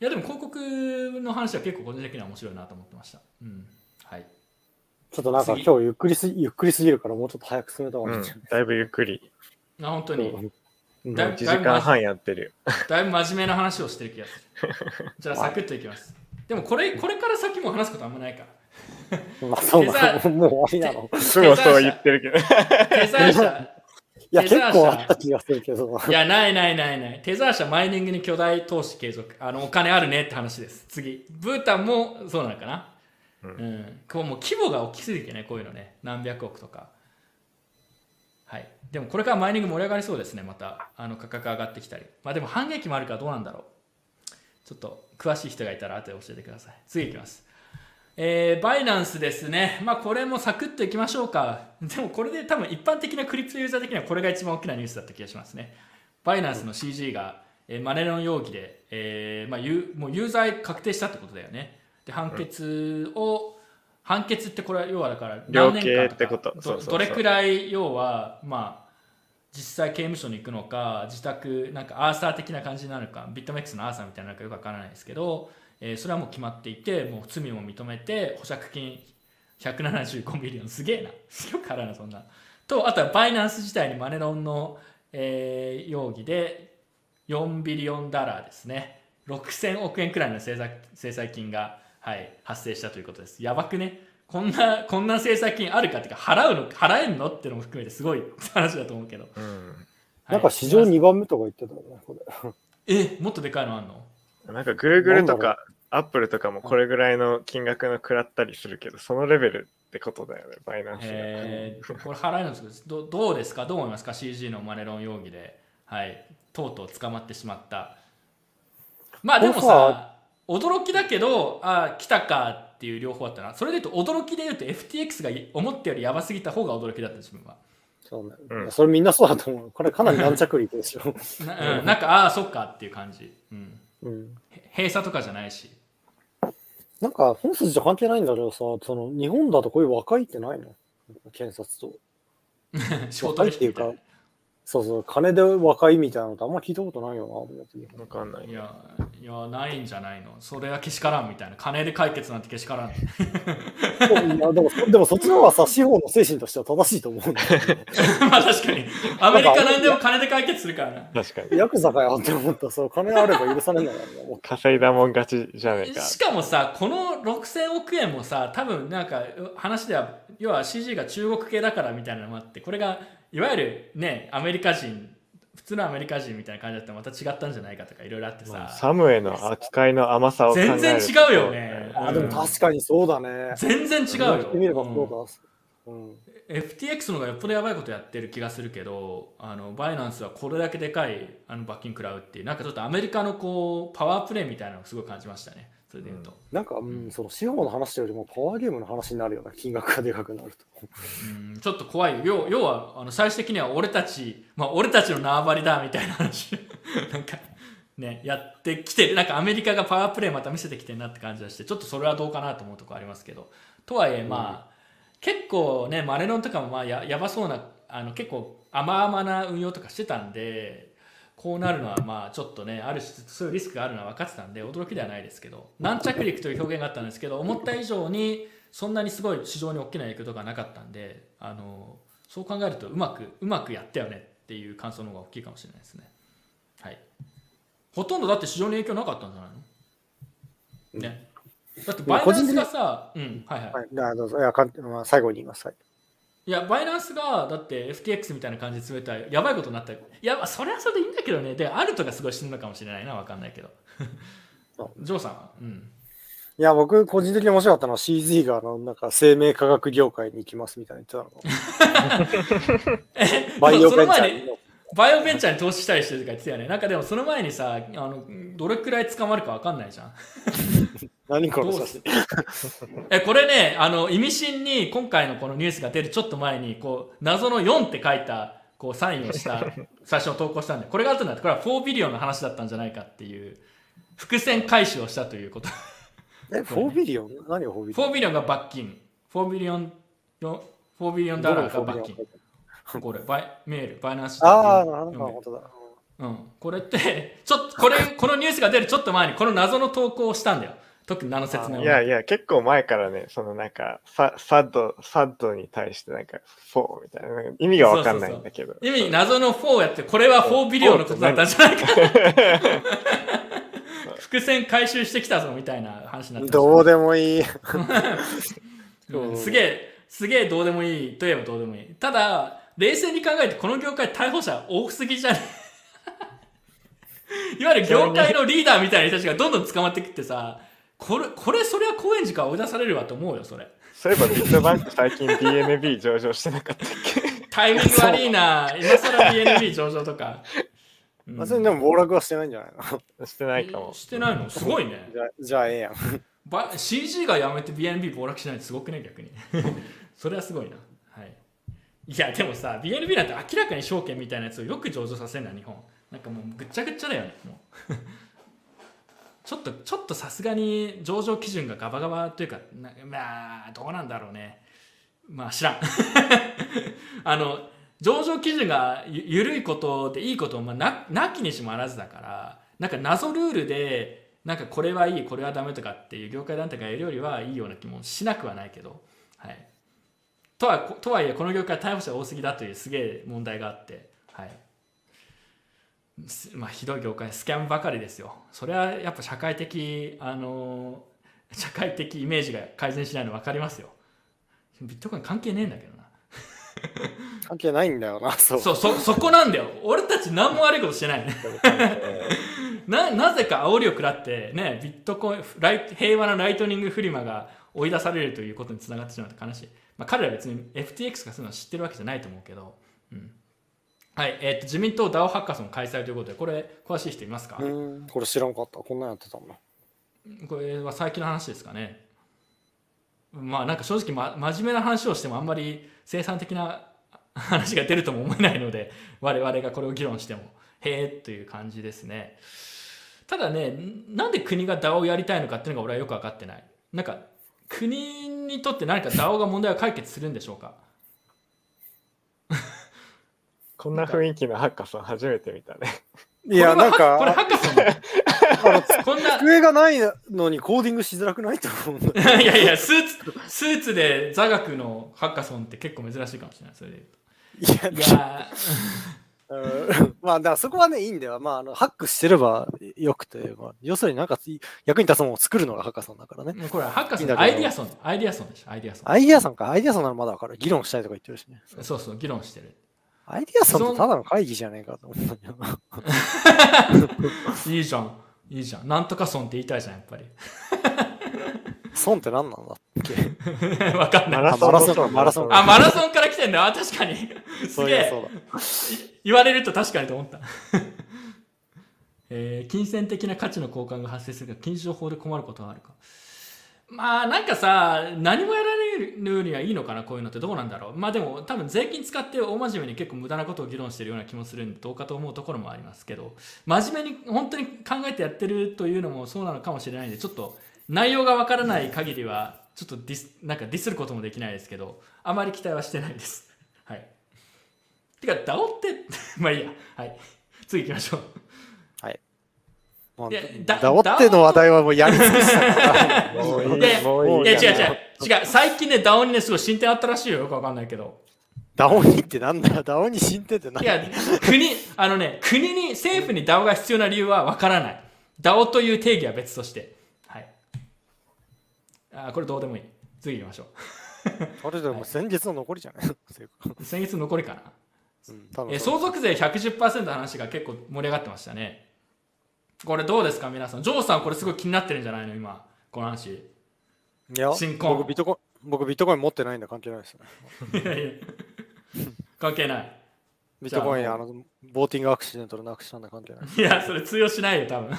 いやでも広告の話は結構個人的には面白いなと思ってました。うん。はい。ちょっとなんか次。今日ゆっくりすゆっくりすぎるからもうちょっと早く進めた方がいいんじゃない、だいぶゆっくり。あ本当に。うん。だい1時間半やってるよ。だいぶ真面目な話をしてる気がする。じゃあサクッといきます。でもこれこれから先も話すことあんまないから まあそうデだザもう終わりなの。いつもそう言ってるけど。テザー社 いや、結構あった気がするけど。いや、ないないないない。テザー社マイニングに巨大投資継続。あの、お金あるねって話です。次。ブータンもそうなのかな？ううんん。こうもう規模が大きすぎてね、こういうのね。何百億とか。はい。でもこれからマイニング盛り上がりそうですね、また。あの、価格上がってきたり。まあでも反撃もあるからどうなんだろう。ちょっと詳しい人がいたら後で教えてください。次いきます。えー、バイナンスですね。まあこれもサクッといきましょうか。でもこれで多分一般的なクリプトユーザー的にはこれが一番大きなニュースだった気がしますね。バイナンスの CG が、えーマネロン容疑で、えーまあ、ユーもう有罪確定したってことだよね。で、判決を、判決ってこれは要はだから量何年間刑ってことどれくらい要はまあ実際刑務所に行くのか自宅なんかアーサー的な感じになるかビットメックスのアーサーみたいなのかよくわからないですけど、えーそれはもう決まっていてもう罪も認めて保釈金175 million。すげえな。よく払うなそんなとあとは Binance 自体にマネロンの、えー容疑で4 billion dollar ですね。6000億円くらいの制裁制裁金が、はい、発生したということです。やばくね。こんなこんな制裁金あるかっていうか払うの払えんのっていうのも含めてすごい 話だと思うけど、うん。なんか史上2番目とか言ってたよね、これ。えもっとでかいのあんの？なんか Google となんだろか Apple とかもこれぐらいの金額の食らったりするけど、そのレベルってことだよね、バイナンスが。えー、これ払えるんですけどどどうですか？どう思いますか？CG のマネロン容疑で、はい、とうとう捕まってしまった。まあでもさ驚きだけどあ来たかっていう両方あったな。それで言うと驚きで言うと FTX が思ったよりやばすぎた方が驚きだった自分は。そうねうん。それみんなそうだと思う。これかなり軟着陸ですよ。な,、うん、なんかああそっかっていう感じ、うん、うん。へ閉鎖とかじゃないしなんか本筋と関係ないんだけどさ、その日本だとこういう和解ってないの？検察と。仕事っていうか、そうそう、金で和解みたいなのってあんま聞いたことないよな、思って日わかんないい。やいやないんじゃないのそれはけしからんみたいな金で解決なんてけしからん本。いやでも、でもそっちの方がさ、司法の精神としては正しいと思うんだよね。まあ確かにアメリカなんでも金で解決するからな確かに。ヤクザかよって思ったそう、金あれば許されないんだからね。稼いだもん勝ちじゃねえか。しかもさこの6000億円もさ多分なんか話では要は CG が中国系だからみたいなのもあってこれがいわゆるねアメリカ人普通のアメリカ人みたいな感じだったらまた違ったんじゃないかとかいろいろあってさ。サムへの扱いの甘さを全と。然違うよね。あ、でも確かにそうだね。全然違うよ。てみればそううん。だ。うん。FTX の方がよっぽどやばいことやってる気がするけどあのバイナンスはこれだけでかいあの罰金食らうっていうなんかちょっとアメリカのこうパワープレイみたいなのをすごい感じましたねそれで言うと、なんか、うん、その司法の話よりもパワーゲームの話になるような金額がでかくなると。うんちょっと怖いよ。要要はあの最終的には俺たち、まあ、俺たちの縄張りだみたいな話。なんかねやってきてるなんかアメリカがパワープレイまた見せてきてるなって感じがしてちょっとそれはどうかなと思うところありますけど。とはいえまあ、結構ねマネロンとかもまあややばそうなあの結構甘々な運用とかしてたんでこうなるのはまあちょっとねある種そういうリスクがあるのは分かってたんで驚きではないですけど軟着陸という表現があったんですけど思った以上にそんなにすごい市場に大きな影響とかなかったんであのそう考えるとうまくうまくやったよねっていう感想の方が大きいかもしれないですねはいほとんどだって市場に影響なかったんじゃないの？ねだってバイナンスがさうんはいはいはい。どうぞいやかんまあ、最後に言います。はい。いや、バイナンスが、だって FTX みたいな感じで詰めたら、やばいことになったら、いや、まあそれはそれでいいんだけどね。で、アルトがすごい死ぬのかもしれないな、わかんないけどあ。ジョーさんは？うん。いや、僕、個人的に面白かったのは CZ が、あの、なんか、生命科学業界に行きますみたいな言ってたの。バイオベンチャーにの。バイオベンチャーに投資したりしてるとか言ってたよね。なんかでもその前にさ、あのどれくらい捕まるかわかんないじゃん。何この写真。えこれねあの意味深に今回のこのニュースが出るちょっと前にこう謎の4って書いたこうサインをした最初の投稿したんでこれが後になってこれは4ビリオンの話だったんじゃないかっていう伏線回収をしたということ。え、4ビリオン？何が4 billion？4 billion が罰金。4 billion 4 billion dollar が罰金。これバイメール Binance ああ、なるほど、だ。うん、これってちょっとこれこのニュースが出るちょっと前にこの謎の投稿をしたんだよ特に何の説明もい。やいや、結構前からね、そのなんか、ササッド、サッドに対してなんか、フォーみたいな、意味がわかんないんだけど。意味謎の4やってこれは4 billion のことだったんじゃないか。伏線回収してきたぞみたいな話になってど。うでもいい。うんすげえすげえどうでもいいといえばどうでもいい。ただ冷静に考えてこの業界逮捕者多すぎじゃね？いわゆる業界のリーダーみたいな人たちがどんどん捕まってきてさこれこれそりゃ高円寺から追い出されるわと思うよそれ。そういえばビットバンク最近 DNB 上場してなかったっけ？タイミング悪いな。今更 BNB 上場とか、うん。別にでも暴落はしてないんじゃないの？してないかも。してないの？すごいね。じゃあ、じゃあええやん。ば CG がやめて BNB 暴落しないってすごくね逆に。それはすごいな。はい。いやでもさ BNB なんて明らかに証券みたいなやつをよく上場させるな日本。なんかもうぐっちゃぐっちゃだよねもうちょっとちょっとさすがに上場基準がガバガバというかまあどうなんだろうね。まあ知らん。あの上場基準がゆ緩いことでいいこともまあななきにしもあらずだからなんか謎ルールでなんかこれはいいこれはダメとかっていう業界団体がやるよりはいいような気もしなくはないけど、はい、とはとはいえこの業界逮捕者多すぎだというすげえ問題があって、はい。まあ、ひどい業界スキャンばかりですよ。それはやっぱ社会的あのー社会的イメージが改善しないの分かりますよ。ビットコイン関係ねえんだけどな。関係ないんだよな、そう。そうそそこなんだよ。俺たち何も悪いことしてない。ね。ななぜか煽りを食らってねビットコインライ平和なライトニングフリマが追い出されるということにつながってしまうと悲しい、まあ、彼らは別に FTX がそういうのを知ってるわけじゃないと思うけど、うんはいえー、と自民党 DAO ハッカソン開催ということでこれ詳しい人いますか、うん、これ知らんかった。こんなんやってたん。だ。これは最近の話ですかね。まあなんか正直、ま、真面目な話をしてもあんまり生産的な 話が出るとも思えないので我々がこれを議論してもへえという感じですね。ただねなんで国が DAO をやりたいのかっていうのが俺はよく分かってない。なんか国にとって何か DAO が問題を解決するんでしょうか？こんな雰囲気のハッカソン初めて見たね。いや、なんこれはこれハか、ッカソンこんな机がないのにコーディングしづらくないと思うんだよ。いやいやスーツスーツで座学のハッカソンって結構珍しいかもしれないそれで言うといやいやうん まあ、だからそこはね、いいんだよ。まあ、あのハックしてればよくて、まあ、要するになんか役に立つものを作るのがハッカソンだからね。これハッカソンアイディアソンアイディアソンでしょアイディアソンアイディアソンか。アイディアソンならまだわかる。議論したいとか言ってるしね。そうそう議論してるアイディアソンってただの会議じゃねえかと思うんだけどな。いいじゃん。いいじゃん。なんとかソンって言いたいじゃんやっぱり。ソンって何なんだっけ？わかんない。マラソン。マラソン。のマラソン。あマラソンから来てんだあ確かに。すそうげえ。いやそうだ。言われると確かにと思った。えー金銭的な価値の交換が発生するが禁止情報で困ることはあるか？まあなんかさ何もやられるにはいいのかなこういうのってどうなんだろう。まあでも多分税金使って大真面目に結構無駄なことを議論してるような気もするんでどうかと思うところもありますけど。真面目に本当に考えてやってるというのもそうなのかもしれないんでちょっと内容がわからない限りはちょっとディスなんかディスることもできないですけどあまり期待はしてないです。はい。てか DAO って まあいいや。はい。次行きましょう。まあいやだダオっての話題はもうやり尽くした。から。もういい。いやいやもういい。いや違う違う。や違う。最近ね DAO にねすごい進展あったらしいよよくわかんないけど。ダオにってなんだよ。ダオに進展って何？いや国あのね国に政府に DAO が必要な理由はわからない。DAO という定義は別として。はい。あこれどうでもいい。次行きましょあれでも先日の残りじゃない？う先月残りかな。うん、多分え相続税110%の話が結構盛り上がってましたねこれどうですか？皆さんジョーさんこれすごい気になってるんじゃないの？今この話いや新婚僕ビットコイン、僕ビットコイン持ってないんで関係ないですね。いやいや 関係ないビットコイン、あの、ボーティングアクシデントでなくしたんだ関係ない。いや、それ通用しないよ、多分。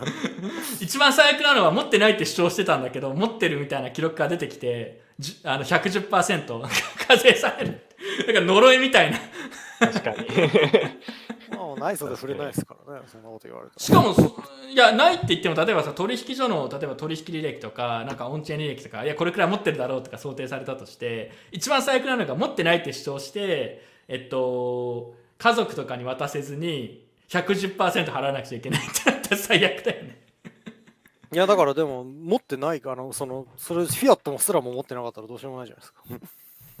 一番最悪なのは持ってないって主張してたんだけど、持ってるみたいな記録が出てきて、じあの110% 課税される。だから呪いみたいな。確かに。まあ、ないそうで触れないですからね、そんなこと言われたら。しかもそ、いや、ないって言っても、例えばさ、取引所の、例えば取引履歴とか、なんかオンチェーン履歴とか、いや、これくらい持ってるだろうとか想定されたとして、一番最悪なのが持ってないって主張して、えっと、家族とかに渡せずに、110%払わなくちゃいけないってなったら最悪だよね。いや、だからでも、持ってないかな、その、それ、フィアットもすらも持ってなかったらどうしようもないじゃないですか。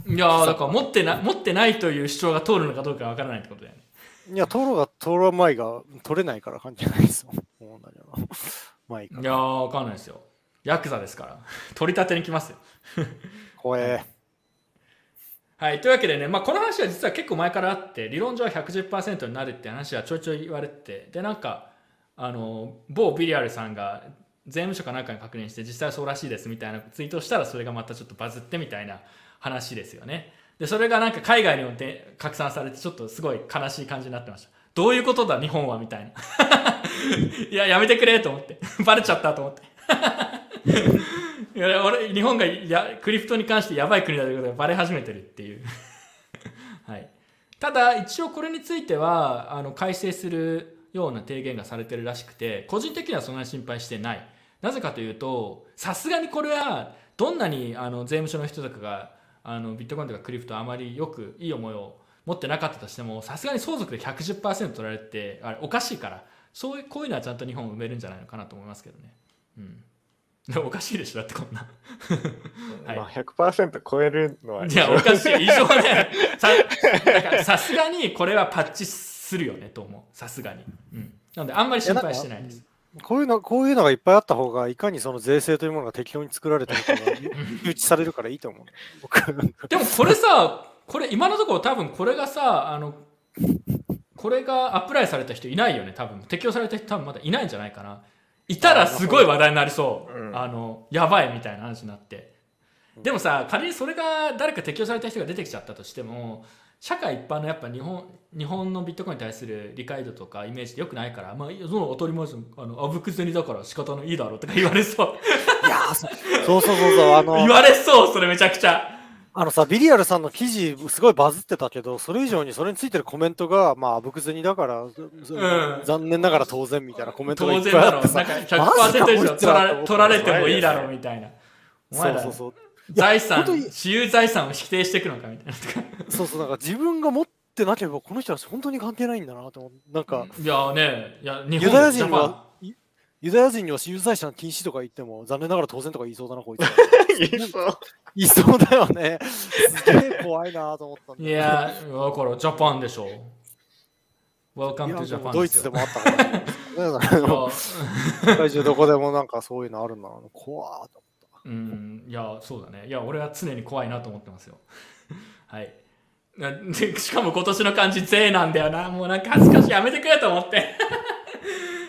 いやーだから持ってな持ってないという主張が通るのかどうかわからないってことだよね。いや、通ろうが通らないが取れないから関係ないですよ。もう同じようなまあいいかい。やーわかんないですよ。ヤクザですから。取り立てに来ますよ。怖え。はい、というわけでね、まあ、この話は実は結構前からあって理論上は110%になるって話はちょいちょい言われててでなんかあの某ビリアルさんが税務署かなんかに確認して実際はそうらしいですみたいなツイートをしたらそれがまたちょっとバズってみたいな話ですよねでそれがなんか海外にもで拡散されてちょっとすごい悲しい感じになってました。どういうことだ日本はみたいな。いややめてくれと思って。バレちゃったと思って。いや俺日本がやクリプトに関してやばい国だということがバレ始めてるっていう、はい、ただ一応これについてはあの改正するような提言がされてるらしくて個人的にはそんなに心配してない。なぜかというとさすがにこれはどんなにあの税務署の人とかがあのビットコインとかクリプトあまりよくいい思いを持ってなかったとしてもさすがに相続で110%取られてあれおかしいからそういうこういうのはちゃんと日本を埋めるんじゃないのかなと思いますけどねうん おかしいでしょだってこんな はいまあ100%超えるのは。いや、おかしい。異常ね。さだからさすがにこれはパッチするよねと思う。さすがに。うん。なので、あんまり心配してないです。こういうの、こういうのがいっぱいあった方が、いかにその税制というものが適当に作られてるかが 誘致されるからいいと思う。僕でもこれさ、これ今のところ多分これがさ、あの、これがアプライされた人いないよね、多分。適用された人多分まだいないんじゃないかな。いたらすごい話題になりそう。うんあの、やばいみたいな話になって。でもさ、仮にそれが誰か適用された人が出てきちゃったとしても、社会一般のやっぱ日本日本のビットコインに対する理解度とかイメージって良くないから、まあ、その当たり前ですよ。あのあぶく銭だから仕方のいいだろうとか言われそう。いやーそそうそうそうそう、あの 言、われそうそれめちゃくちゃ。あのさ、ビリアルさんの記事、すごいバズってたけど、それ以上にそれについてるコメントが、まあ、あぶく銭だから、残念ながら当然みたいなコメントがいっ当然だぱいあってさ。ろうなんか100%以上取られ取られてもいいだろうみたいな。そうそうそう。財産私有財産を否定していくのかみたいなそうそう、なんか自分が持ってなければ、この人たち本当に関係ないんだなと思って、なんか、いやねいや日ユ本ダヤ人はユユダヤ人には私有財産禁止とか言っても、残念ながら当然とか言いそうだな、こいつ。言いそう。言いそうだよね。すげえ怖いなと思ったんだいやだからジャパンでしょ Welcome to Japan ドイツでもあったかもしれないですね。いや世界中どこでもなんかそういうのあるんだな。怖ーとうん、いや、そうだね。いや、俺は常に怖いなと思ってますよ。はい。しかも今年の漢字、税なんだよな。もうなんか恥ずかしい。やめてくれと思って。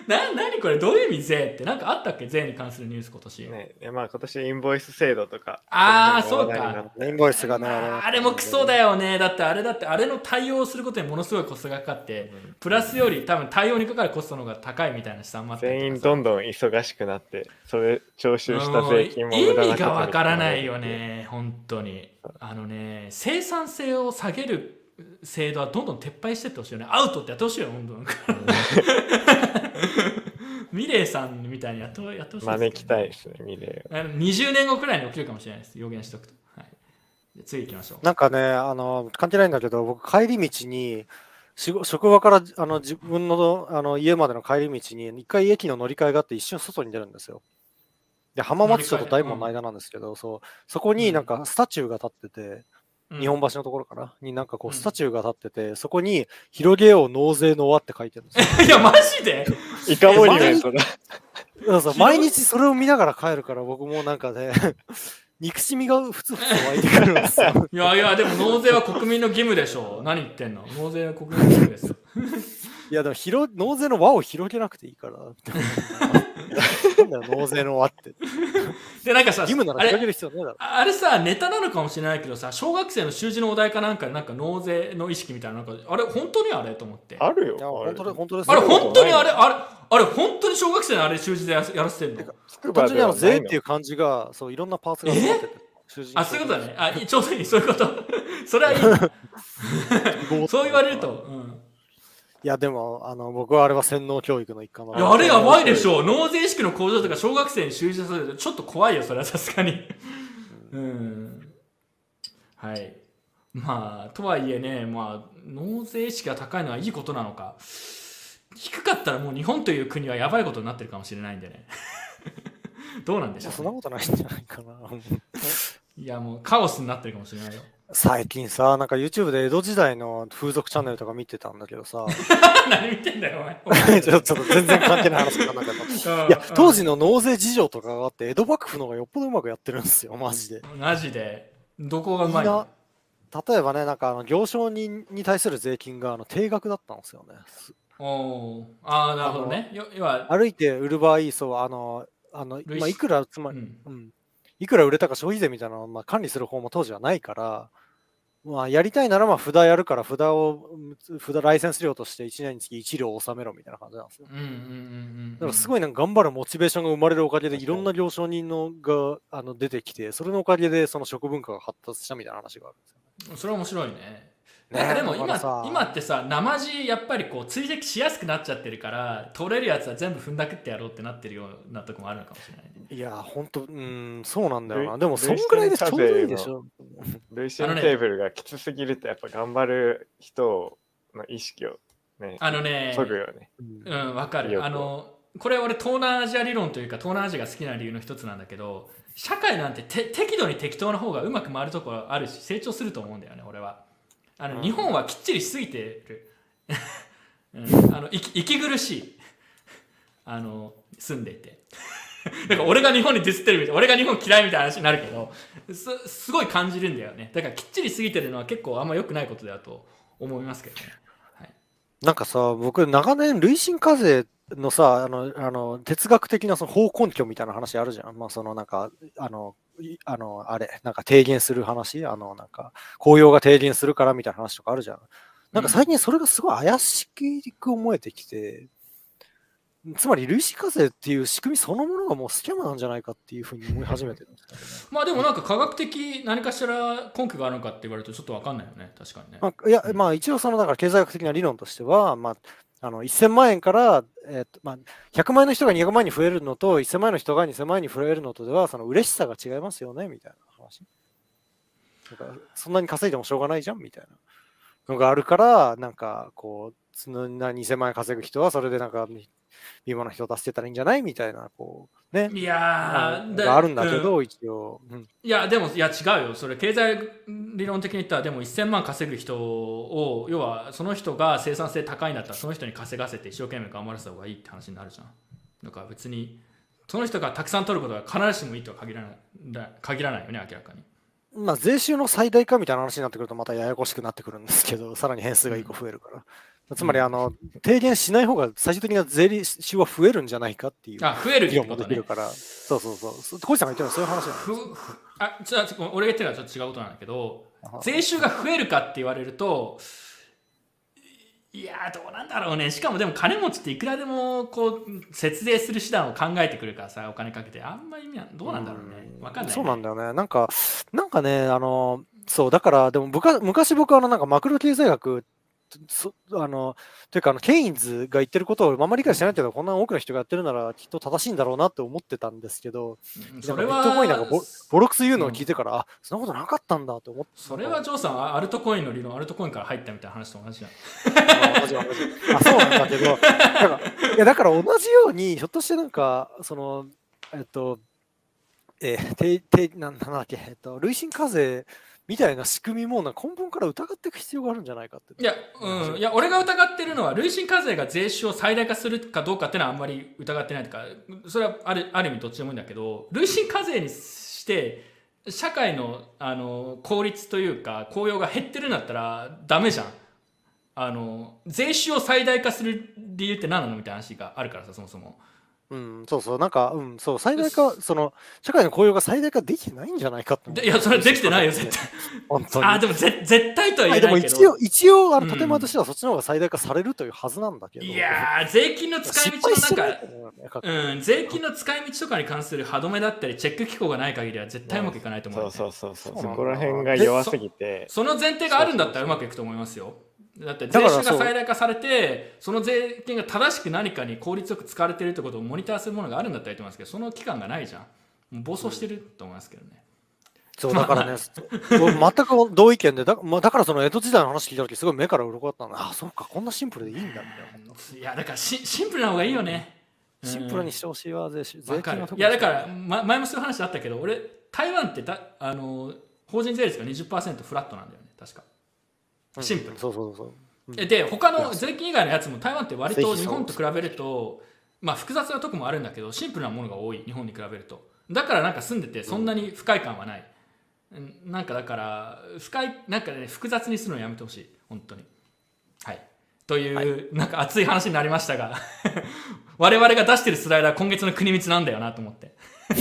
な、なにこれどういう意味税って？なんかあったっけ税に関するニュース今年。ね、いやまあ今年インボイス制度とか。あーその辺が話題になってインボイスがね、ああれもクソだよね。だってあれだって、あれの対応することにものすごいコストがかかって、プラスより多分対応にかかるコストの方が高いみたいな試算もあった。りとか全員さどんどん忙しくなって、それ徴収した税金も意無駄な味がわからないよね本当に。あのね生産性を下げる制度はどんどん撤廃してってほしいよね。アウトってやってほしいよ本当に。ミレイさんみたいにやってやってほしいね。招きたいですね、ミレあの20年後くらいに起きるかもしれないです。予言しとくと、はい、で次行きましょう。なんかね、あの、関係ないんだけど、僕、帰り道に、職場からあの自分のあの家までの帰り道に、一回駅の乗り換えがあって、一瞬外に出るんですよ。で、浜松町と大門の間なんですけど、そう。そこになんかスタチューが立ってて、うん日本橋のところかな、になんかこう、うんスタチューが立ってて、そこに、広げよう納税の輪って書いてるんですよ。いやマジで？イカモニュ。そうそ毎日それを見ながら帰るから、僕もなんかね、憎しみがふつふつ湧いてくるんですよ。いやいやでも納税は国民の義務でしょ何言ってんの？納税は国民の義務ですよいや、でも広、納税の輪を広げなくていいから。なんだよ、納税の輪って。でなんかさ義務ならあれ出かける必要ないだろ。あれさネタなのかもしれないけどさ小学生の習字のお題かなんかでなんか納税の意識みたいななんかあれ本当にあれと思って。ああるよ。本当で、本当ですれよ本当にあれあれあれ本当に小学生のあれ習字でややらせてんの？単純にあの、税っていう漢字が、そう、いろんなパーツが集まってて。習字に。あそういうことだね。あちょうどいい。そういうこと。それはいい。そう言われると、うん、いや、でも、あの、僕はあれは洗脳教育の一環だいやあれやばいでしょ。納税意識の向上とか小学生に習字させるとちょっと怖いよそれはさすがに。うん。はい。まあとはいえねまあ納税意識が高いのはいいことなのか。低かったらもう日本という国はやばいことになってるかもしれないんでね。どうなんでしょいやそんなう、ね、ことないんじゃないかな。いやもうカオスになってるかもしれないよ最近さ、なんか YouTube で江戸時代の風俗チャンネルとか見てたんだけどさ、何見てんだよお前。ちょっと全然関係ない話な んだけど。いや、当時の納税事情とかがあって、江戸幕府の方がよっぽどうまくやってるんですよ、マジで。マジで。どこがうまいの？例えばね、なんかあの行商人に対する税金があの定額だったんですよね。すおおああなるほどね。よ要は歩いて売る場合、そう、あの、あの類似まあ、いくら、つまり、うん。うん、いくら売れたか消費税みたいなのを、まあ、管理する方も当時はないから、まあ、やりたいならまあ札やるから札をうん札ライセンス料として1年につき1両納めろみたいな感じなんですよ。うんうんうんうんだからすごいなんか頑張るモチベーションが生まれるおかげでいろんな行商人のがあの出てきてそれのおかげでその食文化が発達したみたいな話があるんですよ。それは面白いねねなんかでも今今ってさ生地やっぱりこう追跡しやすくなっちゃってるから取れるやつは全部踏んだくってやろうってなってるようなとこもあるのかもしれないね。いや、ほんと、うん、そうなんだよな。でもそんぐらいでちょうどいいでしょ？累進あのねテーブルがきつすぎるとやっぱ頑張る人の意識をね、あのねそぐよね。うんうんわかる。あのこれ俺東南アジア理論というか東南アジアが好きな理由の一つなんだけど社会なんてて適度に適当な方がうまく回るところあるし成長すると思うんだよね俺はあの、うん。日本はきっちりしすぎてる、うん、あの息息苦しい。あの住んでいて だから俺が日本にディスってるみたいな俺が日本嫌いみたいな話になるけどすすごい感じるんだよね。だからきっちりしすぎてるのは結構あんま良くないことだと思いますけどね。なんかさ、僕、長年、累進課税のさ、あの、あの哲学的なその法根拠みたいな話あるじゃん。まあ、そのなんか、あの、いあの、あれ、なんか提言する話、あの、なんか、紅葉が提言するからみたいな話とかあるじゃん。なんか最近それがすごい怪しく思えてきて、つまり累進課税っていう仕組みそのものがもうスキャムなんじゃないかっていうふうに思い始めてるね。まあでもなんか科学的何かしら根拠があるのかって言われるとちょっと分かんないよね確かにね。まあ、いや、まあ一応その、だから経済学的な理論としては、まあ、あの1000万円から、えっとまあ、100万円の人が200万円に増えるのと、1000万円の人が2000万円に増えるのとでは、その嬉しさが違いますよね、みたいな話。なんかそんなに稼いでもしょうがないじゃん、みたいなのがあるから、なんかこう、そんな2000万円稼ぐ人は、それでなんか、貧乏な人を助けたらいいんじゃない？みたいな、こう、ね、いやーがあるんだけうど、一応。うん。いやでもいや違うよ。それ経済理論的に言ったらでも1000万稼ぐ人を要はその人が生産性高いんだったらその人に稼がせて一生懸命頑張らせた方がいいって話になるじゃん。だから別にその人がたくさん取ることが必ずしもいいとは限らないだ限らないよね明らかに。まあ、税収の最大化みたいな話になってくるとまたややこしくなってくるんですけど、さらに変数が1個増えるから。つまり、あの、提言しない方が最終的な税収は増えるんじゃないかっていうあ増えるっ議論もできるから、そうそうそう。小路さんが言ってるのはそういう話なんですあじゃあ俺が言ってるのはちょっと違うことなんだけどあ税収が増えるかって言われるといやーどうなんだろうね。しかもでも金持ちっていくらでもこう節税する手段を考えてくるからさお金かけて。あんま意味はどうなんだろうね。わかんない、ね、そうなんだよね。なんか、なんかね、あの、そう、だから、でも昔、昔僕はあの、なんかマクロ経済学、そあの、というか、あの、ケインズが言ってることをあんまり理解してないけど、こんな多くの人がやってるならきっと正しいんだろうなって思ってたんですけど、うんそれははビットコインなんかボボロクス言うのを聞いてから、あ、そんなことなかったんだと思って。それはジョーさんはアルトコインの理論アルトコインから入ったみたいな話と同じじゃんあそうなんだけど、だからいやだから同じように、ひょっとしてなんか、その、えっと、えー、ててなんなんだっけ、えっと、累進課税みたいな仕組みもな根本から疑っていく必要があるんじゃないかって。いや,、うん、いや俺が疑ってるのは累進課税が税収を最大化するかどうかっていうのはあんまり疑ってないとかそれはあるある意味どっちでもいいんだけど累進課税にして社会のあの効率というか効用が減ってるんだったらダメじゃん。あの税収を最大化する理由って何なのみたいな話があるからさそもそもうん、そうそう、なんか、うん、そう、最大化、その、社会の雇用が最大化できてないんじゃないかっていやそれできてないよ絶対本当に。あでもぜ絶対とは言えないけど、一応、一応、あの、うん建前としてはそっちの方が最大化されるというはずなんだけど。いやー税金の使い失道のなんね、各うん、税金の使い道とかに関する歯止めだったりチェック機構がない限りは絶対うまくいかないと思うそうんでそうそうそう。そうそこら辺が弱すぎて。その前提があるんだったらうまくいくと思いますよだって税収が最大化されてその税金が正しく何かに効率よく使われてるってことをモニターするものがあるんだったらと思いますけどその期間がないじゃん。暴走してると思いますけどね。そう、だからね、僕全く同意見で、だ,、まあ、だからその江戸時代の話聞いたとき、すごい目から鱗だったんだ。あ、そうか、こんなシンプルでいいんだみたいな。いやだからシシンプルな方がいいよね。シンプルにしてほしいわ、税収。税金のとこいやだから、ま、前もそういう話あったけど俺台湾ってたあの法人税率が20%フラットなんだよね確か。うんシンプル。そうそうそう。えで他の税金以外のやつも台湾って割と日本と比べるとまあ複雑なとこもあるんだけどシンプルなものが多い日本に比べると。だからなんか住んでてそんなに不快感はない、うんなんかだから不快なんかね複雑にするのやめてほしい。本当に。はい。という、なんか熱い話になりましたが 我々が出してるスライダー今月の国光なんだよなと思って。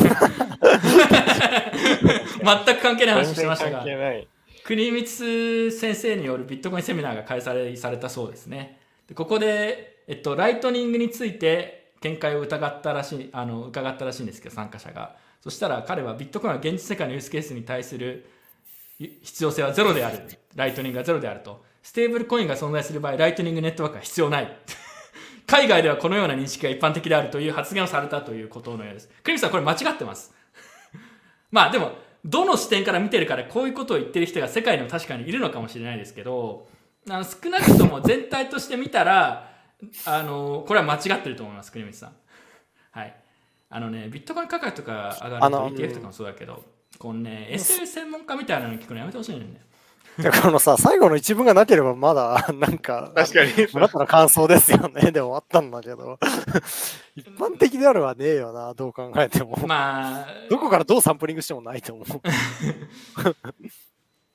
全く関係ない話してましたが。関係ない。国光先生によるビットコインセミナーが開催されたそうですね。でここで、えっと、 Lightning について見解を疑ったらしいあの伺ったらしいんですけど参加者が。そしたら彼はビットコインは現実世界のユースケースに対する必要性はゼロである。 Lightning がゼロであると。ステーブルコインが存在する場合 Lightning Network は必要ない。海外ではこのような認識が一般的であるという発言をされたということのようです。クリムさんこれ間違ってます。まあでもどの視点から見てるからこういうことを言ってる人が世界にも確かにいるのかもしれないですけどあの少なくとも全体として見たらあのこれは間違ってると思います国光さん。はい。あのねビットコイン価格とか上がると ETF とかもそうだけどこのね SF 専門家みたいなの聞くのやめてほしいんだよねこのさ、最後の一文がなければまだ、なんか、確かに。あなたの感想ですよね。で終わったんだけど。一般的であるはねえよな、どう考えても。まあどこからどうサンプリングしてもないと思う。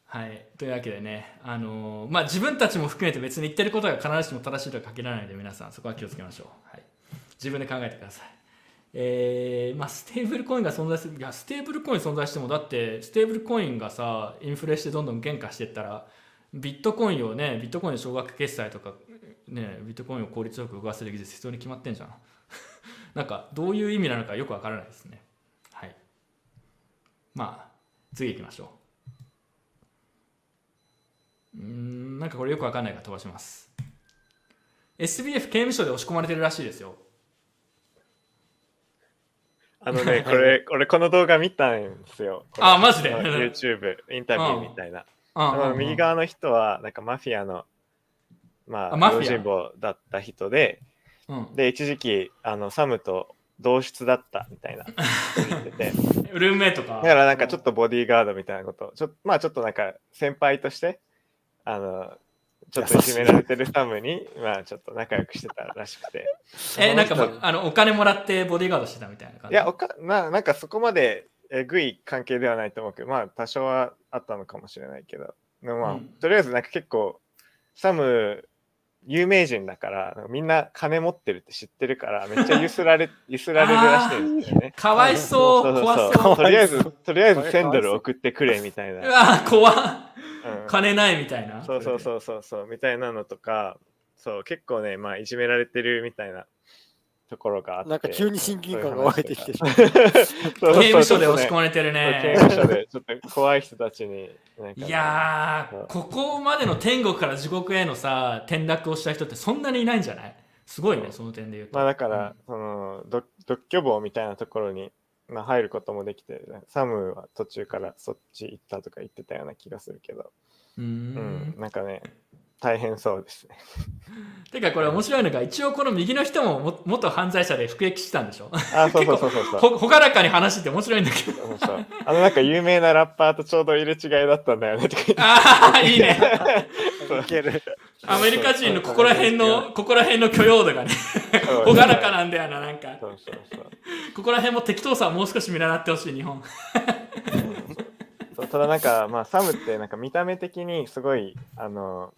はい、というわけでね、あのーまあ、自分たちも含めて別に言ってることが必ずしも正しいとは限らないので皆さんそこは気をつけましょう、はい、自分で考えてください、えーまあ、ステーブルコインが存在するいやステーブルコイン存在してもだってステーブルコインがさインフレしてどんどん減価してったらビットコインをねビットコインの少額決済とか、ね、ビットコインを効率よく動かせる技術必要に決まってんじゃん。なんかどういう意味なのかよくわからないですね。はい。まあ次行きましょう。うんなんかこれよくわかんないから飛ばします。SBF 刑務所で押し込まれてるらしいですよ。あのね、これ、俺この動画見たんですよ。あマジで？YouTube、インタビューみたいな。右側の人は、なんかマフィアの、まあ、あマフィア？用心棒だった人で、うん。で、一時期、あの、サムと同室だったみたいな。言ってて、ルームメイトか。だからなんかちょっとボディーガードみたいなこと、ちょまあちょっとなんか先輩として、あの、ちょっといじめられてるサムに、まあちょっと仲良くしてたらしくて。えなんかもうあのお金もらってボディーガードしてたみたいな感じ？いや、おかななんかそこまでえぐい関係ではないと思うけど、まあ多少はあったのかもしれないけど、まあ、うん。とりあえずなんか結構、サム、有名人だから、みんな金持ってるって知ってるから、めっちゃゆすられ、ゆすられるらしいんですよね。かわいそう。怖そう。とりあえず、とりあえずかわい。1000ドル送ってくれみたいうな。わ怖っ。うん。金ないみたいな。そうそうそうそうそう。みたいなのとかそう結構ねまあいじめられてるみたいなところがあって。なんか急に親近感が湧いてきてしまう。刑務所で押し込まれてるね。刑ね務所でちょっと怖い人たちにいやーここまでの天国から地獄へのさ転落をした人ってそんなにいないんじゃない？すごいねその点で言うと。まあだから、その独独居房みたいなところに、まあ、入ることもできてサムは途中からそっち行ったとか言ってたような気がするけど。うーうんんなんかね大変そうですね。てかこれ面白いのが一応この右の人もも元犯罪者で服役してたんでしょ？あそうそうそうそう。そうほほがらかに話して面白いんだけど。あのなんか有名なラッパーとちょうど入れ違いだったんだよね。ああいいね。いける。アメリカ人のここら辺のここら辺の許容度がねほがらかなんだよななんか。そうそうそう。ここら辺も適当さをもう少し見習ってほしい日本。そう。ただなんかまあサムってなんか見た目的にすごいあの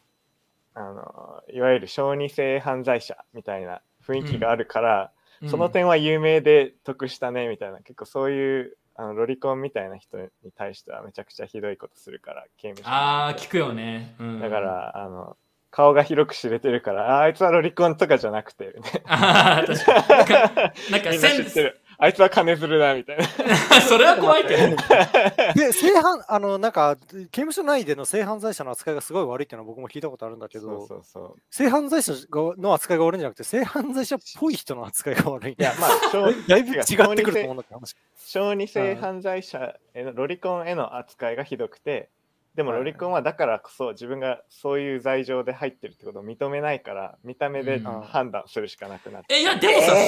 あのいわゆる小児性犯罪者みたいな雰囲気があるから、その点は有名で得したねみたいな、結構そういうあのロリコンみたいな人に対してはめちゃくちゃひどいことするから、刑務所にああ、聞くよね。うん、だか、ら、あの、顔が広く知れてるから、ああいつはロリコンとかじゃなくて、みたいああ、確かに。なんか、なんかセンってる。あいつは金づるだ、みたいな。それは怖いけど。で、性犯、あの、なんか、刑務所内での性犯罪者の扱いがすごい悪いっていうのは僕も聞いたことあるんだけど、そうそうそう。性犯罪者がの扱いが悪いんじゃなくて、性犯罪者っぽい人の扱いが悪い。いや、まあ、小だいぶ違ってくると思うんだけど、話小児性犯罪者へのロリコンへの扱いがひどくて、でもはいロリコンはだからこそ自分がそういう罪状で入ってるってことを認めないから、見た目でうん。判断するしかなくなって。え、いや、でもさ、そういう、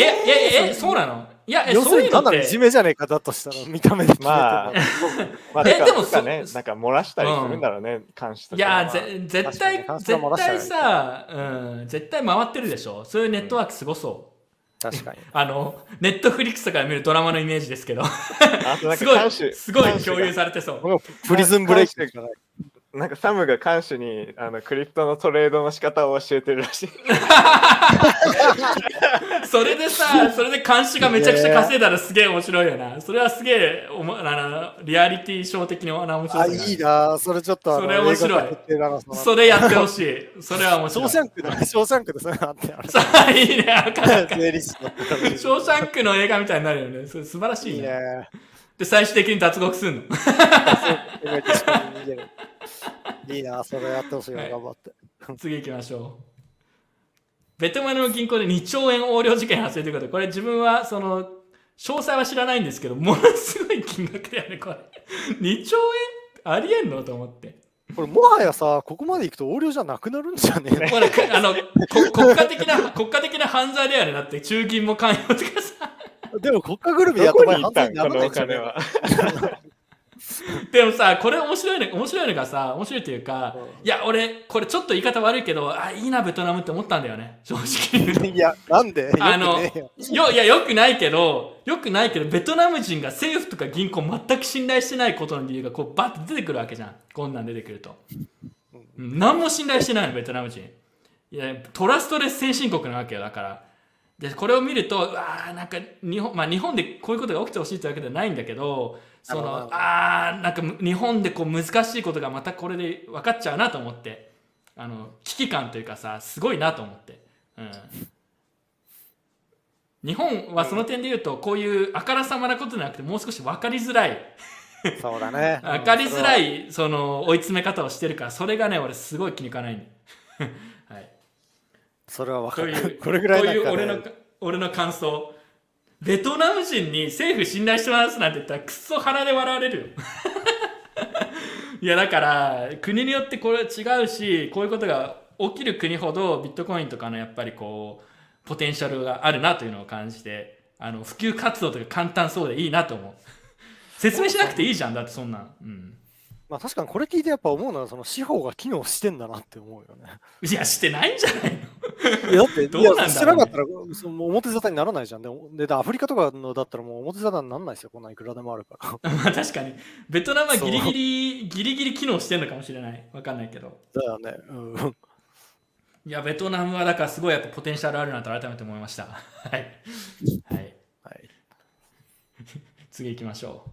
え、え、え、そう。なの？いや、え、要するにそういうのって。単なるいじ、めじゃねえかだとしたら、見た目で決めてる。まあ まあ、えでもそとかね、なんか漏らしたりするんだろうね、監視とかは。いや、ぜ絶対、絶対さ、うん、絶対回ってるでしょ？そういうネットワークすごそう。確かに。あの、ネットフリックスとかで見るドラマのイメージですけど、すごいすごい共有されてそう。プリズンブレイクじゃなんかサムが監視にあのクリプトのトレードの仕方を教えてるらしい。それでさ、それで監視がめちゃくちゃ稼いだらすげえ面白いよな。それはすげえおもあのリアリティショー的に面白あ、い。いいなそれちょっとあの。それ面白いそれやってほしい。それは面シ白い。ョーシャンクで、ショーシャンクでそれあってあれ。さあ、いいね。ショーシャンクの映画みたいになるよね。それ素晴らしいいいね。ね。で、最終的に脱獄すんの。いいなそれやってほしいな、はい頑張って。次行きましょう。ベトナムの銀行で2兆円横領事件発生ということで、これ自分はその、詳細は知らないんですけど、ものすごい金額だよね、これ。2兆円ありえんのと思って。これもはやさ、ここまで行くと横領じゃなくなるんじゃねえの？これ、あの、こ国家的な、国家的な犯罪だよね。だって、中銀も関与とかさ。でも国家ぐるみやどった場合犯罪にならないこのお金んじゃね。でもさ、これ面白いの、面白いのがさ、面白いというか、うん。いや、俺、これちょっと言い方悪いけど、あ、いいな、ベトナムって思ったんだよね。正直。いや、なんで？あのよいやよくないけどよくないけどベトナム人が政府とか銀行全く信頼してないことの理由がこうバッと出てくるわけじゃん。こんなん出てくると、うん、何も信頼してないのベトナム人。いやトラストレス先進国なわけよだからでこれを見るとうわーなんか日本,、まあ、日本でこういうことが起きてほしいってわけではないんだけどそのあーなんか日本でこう難しいことがまたこれで分かっちゃうなと思って。あの危機感というかさすごいなと思って、うん、日本はその点で言うとこういうあからさまなことじゃなくてもう少し分かりづらい。そうだね。分かりづらい。いその追い詰め方をしてるからそれがね俺すごい気に食わない、それは分かる。これぐらいとなんかね。いう俺の俺の感想。ベトナム人に政府信頼してますなんて言ったらくっそ鼻で笑われるよ。いやだから国によってこれ違うしこういうことが起きる国ほどビットコインとかのやっぱりこうポテンシャルがあるなというのを感じてあの普及活動とか簡単そうでいいなと思う。説明しなくていいじゃんだってそんなん、うん、まあ確かにこれ聞いてやっぱ思うのは、その司法が機能してんだなって思うよね。いやしてないんじゃないの？いやだって、どうなんだろうねいやしてなかったら、その表沙汰にならないじゃん。でもでアフリカとかのだったらもう表沙汰にならないですよ。こんなんいくらでもあるから。まあ確かにベトナムはギリギリギリギリ機能してんのかもしれないわかんないけどだよね。うん。いやベトナムはだからすごいやっぱポテンシャルあるなと改めて思いました はい、はい、はい。次行きましょう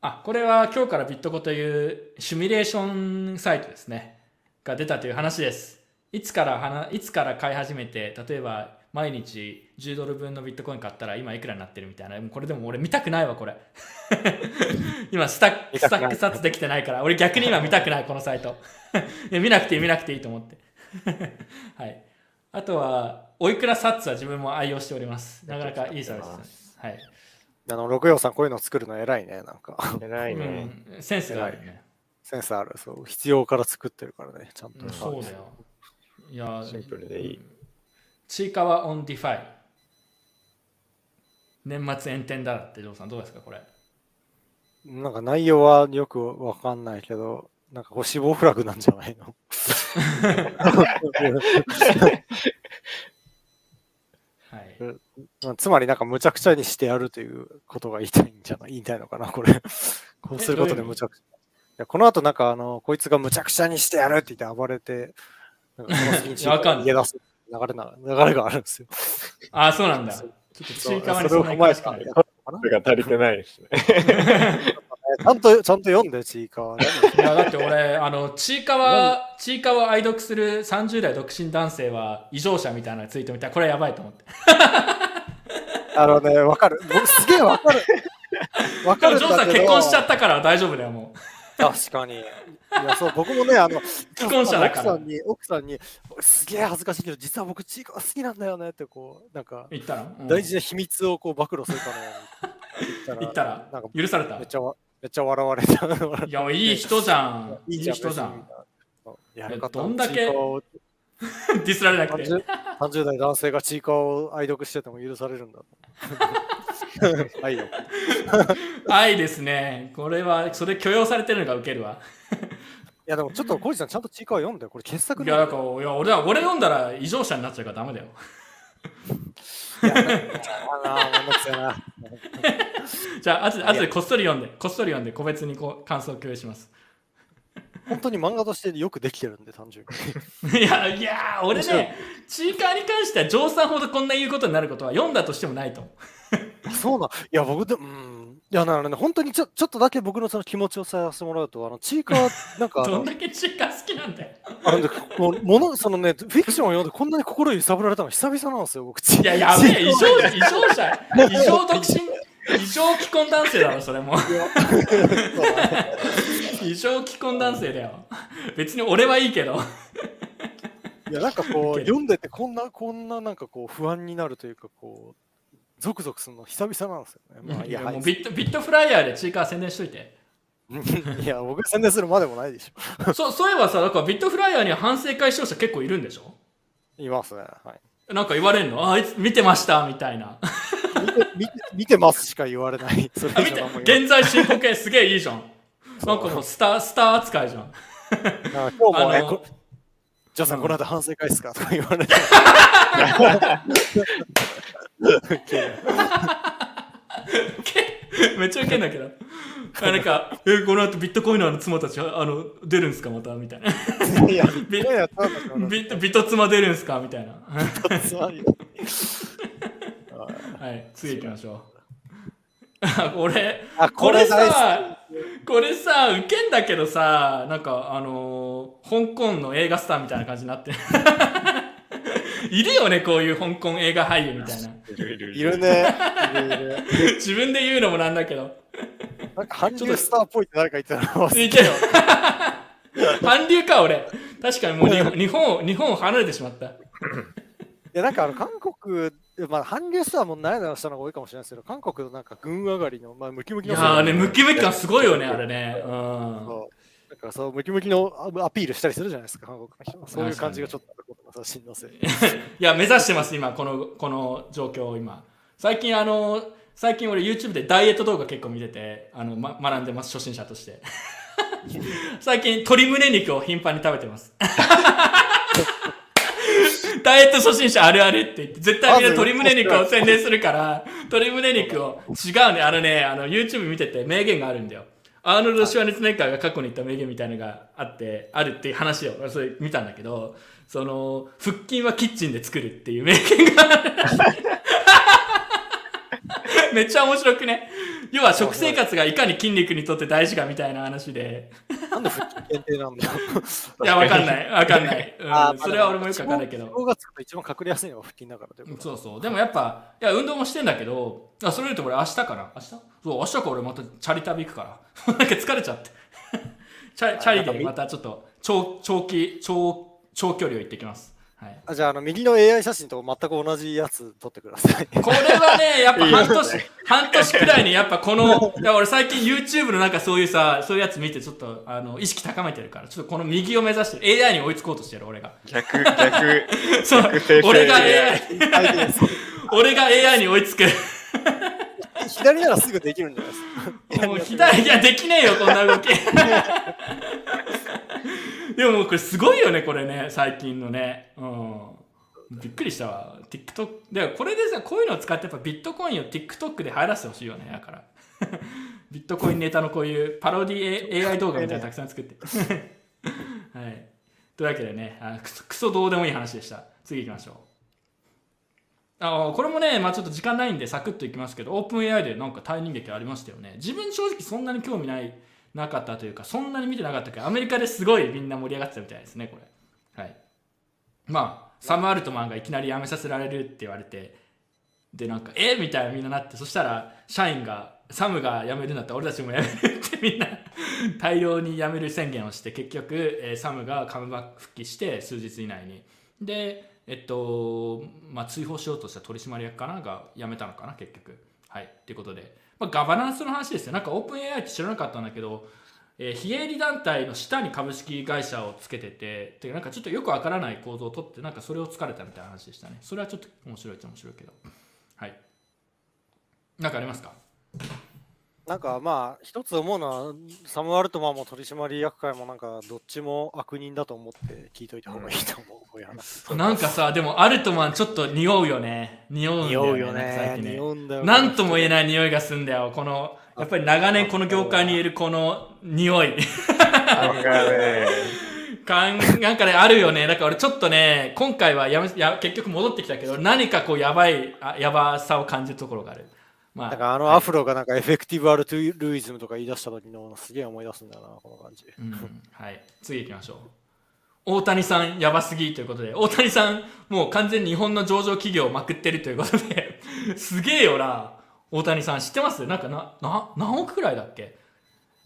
あこれは今日からビットコというシミュレーションサイトですねが出たという話ですいつからいつから買い始めて例えば毎日10ドル分のビットコイン買ったら今いくらになってるみたいなもうこれでも俺見たくないわこれ 今スタックスタック札できてないから俺逆に今見たくないこのサイト いや見なくていい見なくていいと思って はいあとはおいくらサッツは自分も愛用しておりますなかなかいいサービスですはいあの、六葉さんこういうの作るの偉いね。なんか、偉いね。うん、センスがあるよね。センスある。そう。必要から作ってるからね。ちゃんと。うんそうだよ。いや、シンプルでいい。ちいかわ on DeFi。年末炎天だって、ジョーさんどうですか、これ？なんか内容はよくわかんないけど、なんかこう死亡フラグなんじゃないの？はい。まあつまりなんか無茶苦茶にしてやるということが言いたいんじゃない？言いたいのかなこれ。こうすることで無茶苦茶。いやこの後なんかあの、こいつが無茶苦茶にしてやるって言って暴れて、なんかんない逃げ出す。流れな、流れがあるんですよ。あ、そうなんだ。ちょっとちいかわにそれをそんな詳しくない。それが足りてないですね。ちゃんと、ちゃんと読んで、ちいかわ。いやだって俺、あの、ちいかわ、ちいかわを愛読する30代独身男性は異常者みたいなツイート見たら、これやばいと思って。あのね、わかる。僕すげえわかる。わでかるんもジョーさんだけど。結婚しちゃったから大丈夫だよ、も確かに。いや、そう、僕もね、あの、既婚者だから奥さんに、奥さんに、すげえ恥ずかしいけど、実は僕、ちいかわ好きなんだよねって、こう、なんかう。、言ったら、うん大事な秘密をこう暴露するかのように 言ったらなんか、許された？めっちゃわ、めっちゃ笑われた。いや、もういい人じゃん。いい人じゃん。。別にやどんだけ？ディスられなくて。30, 30代男性がちいかわを愛読してても許されるんだ。はいよ。愛ですね。これは、それ許容されてるのがウケるわ。いやでもちょっと小路さんちゃんとちいかわ読んでよ。これ傑作いや、なんか、いや俺は、俺読んだら異常者になっちゃうからダメだよ。じゃあ、後で、後でこっそり読んで、こっそり読んで、個別にこう感想を共有します。本当に漫画としてよくできてるんで、単純に。いや、いや、俺ね、チーカーに関しては、ジョーさんほどこんな言うことになることは読んだとしてもないと思う。あそうなん。いや、僕で、うん。いや、なのね、本当にちょちょっとだけ僕のその気持ちをさせてもらうと、あの、ちいかわ、なんか どん、だけチーカー好きなんだよ。あのこうもの、そのね、フィクションを読んでこんなに心揺さぶられたの久々なんですよ、僕。いや、やべえ、異常者、異常者、異常独身、異常既婚男性だろ、それも。異常既婚男性だよ。別に俺はいいけど。いや、なんかこう、読んでて、こんな、こんななんかこう、不安になるというか、こう、ゾクゾクするの久々なんですよね。まあ、いや、もうビットビットフライヤーでチーカー宣伝しといて。いや、僕宣伝するまでもないでしょ。そそういえばさ、だからビットフライヤーには反省会視聴者結構いるんでしょ？いますね。はい。なんか言われんの？ああいつ見てました？みたいな。見て見て見てますしか言われない。それ現在進行形すげえいいじゃん。なんかもうスター、スター扱いじゃん。今日も、あのえこジョーさん、うんこの後反省会ですか？とか言われて。け めっちゃウケんだけど。あなんか、え、この後ビットコインの妻たち、あの、出るんすか？また？みたいな。いや、ビット、ビット妻出るんすか？みたいな。はい、次行きましょう。あこれ、あ、これさ、これさ、ウケんだけどさ、なんかあのー香港の映画スターみたいな感じになってる。いるよね、こういう香港映画俳優みたいな。いるいるきいるね。自分で言うのもなんだけど。なんか韓流スターっぽいって誰か言ってたのいけよ。韓流か、俺。確かにもう日本日本を、日本を離れてしまった。いやなんかあの韓国、まあ、韓流スターもないなしたのが多いかもしれないですけど、韓国のなんか軍上がりの、まあ、ムキムキのいやーね、ムキムキ感すごいよね、あれね。うん。そうなんかそうムキムキのアアピールしたりするじゃないですか、韓国の人は。そういう感じがちょっとあることの写真のせい。いや、目指してます、今、この、この状況を今。最近、あの、最近俺 YouTube でダイエット動画結構見てて、あの、ま、学んでます、初心者として。最近、鶏胸肉を頻繁に食べてます。ダイエット初心者あるあるって言って、絶対みんな鶏胸肉を宣伝するから、鶏胸肉を、違うね、あのね、あの、YouTube 見てて名言があるんだよ。アーノルド・シュワネツネッカーが過去に言った名言みたいなのがあって、あるっていう話を、俺それ見たんだけど、その、腹筋はキッチンで作るっていう名言がある めっちゃ面白くね？要は食生活がいかに筋肉にとって大事かみたいな話で。なんで腹筋限定なんだよ。いや、わかんない。わかんない。うんそれは俺もよくわかんないけど。が一番隠れやすいのが腹筋だからということそうそう。でもやっぱ、いや、運動もしてんだけど、あそれ言うと俺明日から、明日？そう、明日から俺またチャリ旅行くから。なんか疲れちゃって。チャチャリでまたちょっと長、長期、長、長距離を行ってきます。はい。あじゃああの、右の AI 写真と全く同じやつ撮ってください。これはね、やっぱ半年、半年くらいにやっぱこの、いや俺最近 YouTube のなんかそういうさ、そういうやつ見てちょっとあの意識高めてるから、ちょっとこの右を目指してる AI に追いつこうとしてる俺が。逆、逆、そう逆俺が AI AI、俺が AI に追いつく。左ならすぐできるんじゃないですか。もう左、いや、できねえよ、こんな動き。でもこれすごいよね、これね、最近のね。うん。びっくりしたわ。TikTok。で、これでさ、こういうのを使ってやっぱビットコインを TikTok で流行らせてほしいよね、だから。ビットコインネタのこういうパロディ AI 動画みたいなのたくさん作って。はい。というわけでねあクソどうでもいい話でした次行きましょうあこれもね、まあ、ちょっと時間ないんでサクッといきますけどオープン AI でなんか退任劇ありましたよね。自分正直そんなに興味ないなかったというかそんなに見てなかったけどアメリカですごいみんな盛り上がってたみたいですねこれ。はい。まあサム・アルトマンがいきなり辞めさせられるって言われてでなんかえみたいなみんななってそしたら社員がサムが辞めるんだったら俺たちも辞めるってみんな 大量に辞める宣言をして結局、えーサムがカムバック復帰して数日以内に。でえっとまあ追放しようとした取締役かなが辞めたのかな結局。はい。っていうことで、まあ、ガバナンスの話ですよ。なんかオープン AI って知らなかったんだけどえー非営利団体の下に株式会社をつけててでなんかちょっとよくわからない構造を取ってなんかそれを突かれたみたいな話でしたね。それはちょっと面白いっちゃ面白いけど。はい。なんかありますか？なんかまあ一つ思うのはサム・アルトマンも取締役会もなんかどっちも悪人だと思って聞いといた方がいいと思う、こういう話なんかさでもアルトマンちょっと匂うよね。匂うんだよね。匂うよね近ね匂うんだよね。なんとも言えない匂いがすんだよ。このやっぱり長年この業界にいるこの匂い。かんなんかねあるよね。だから俺ちょっとね今回はやめや結局戻ってきたけど何かこうやばいあやばさを感じるところがあるまあなんかあのアフロがなんかエフェクティブアルトゥルイズムとか言い出した時のすげえ思い出すんだよな、この感じ。うんはい、次行きましょう。大谷さんやばすぎということで、大谷さんもう完全に日本の上場企業をまくってるということで、すげえよな、大谷さん知ってます？なんかな、な、何億くらいだっけ？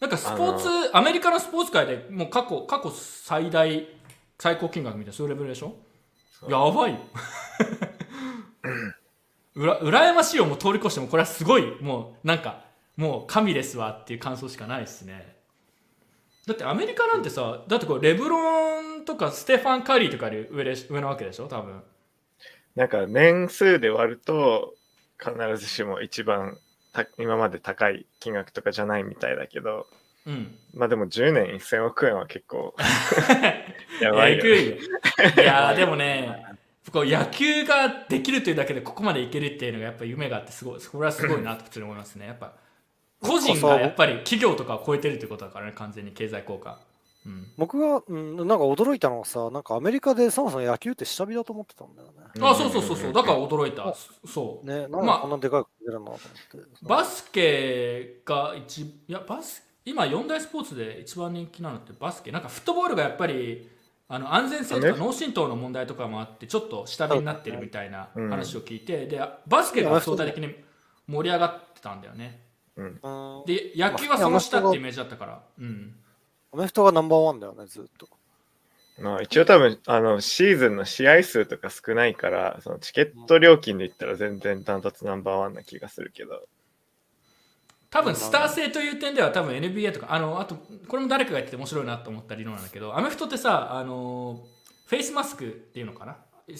なんかスポーツ、アメリカのスポーツ界でもう過去、過去最大、最高金額みたいな、そういうレベルでしょ？やばい。よ。うら羨ましいをもう通り越してもこれはすごいもうなんかもう神ですわっていう感想しかないですね。だってアメリカなんてさだってこれレブロンとかステファン・カリーとかより上で上なわけでしょ？多分。なんか年数で割ると必ずしも一番た今まで高い金額とかじゃないみたいだけど、うん。まあでも10年1000億円は結構 やばいいね。よ。いやー でもねこう野球ができるというだけでここまでいけるっていうのがやっぱ夢があってすごいこれはすごいなと普通に思いますね。やっぱ個人がやっぱり企業とかを超えてるってことだからね完全に経済効果。うん。僕が、うん、なんか驚いたのはさ、なんかアメリカでそもそも野球って下火だと思ってたんだよね。あそうそうそうそう。だから驚いた。そう。ね、なんまあかこんなでかい声出るなと思って。バスケが一いやバス今四大スポーツで一番人気なのってバスケ。なんかフットボールがやっぱりあの安全性とか脳震盪の問題とかもあってちょっと下火になってるみたいなうん。話を聞いて、でバスケが相対的に盛り上がってたんだよね。うん。で野球はその下ってイメージだったから。うん。アメフトがナンバーワンだよね、ずっと。まあ一応多分あのシーズンの試合数とか少ないからそのチケット料金で言ったら全然ダントツナンバーワンな気がするけど多分スター性という点では多分 NBA とかあのあとこれも誰かが言ってて面白いなと思った理論なんだけどアメフトってさあのフェイスマスクっていうのかな？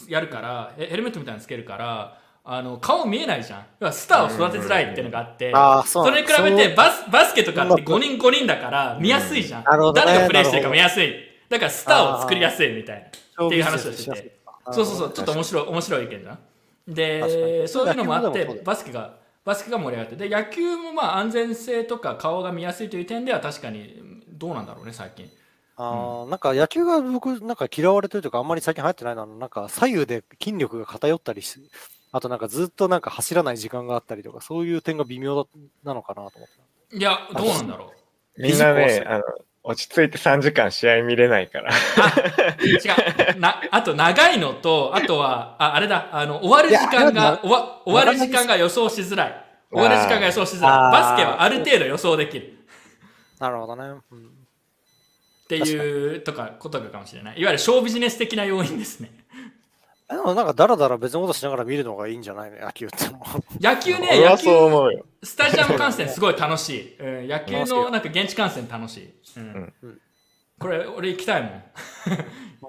やるからえヘルメットみたいなのつけるからあの顔見えないじゃん。要はスターを育てづらいっていうのがあって、それに比べてバスバスケとかって5人5人だから見やすいじゃん、誰がプレイしてるか見やすい。だからスターを作りやすいみたいな。っていう話をしてて。しそうそうそう。ちょっと面白い面白い意見じゃんでに。そういうのもあってバスケがバスケが盛り上がって。で野球もまあ安全性とか顔が見やすいという点では確かにどうなんだろうね最近。あーなんか野球が僕、なんか嫌われてるというか、あんまり最近流行ってないのは、なんか左右で筋力が偏ったりし、あとなんかずっとなんか走らない時間があったりとか、そういう点が微妙だなのかなと思って。いやどうなんだろう。みんなねあの落ち着いて3時間試合見れないから。違う。なあと長いのとあとはああれだ。あの終わる時間が終わ終わる時間が予想しづらい。終わる時間が予想しづらい。バスケはある程度予想できる。なるほどね。うん。っていうとかことかもしれない。いわゆるショービジネス的な要因ですねでもなんかだらだら別のことしながら見るのがいいんじゃないの？野球っても。野球ね野球そう思うよスタジアム観戦すごい楽しい、うん、野球のなんか現地観戦楽しい、うんうんこれ俺行きたいもん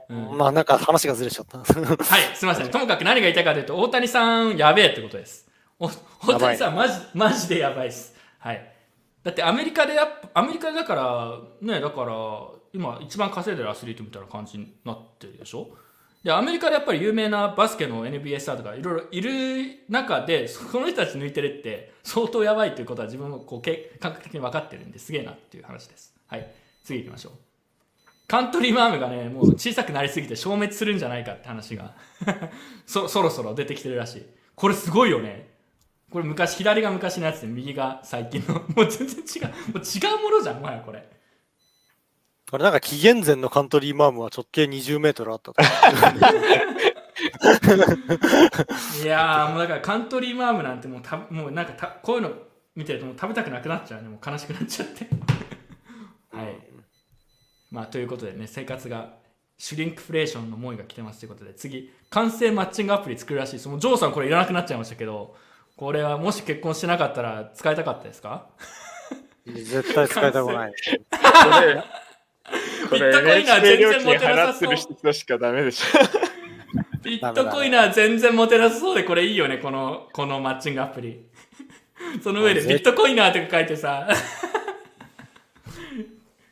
うんまあなんか話がずれちゃった。はい、すみません。ともかく何が言いたいかというと、大谷さんやべえってことです。お大谷さんマジ、マジでやばいです。はい。だってアメリカでやっぱ、アメリカだから、ね、だから、今一番稼いでるアスリートみたいな感じになってるでしょ？で、アメリカでやっぱり有名なバスケの NBA スターとかいろいろいる中で、その人たち抜いてるって相当やばいということは自分もこうけ感覚的に分かってるんですげえなっていう話です。はい。次行きましょう。カントリーマームがねもう小さくなりすぎて消滅するんじゃないかって話が そそろそろ出てきてるらしいこれすごいよねこれ昔左が昔のやつで右が最近のもう全然違うもう違うものじゃんもはやこれこれなんか紀元前のカントリーマームは直径20メートルあったと。いやーもうだからカントリーマームなんてもうたもうなんかたこういうの見てるともう食べたくなくなっちゃうね。もう悲しくなっちゃって。はい。まあということでね生活がシュリンクフレーションの思いが来てますということで次完成マッチングアプリ作るらしい。そのジョーさんこれいらなくなっちゃいましたけどこれはもし結婚してなかったら使いたかったですか？絶対使いたくない。ビットコれインは全然モ金テなさそう。ビットコインは全然モテなさそうでこれいいよねこのこのマッチングアプリその上であビットコインナーとか書いてさ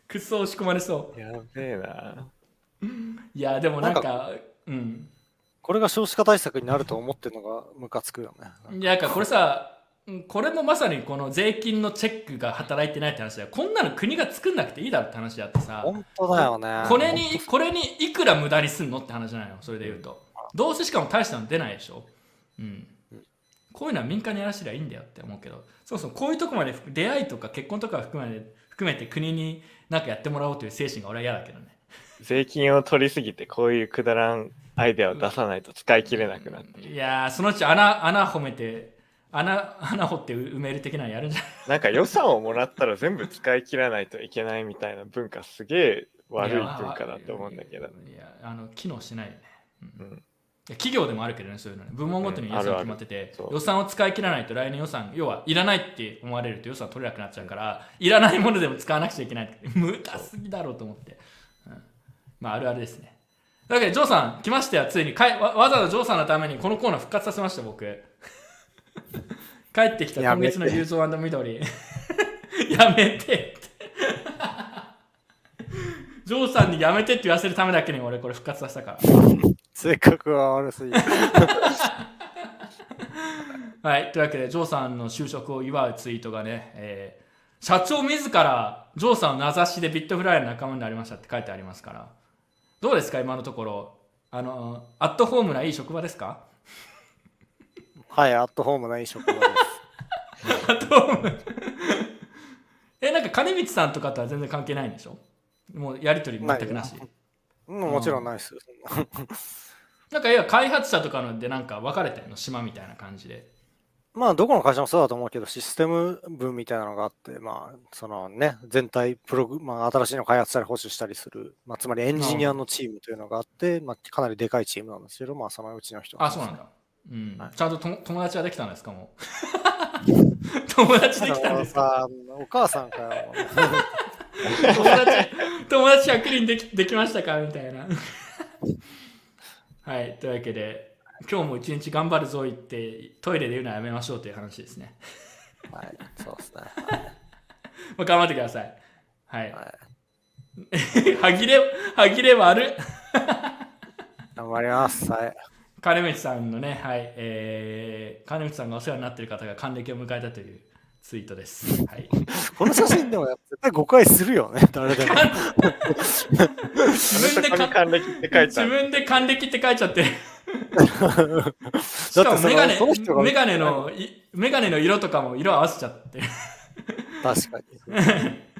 くっそ押し込まれそやべえな。ういやでもなんかなうんこれが少子化対策になると思ってるのがムカつくよね。いやこれさうんこれもまさにこの税金のチェックが働いてないって話だよ。こんなの国が作んなくていいだろって話だってさ。本当だよね。これにこれにいくら無駄にすんのって話じゃないのそれで言うと。どうせしかも大したの出ないでしょ。うん。こういうのは民間にやらせりゃいいんだよって思うけど。そもそもこういうとこまで出会いとか結婚とか含めて含めて国になんかやってもらおうという精神が俺は嫌だけどね。税金を取りすぎてこういうくだらんアイデアを出さないと使い切れなくなってる。いやーそのうち穴穴褒めて穴 穴掘って埋める的なのやるんじゃないなんか予算をもらったら全部使い切らないといけないみたいな文化すげえ悪い文化だと思うんだけど。いやあの機能しないよね、うん。うん。企業でもあるけどねそういうのね。部門ごとに予算うん。あるある決まってて、そう予算を使い切らないと来年予算要はいらないって思われると予算取れなくなっちゃうからいらないものでも使わなくちゃいけない。無駄すぎだろうと思って、うん。まああるあるですね。というわけでジョーさん来ましたよ。ついに。かいわわざわざジョーさんのためにこのコーナー復活させました僕 帰ってきた今月のユーゾー緑。やめてって。ジョーさんにやめてって言わせるためだけに俺これ復活させたから。性格が悪すぎる。はい、というわけで、ジョーさんの就職を祝うツイートがね、えー社長自らジョーさんを名指しでビットフライの仲間になりましたって書いてありますから、どうですか、今のところ。あの、アットホームないい職場ですか？はい、アットホームないい職場です。アットホーム。え、なんか金光さんとかとは全然関係ないんでしょ？もうやりとり全くなし。うん、もちろんないですな なんかいや開発者とかのでなんか分かれてんの？島みたいな感じで。まあ、どこの会社もそうだと思うけど、システム部みたいなのがあって、まあ、そのね、全体プログ、まあ、新しいのを開発したり保守したりする、まあ、つまりエンジニアのチームというのがあって、まあ、かなりでかいチームなんですけど、まあ、そのうちの人あ、そうなんだ。うんはいちゃんとと友達はできたんですかもう？友達できたんですか？さお母さんかよ。友達友達100人できできましたか？みたいな。はい、というわけで、今日も一日頑張るぞ言って、トイレで言うのはやめましょうという話ですね。はい、そうですね。まあ、頑張ってください。はい。はい、歯切れ、歯切れ悪い。頑張ります。はい。金光さんのね、はい、えー、金光さんがお世話になっている方が還暦を迎えたというツイートです。はい。この写真でも絶対誤解するよね、誰でも。自分で還暦って書いて自ある。分で還暦って書いちゃって る。しだかもメガネメガネのいメガネの色とかも色合わせちゃってる。確かに。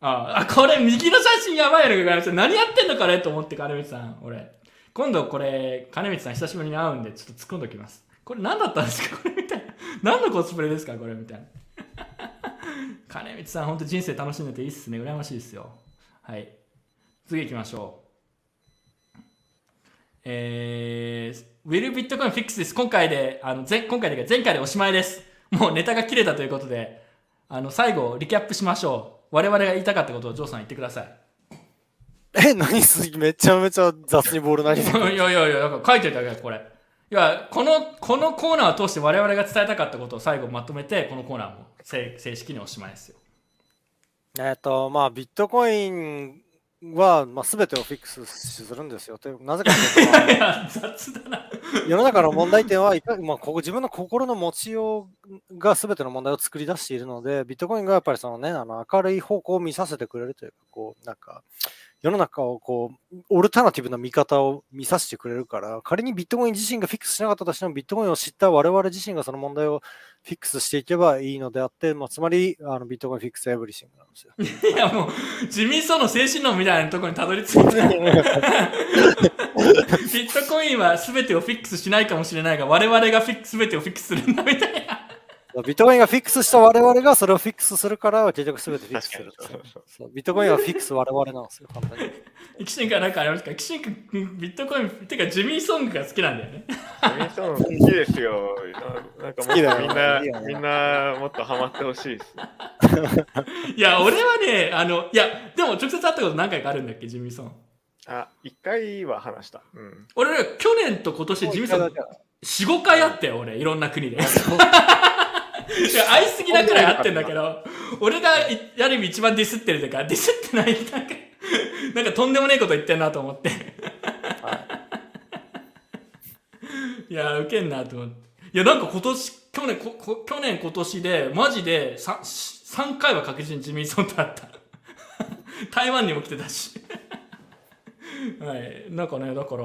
ああ、これ右の写真やばいのか何やってんのかねと思って、金光さん、俺。今度これ、金光さん久しぶりに会うんで、ちょっと突っ込んどきます。これ何だったんですか？これみたいな。何のコスプレですか？これみたいな。金光さん、本当人生楽しんでていいっすね。羨ましいですよ。はい。次行きましょう。えー、Will Bitcoin Fix です。今回で、あの前今回で前回でおしまいです。もうネタが切れたということで、あの最後、リキャップしましょう。我々が言いたかったことをジョーさん言ってください。え、何すめちゃめちゃ雑にボール投げていやいやいや、なんか書いておいたからこれ。いや、この、このコーナーを通して我々が伝えたかったことを最後まとめて、このコーナーも正正式におしまいですよ。えっと、まあ、ビットコインは、まあ、全てをフィックスするんですよ。なぜかというと、いや雑だな世の中の問題点はいか、まあ、ここ自分の心の持ちようが全ての問題を作り出しているので、ビットコインがやっぱりそのね、あの明るい方向を見させてくれるというか、こう、なんか、世の中をこう、オルタナティブな見方を見させてくれるから、仮にビットコイン自身がフィックスしなかったとしても、ビットコインを知った我々自身がその問題をフィックスしていけばいいのであって、まあ、つまり、あのビットコインフィックスエブリシングなんですよ。いやもう自民党の精神論みたいなところにたどり着いたビットコインは全てをフィックスしないかもしれないが我々がフィックス全てをフィックスするんだみたいなビットコインがフィックスした我々がそれをフィックスするから、結局全てフィックスするそうそうビットコインはフィックス我々なんですよ、簡単に。キシンから何かありますか？キシン君ビットコインてかジミーソングが好きなんだよねミソン好きですよ。ななんかも好きだよっとみんな、いいよねみんなもっとハマってほしいです。いや俺はねあのいやでも直接会ったこと何回かあるんだっけジミーソンあ、一回は話した。うん。俺ね去年と今年ジミーソン45回会ったよ俺いろんな国でいや会いすぎなくらい会ってんだけど俺がいある意味一番ディスってるというかディスってないなんかなんかとんでもねえこと言ってんなと思って。い。やウケんなと思って。いやなんか今年去年ここ去年今年でマジで 3, 3回は確実にジミーソンと会った。台湾にも来てたし。はい。なんかねだから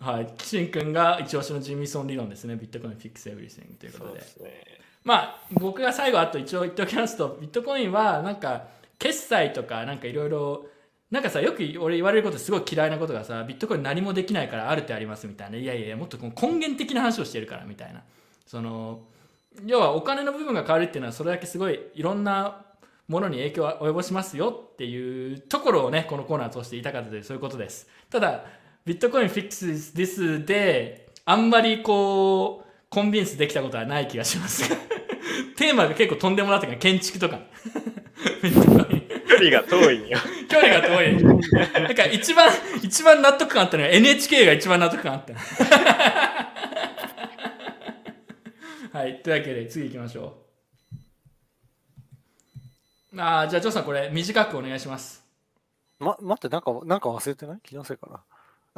はい、キシン君が一押しのジミーソン理論ですね、ビットコインフィックスエブリシングということで。すね。まあ、僕が最後あと一応言っておきますと、ビットコインはなんか、決済とかなんかいろいろ、なんかさ、よく俺言われることすごい嫌いなことがさ、ビットコイン何もできないからあるってありますみたいな。いやいや、もっと根源的な話をしてるからみたいな。その、要はお金の部分が変わるっていうのはそれだけすごいいろんなものに影響を及ぼしますよっていうところをね、このコーナー通して言いたかったというそういうことです。ただ、ビットコインフィックスですで、あんまりこう、コンビンスできたことはない気がします。テーマが結構とんでもなってから建築とか。距離が遠いんよ。距離が遠い。なんか一番、一番納得感あったのは NHK が一番納得感あった。はい。というわけで次行きましょう。ああ、じゃあ、ジョーさんこれ短くお願いします。ま、待って、なんか、なんか忘れてない？気のせいかな。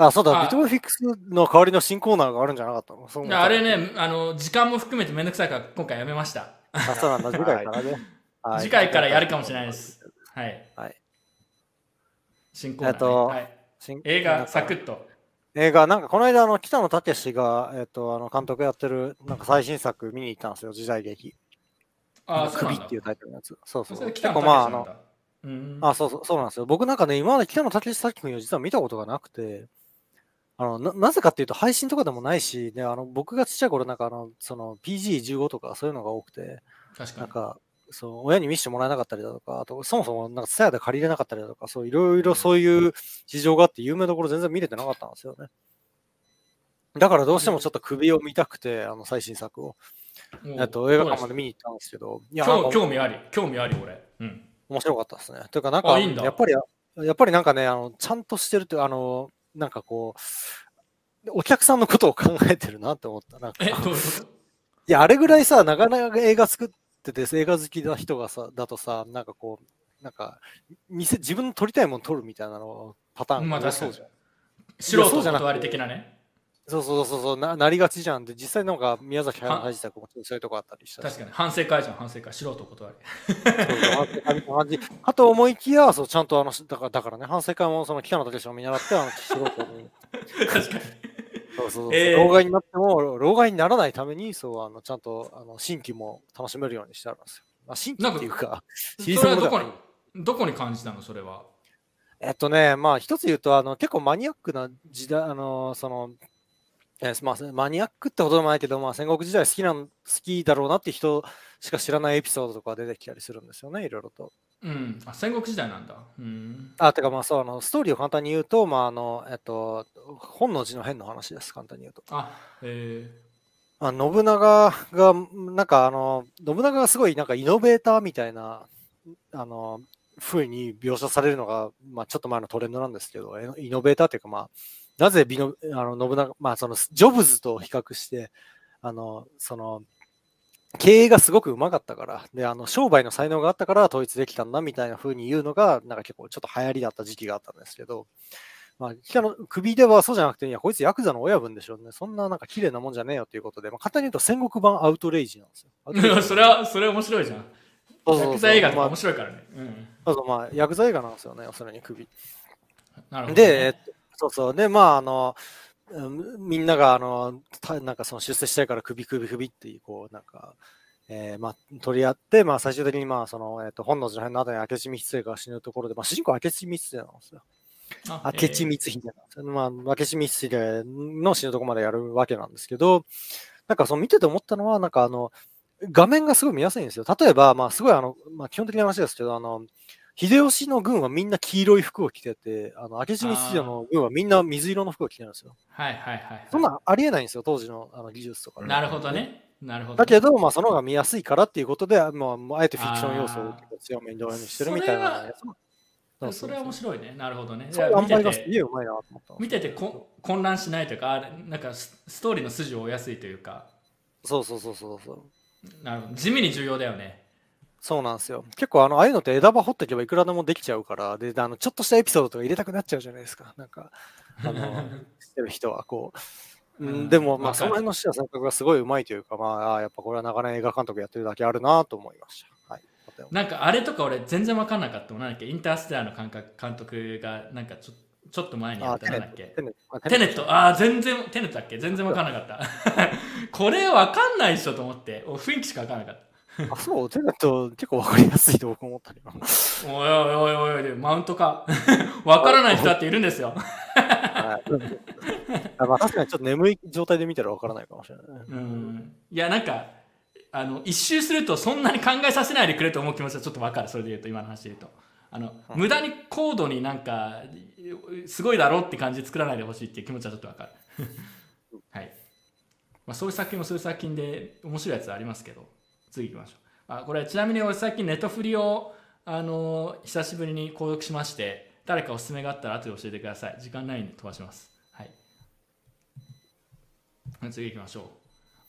あ、そうだ、あビットコインフィックスの代わりの新コーナーがあるんじゃなかったの？そあれね、あの、時間も含めてめんどくさいから今回やめました。あ、そうなんだ、次回からね。はい次回からやるかもしれないで。す。はい。はい。新コーナー、ねえっとはい、新映画サクッと。映画、なんかこの間、あの、北野武が、えっと、あの、監督やってる、なんか最新作見に行ったんですよ、時代劇。ああ、首っていうタイトルのやつ。そうそう。それ結北野武構まあ、あの。うんあ、そうそう、そうなんですよ。僕なんかね、今まで北野武作品を実は見たことがなくて、あの、な、なぜかっていうと配信とかでもないし、ね、あの、僕がちっちゃい頃なんかあの、その PG15 とかそういうのが多くて、確かに。なんか、そう、親に見せてもらえなかったりだとか、あと、そもそもなんかツヤで借りれなかったりだとか、そう、いろいろそういう事情があって、有名どころ全然見れてなかったんですよね。だからどうしてもちょっと首を見たくて、あの、最新作を。えっと、映画館まで見に行ったんですけど、いや、興味あり、興味あり、俺。うん。面白かったですね。というか、なんか、やっぱり、やっぱりなんかね、あの、ちゃんとしてるという、あの、なんかこう、お客さんのことを考えてるなって思った。なんか、え、いや、あれぐらいさ、なかなか映画作ってて、映画好きな人がさ、だとさ、なんかこう、なんか、店、自分の撮りたいもの撮るみたいなのパターンまあそうじゃん。素人断り的なね。そうそうそうそうな、なりがちじゃん。で、実際なんか宮崎は駿作もそういうとこあったりしたし確かに。反省会じゃん、反省会。素人断り。そう感じかと思いきや、そうちゃんとあの、だからだからね、反省会もその北野武を見習って、あの、素人に、確かに。そうそう老害になっても、老害にならないために、そう、あの、ちゃんと、あの、新規も楽しめるようにしてあるんですよ。まあ、新規っていうか、それはどこに、どこに感じたの、それは？えっとね、まあ、一つ言うと、あの、結構マニアックな時代、あの、その、えーまあ、マニアックってほどでもないけど、まあ、戦国時代好きなん、好きだろうなって人しか知らないエピソードとか出てきたりするんですよね、いろいろと。うん。あ、戦国時代なんだ。うん。あ、てかまあそう、あの、ストーリーを簡単に言うと、まああの、えっと、本能寺の変の話です、簡単に言うと。あ、えまあ、信長が、なんかあの、信長がすごいなんかイノベーターみたいな、あの、風に描写されるのが、まあちょっと前のトレンドなんですけど、えイノベーターっていうかまあ、なぜビノあの信長、まあそのジョブズと比較して、あの、その、経営がすごくうまかったから、で、あの、商売の才能があったから統一できたんだみたいな風に言うのが、なんか結構ちょっと流行りだった時期があったんですけど、まあ、北の首ではそうじゃなくて、いや、こいつヤクザの親分でしょうね。そんななんか綺麗なもんじゃねえよということで、まあ、簡単に言うと戦国版アウトレイジなんですよ。それは、それ面白いじゃん。そうそうそうヤクザ映画とかまあ面白いからね。うん。そうそう、まあ、ヤクザ映画なんですよね、要するに首。なるほど、で、えっと、そうそう。で、まあ、あの、うんみんなが、あの、たなんかその出世したいから首首首っていう、こう、なんか、えーまあ、取り合って、まあ、最終的に、まあ、その、えっと、本能寺の辺の後に明智光秀が死ぬところで、まあ、主人公は明智光秀なんですよ。あ明智光秀なんですよ。まあ、明智光秀の死ぬとこまでやるわけなんですけど、なんかその見てて思ったのは、なんかあの、画面がすごい見やすいんですよ。例えば、まあ、すごいあの、まあ、基本的な話ですけど、あの、秀吉の軍はみんな黄色い服を着てて、あの、明智光秀の軍はみんな水色の服を着てるんですよ。はいはいはい、はい。そんなんありえないんですよ、当時のあの技術とかね、なるほどね。なるほど。だけど、まあ、その方が見やすいからっていうことで、まあ、あえてフィクション要素を強めに導入してるみたいな。それは面白いね。なるほどね。そういう塩見てて見ててこ混乱しないというか、あなんかスストーリーの筋を追いやすいというか、そうそうそうそうそう。なるほど地味に重要だよね。そうなんですよ。結構あの、ああいうのって枝葉掘っていけばいくらでもできちゃうから、で、あの、ちょっとしたエピソードとか入れたくなっちゃうじゃないですか。なんか、あの、知ってる人はこう。ううんん、でも、まあ、その辺の視野選択がすごいうまいというか、まあ、やっぱこれは長年映画監督やってるだけあるなと思いました。はい。なんかあれとか俺全然分かんなかったもん。なんだっけ、インターステラーの監督監督がなんかちょちょっと前にやったなんだっけ？テネット。あテネット、ああ、全然、テネットだっけ？全然分かんなかった。これ分かんないっしょと思って、お雰囲気しか分かんなかった。あ、そう、テネット結構わかりやすいと僕思ったりは。おいおいおいおいマウントか。分からない人だっているんですよ。はいあまあ、確かにちょっと眠い状態で見たらわからないかもしれないね。うん。いや、なんか、あの、一周するとそんなに考えさせないでくれと思う気持ちはちょっと分かる。それで言うと、今の話で言うと。あの、無駄に高度になんか、すごいだろうって感じで作らないでほしいっていう気持ちはちょっと分かる。はい。まあ、そういう作品もそういう作品で面白いやつありますけど、次行きましょう。あ、これちなみに俺最近ネットフリを、あの久しぶりに購読しまして、誰かおすすめがあったら後で教えてください。時間ないんで飛ばします。はい。次行きましょう。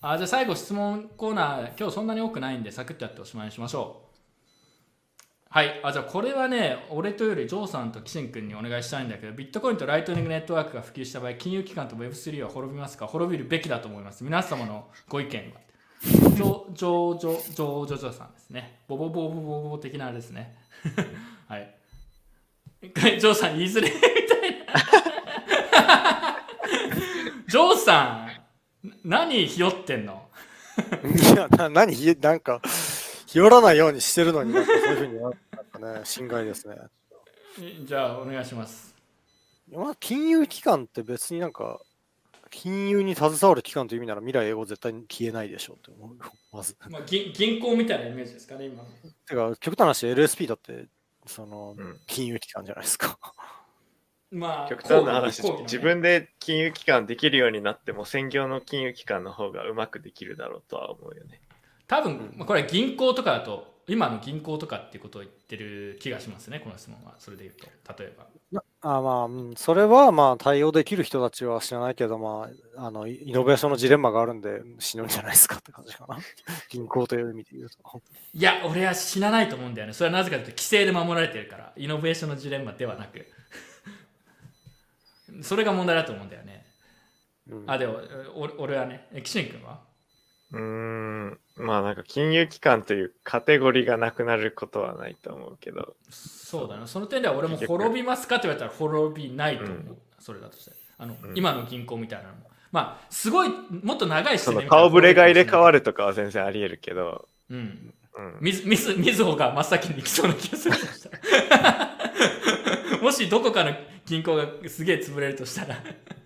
あじゃあ最後質問コーナー、今日そんなに多くないんで、サクッとやっておしまいにしましょう。はい。あ、じゃあこれはね、俺とよりジョーさんとキシン君にお願いしたいんだけど、ビットコインとライトニングネットワークが普及した場合、金融機関と Web3 は滅びますか？滅びるべきだと思います。皆様のご意見は。ジョ、ジョ、ジョ、ジョ、ジョ、ジョさんですね。ボボボボボボボ的なあれですね。はい。ジョーさん言いづれみたいな。ジョーさん、何ひよってんの？いや、な何、ひなんか、ひよらないようにしてるのに、そういうふうにななんかね、心外ですね。じゃあお願いします。まあ、金融機関って別になんか、金融に携わる機関という意味なら未来英語絶対に消えないでしょうって思う、まず。まあ、銀銀行みたいなイメージですかね、今の。てか、極端な話、LSP だって、その、うん金融機関じゃないですか。まあ、極端な話、ね自分で金融機関できるようになっても専業の金融機関の方がうまくできるだろうとは思うよね。多分、まあこれは銀行とかだと、今の銀行とかっていうことを言ってる気がしますね、この質問は。それで言うと、例えば。なあまあ、うんそれはまあ対応できる人たちは知らないけど、まあ、あの、イイノベーションのジレンマがあるんで死ぬんじゃないですかって感じかな。銀行という意味で言うと。いや、俺は死なないと思うんだよね。それはなぜかというと、規制で守られてるから、イノベーションのジレンマではなく。それが問題だと思うんだよね。うんあ、でも、お俺はね、えキシン君は？うーん、まあなんか金融機関というカテゴリーがなくなることはないと思うけど、そうだな。その点では俺も滅びますかって言われたら滅びないと思う。うんそれだとして。あの、うん今の銀行みたいなのも。まあ、すごい、もっと長い視点顔ぶれが入れ替わる。るとかは全然あり得るけど、うん。うん、みず、みず、みずほが真っ先に行きそうな気がする もしどこかの銀行がすげえ潰れるとしたら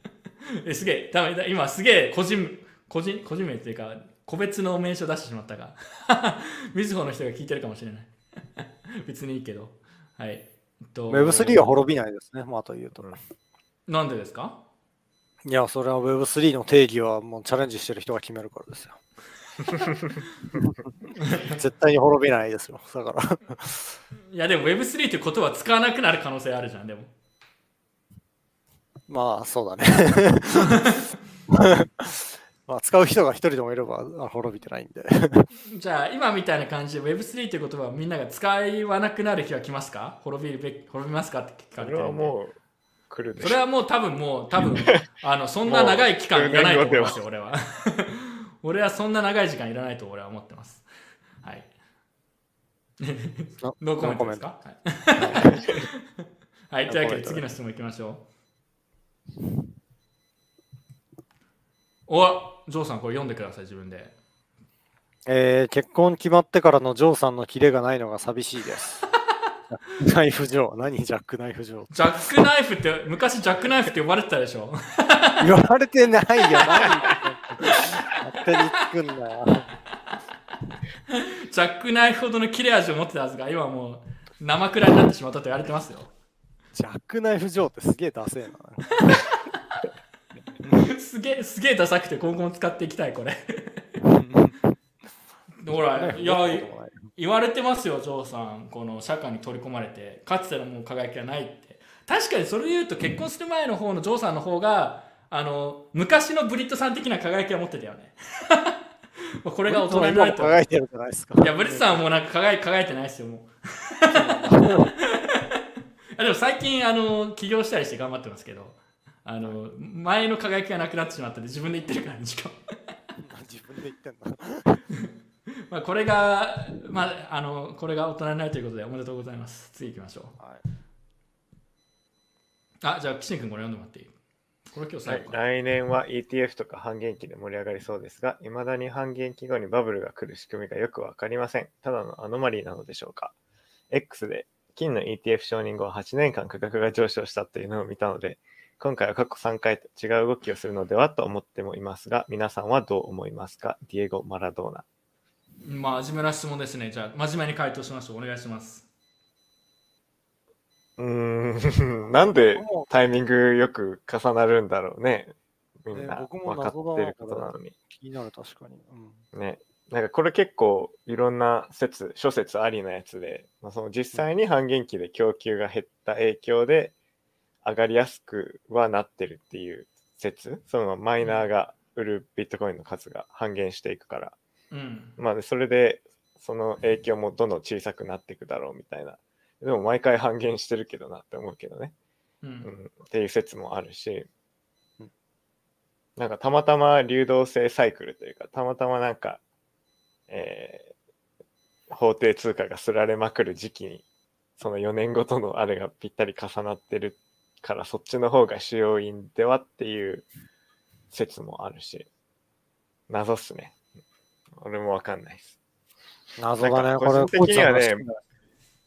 え、すげえ、ダメだ、今すげえ個人、個人、個人名っていうか、個別の名称出してしまったが、みずほの人が聞いてるかもしれない。別にいいけど。はい。えっと Web3 は滅びないですね、まあというと。うんなんでですか？いや、それは Web3 の定義はもうチャレンジしてる人が決めるからですよ。絶対に滅びないですよ。だから。いやでも Web3 って言葉使わなくなる可能性あるじゃん、でも。まあ、そうだね。まあ、使う人が一人でもいればあ滅びてないんで。じゃあ今みたいな感じで Web3 という言葉をみんなが使わなくなる日は来ますか？滅びるべき滅びますかって聞かそれれてるんで。はもう来るでそれはもう多分もう多分 あのそんな長い期間いらないと思いますよ俺は。俺はそんな長い時間いらないと俺は思ってます。はい。あノーコメント？ですか？はい、はい、というわけで次の質問いきましょう。おジョーさんこれ読んでください自分でえー結婚決まってからのジョーさんのキレがないのが寂しいです。ナイフジョー。何？ジャックナイフジョー。ジャックナイフって昔ジャックナイフって呼ばれてたでしょ？言われてないよ。何勝手に作んなよ。ジャックナイフほどの切れ味を持ってたはずが今はもう生くらいになってしまったと言われてますよジャックナイフジョーってすげえダセえな。すげえすげえダサくて今後も使っていきたいこれ。ほらいや言われてますよジョーさんこの社会に取り込まれて。かつてのもう輝きがないって。確かにそれで言うと結婚する前の方のジョーさんの方があの昔のブリッドさん的な輝きを持ってたよね。まあこれが大人になると。輝いてるじゃないですか。いやブリッドさんはもうなんか輝い輝いてないですよもう。あでも最近あの起業したりして頑張ってますけどあの前の輝きがなくなってしまったんで自分で言ってるからねしかも。自分で言ってんだ。まあこれがまああのこれが大人になるということでおめでとうございます。次行きましょう。はい。あじゃあ岸君これ読んでもらっていい？これ今日はい最後か。な、来年は ETF とか半減期で盛り上がりそうですが、未だに半減期後にバブルが来る仕組みがよくわかりません。ただのアノマリーなのでしょうか。X で金の ETF 承認後8年間価格が上昇したというのを見たので、今回は過去3回と違う動きをするのではと思ってもいますが、皆さんはどう思いますか？ディエゴ・マラドーナ。まあ真面目な質問ですねじゃあ真面目に回答しましょうお願いしますうーん、なんでタイミングよく重なるんだろうね。みんねな分かってることなのに。気になる、確かに。うんね。なんかこれ結構いろんな説、諸説ありなやつで、まあ、その実際に半減期で供給が減った影響で上がりやすくはなってるっていう説、そのマイナーが売るビットコインの数が半減していくから、うん。まあでそれでその影響もどんどん小さくなっていくだろうみたいな。でも毎回半減してるけどなって思うけどね。ううん。ん、っていう説もあるし。うん、なんかたまたま流動性サイクルというか、たまたまなんか、えー法定通貨がすられまくる時期に、その4年ごとのあれがぴったり重なってるから、そっちの方が主要因ではっていう説もあるし、謎っすね。俺もわかんないです。謎だね、これ。個人的にはね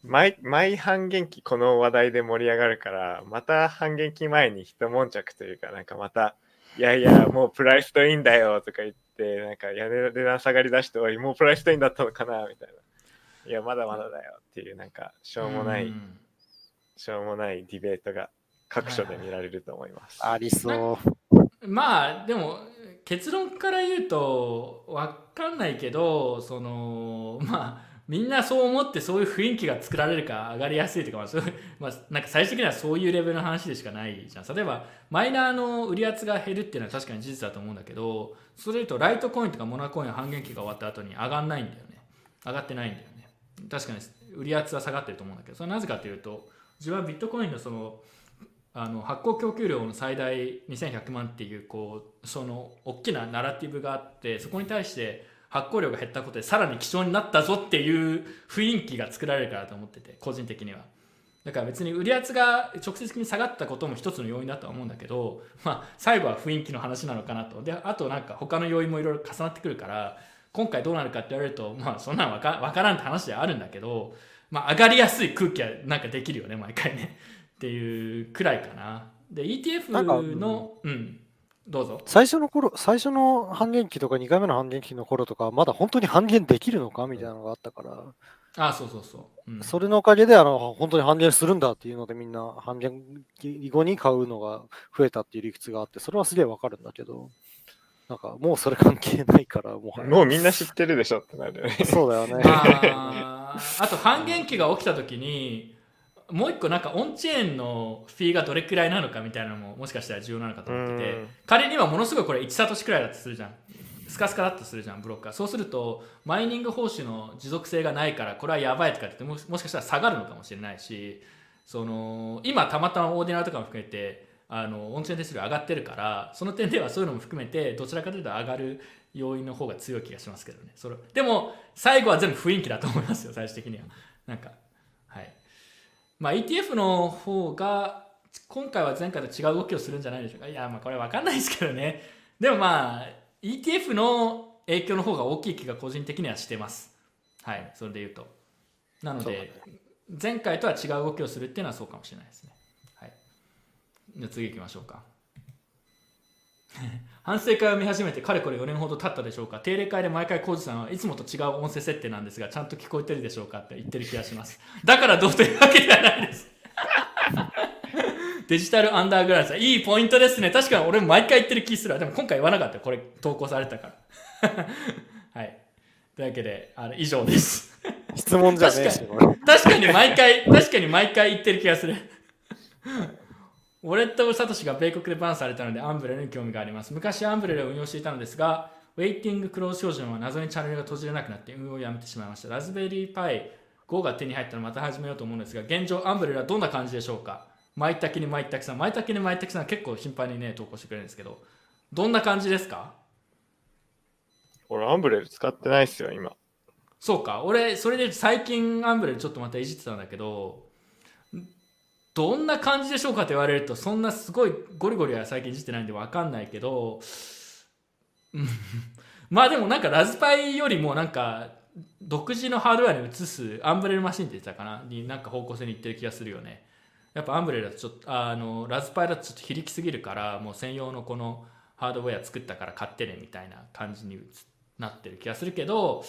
毎毎半減期この話題で盛り上がるからまた半減期前に一悶着というかなんかまたいやいやもうプライストインだよとか言ってなんか屋根値段下がりだしておいもうプライストインだったのかなみたいないやまだまだだよっていうなんかしょうもない、んしょうもないディベートが各所で見られると思います、ありそう。まあでも結論から言うと分かんないけどそのまあみんなそう思ってそういう雰囲気が作られるか上がりやすいとか、まあそうまあ、なんか最終的にはそういうレベルの話でしかないじゃん。例えばマイナーの売り圧が減るっていうのは確かに事実だと思うんだけどそれ言うとライトコインとかモナコインは半減期が終わった後に上がんないんだよね。上がってないんだよね。確かに売り圧は下がってると思うんだけどそれはなぜかというと自分はビットコインのそのあの発行供給量の最大2100万っていうこうその大きなナラティブがあってそこに対して発行量が減ったことでさらに希少になったぞっていう雰囲気が作られるからと思ってて個人的には。だから別に売り圧が直接的に下がったことも一つの要因だとは思うんだけど、まあ、最後は雰囲気の話なのかなと。であとなんか他の要因もいろいろ重なってくるから今回どうなるかって言われるとまあそんなのわかからんって話ではあるんだけど、まあ、上がりやすい空気はなんかできるよね毎回ね。っていうくらいかな。で ETF のうん。どうぞ。最初の頃、最初の半減期とか2回目の半減期の頃とか、まだ本当に半減できるのかみたいなのがあったから、あそうそうそう、うん、それのおかげで、あの、本当に半減するんだっていうので、みんな半減期後に買うのが増えたっていう理屈があって、それはすげえわかるんだけど、なんかもうそれ関係ないから、もはや。もうみんな知ってるでしょってなるよね。そうだよね。あー。あと半減期が起きた時にもう一個なんかオンチェーンのフィーがどれくらいなのかみたいなのももしかしたら重要なのかと思っててうん。仮にはものすごいこれ1サトシくらいだとするじゃん。スカスカだとするじゃんブロックがそうするとマイニング報酬の持続性がないからこれはやばいとかって言ってももしかしたら下がるのかもしれないしその今たまたまオーディナルとかも含めてあのオンチェーン手数料上がってるからその点ではそういうのも含めてどちらかというと上がる要因の方が強い気がしますけどね。それでも最後は全部雰囲気だと思いますよ最終的には。なんかはいまあ ETF の方が今回は前回と違う動きをするんじゃないでしょうか。いやまあこれ分かんないですけどね。でもまあ ETF の影響の方が大きい気が個人的にはしてます。はいそれで言うと。なので、前回とは違う動きをするっていうのはそうかもしれないですね。はい。じゃ次行きましょうか。反省会を見始めてかれこれ4年ほど経ったでしょうか？定例会で毎回浩二さんはいつもと違う音声設定なんですがちゃんと聞こえてるでしょうかって言ってる気がします。だからどうというわけではないです。デジタルアンダーグラウンドいいポイントですね。確かに俺も毎回言ってる気するわ。でも今回言わなかった。よこれ投稿されたから。はい。というわけであの以上です。質問じゃねえし、確かに毎回確かに毎回言ってる気がする俺とサトシが米国でバンされたのでアンブレラに興味があります。昔アンブレラを運用していたのですがウェイティングクローズ標準は謎にチャンネルが閉じれなくなって運用をやめてしまいました。ラズベリーパイ5が手に入ったらまた始めようと思うんですが現状アンブレラどんな感じでしょうか？舞茸に舞茸さん舞茸に舞茸さん結構頻繁にね投稿してくれるんですけどどんな感じですか？俺、アンブレル使ってないっすよ、今。そうか。俺それで最近アンブレルちょっとまたいじってたんだけどどんな感じでしょうかって言われるとそんなすごいゴリゴリは最近いじってないんで分かんないけど まあでもなんかラズパイよりもなんか独自のハードウェアに移すアンブレルマシンって言ってたかな？になんか方向性にいってる気がするよね。やっぱアンブレルだとちょっとあのラズパイだとちょっと非力すぎるからもう専用のこのハードウェア作ったから買ってねみたいな感じになってる気がするけど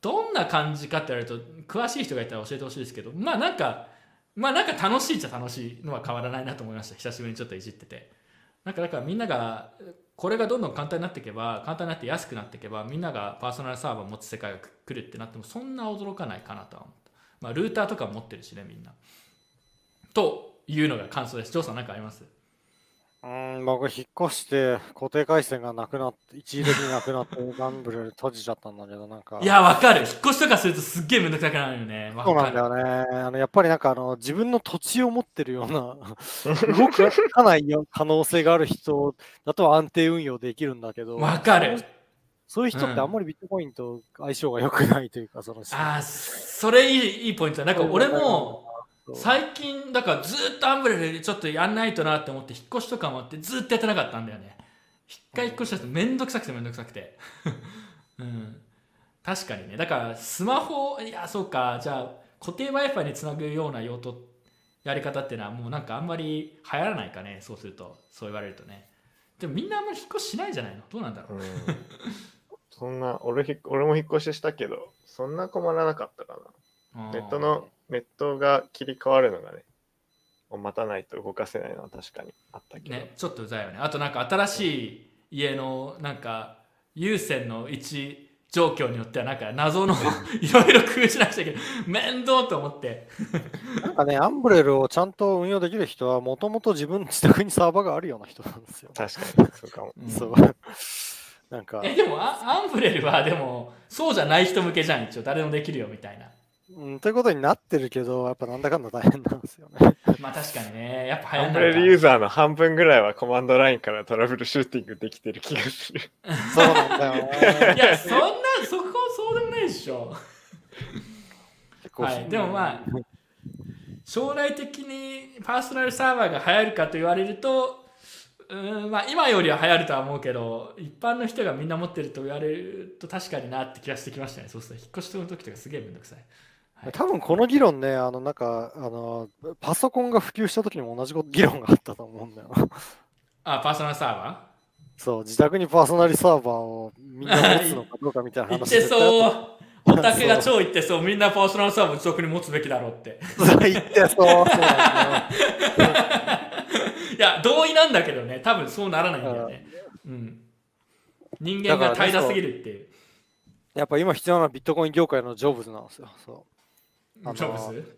どんな感じかって言われると詳しい人がいたら教えてほしいですけどまあなんかまあなんか楽しいっちゃ楽しいのは変わらないなと思いました。久しぶりにちょっといじってて。なんかだからみんながこれがどんどん簡単になっていけば簡単になって安くなっていけばみんながパーソナルサーバーを持つ世界が来るってなってもそんな驚かないかなとは思った。まあルーターとか持ってるしねみんな。というのが感想です。ジョーさん何かあります？うーん、僕、引っ越して、固定回線がなくなって、一時的になくなって、ガンブレル閉じちゃったんだけど、なんか。いやわかる。引っ越しとかするとすっげえめんどくさくなるよね。そうなんだよね。あのやっぱりなんかあの自分の土地を持ってるような 動かないよ可能性がある人だと安定運用できるんだけど、わかる。そういう人ってあんまりビットコインと相性が良くないというか、そのああそれいいいいポイントだ。なんか俺も最近だからずっとアンブレルでちょっとやんないとなって思って引っ越しとかもあってずっとやってなかったんだよね。一回引っ越したとめんどくさくてめんどくさくて。うん。確かにね。だからスマホいやそうか。じゃあ固定 w i f i につなぐような用途やり方っていうのはもうなんかあんまり流行らないかね。そうするとそう言われるとね。でもみんなあんまり引っ越ししないじゃないの？どうなんだろう、うん。そんな俺俺も引っ越ししたけどそんな困らなかったかな。ネットのネットが切り替わるのがねを待たないと動かせないのは確かにあったけど、ね、ちょっとうざいよね。あとなんか新しい家のなんか有線の位置状況によってはなんか謎の いろいろ工夫しなくちゃいけない。面倒と思って。なんかね、アンブレルをちゃんと運用できる人は、もともと自分の自宅にサーバーがあるような人なんですよ。確かにそうかも。う んそう。なんか、えでもあアンブレルはでもそうじゃない人向けじゃん一応。誰でもできるよみたいなうん、ということになってるけど、やっぱなんだかんだ大変なんですよね。まあ確かにねやっぱ流アン行んないかブレルユーザーの半分ぐらいはコマンドラインからトラブルシューティングできてる気がする。そうなんだよね。いやそんなそこそうでもないでしょ結構はいでもまあ将来的にパーソナルサーバーが流行るかと言われるとうーんまあ今よりは流行るとは思うけど一般の人がみんな持ってると言われると確かになって気がしてきましたねそうすると引っ越しの時とかすげえめんどくさいはい。多分この議論ね、あの、なんか、あの、パソコンが普及した時にも同じこと議論があったと思うんだよな。あパーソナルサーバそう、自宅にパーソナルサーバーをみんな持つのかどうかみたいな話ー言ってそう。オタクが超言ってそうみんなパーソナルサーバー自宅に持つべきだろうって。たそう言ってそう。そ ういや同意なんだけどね。多分そうならないんだよね。うん。人間が怠惰すぎるっていう。やっぱ今必要なのはビットコイン業界のジョブズなんですよ。そう。あのジョブズ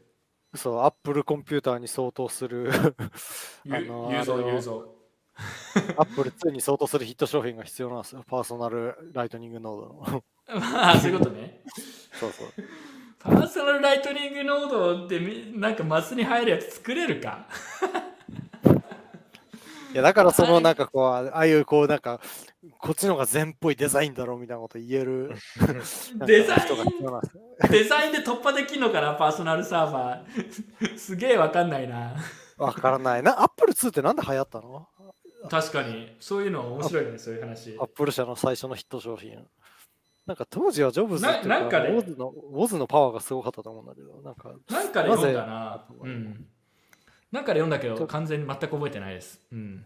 そう、アップルコンピューターに相当する、ゆあの。アップル2に相当するヒット商品が必要なんですよ。パーソナルライトニングノードの。まあ、そういうことね。そうそう。パーソナルライトニングノードでみなんかマスに入るやつ作れるか？いや、だからそはいのなんかこう、ああいうこうなんか、こっちの方が禅っぽいデザインだろうみたいなこと言える デザインデザインで突破できんのかなパーソナルサーバー。すげえわかんないな。わからないな。アップル2ってなんで流行ったの？確かに、そういうの面白いね、そういう話アッ。プル社の最初のヒット商品。なんか当時はジョブズっていうななんかねウォズのパワーがすごかったと思うんだけど、なんか、なんかで読んだなな。ぜうん。なんかで読んだけど、完全に全く覚えてないです。うん。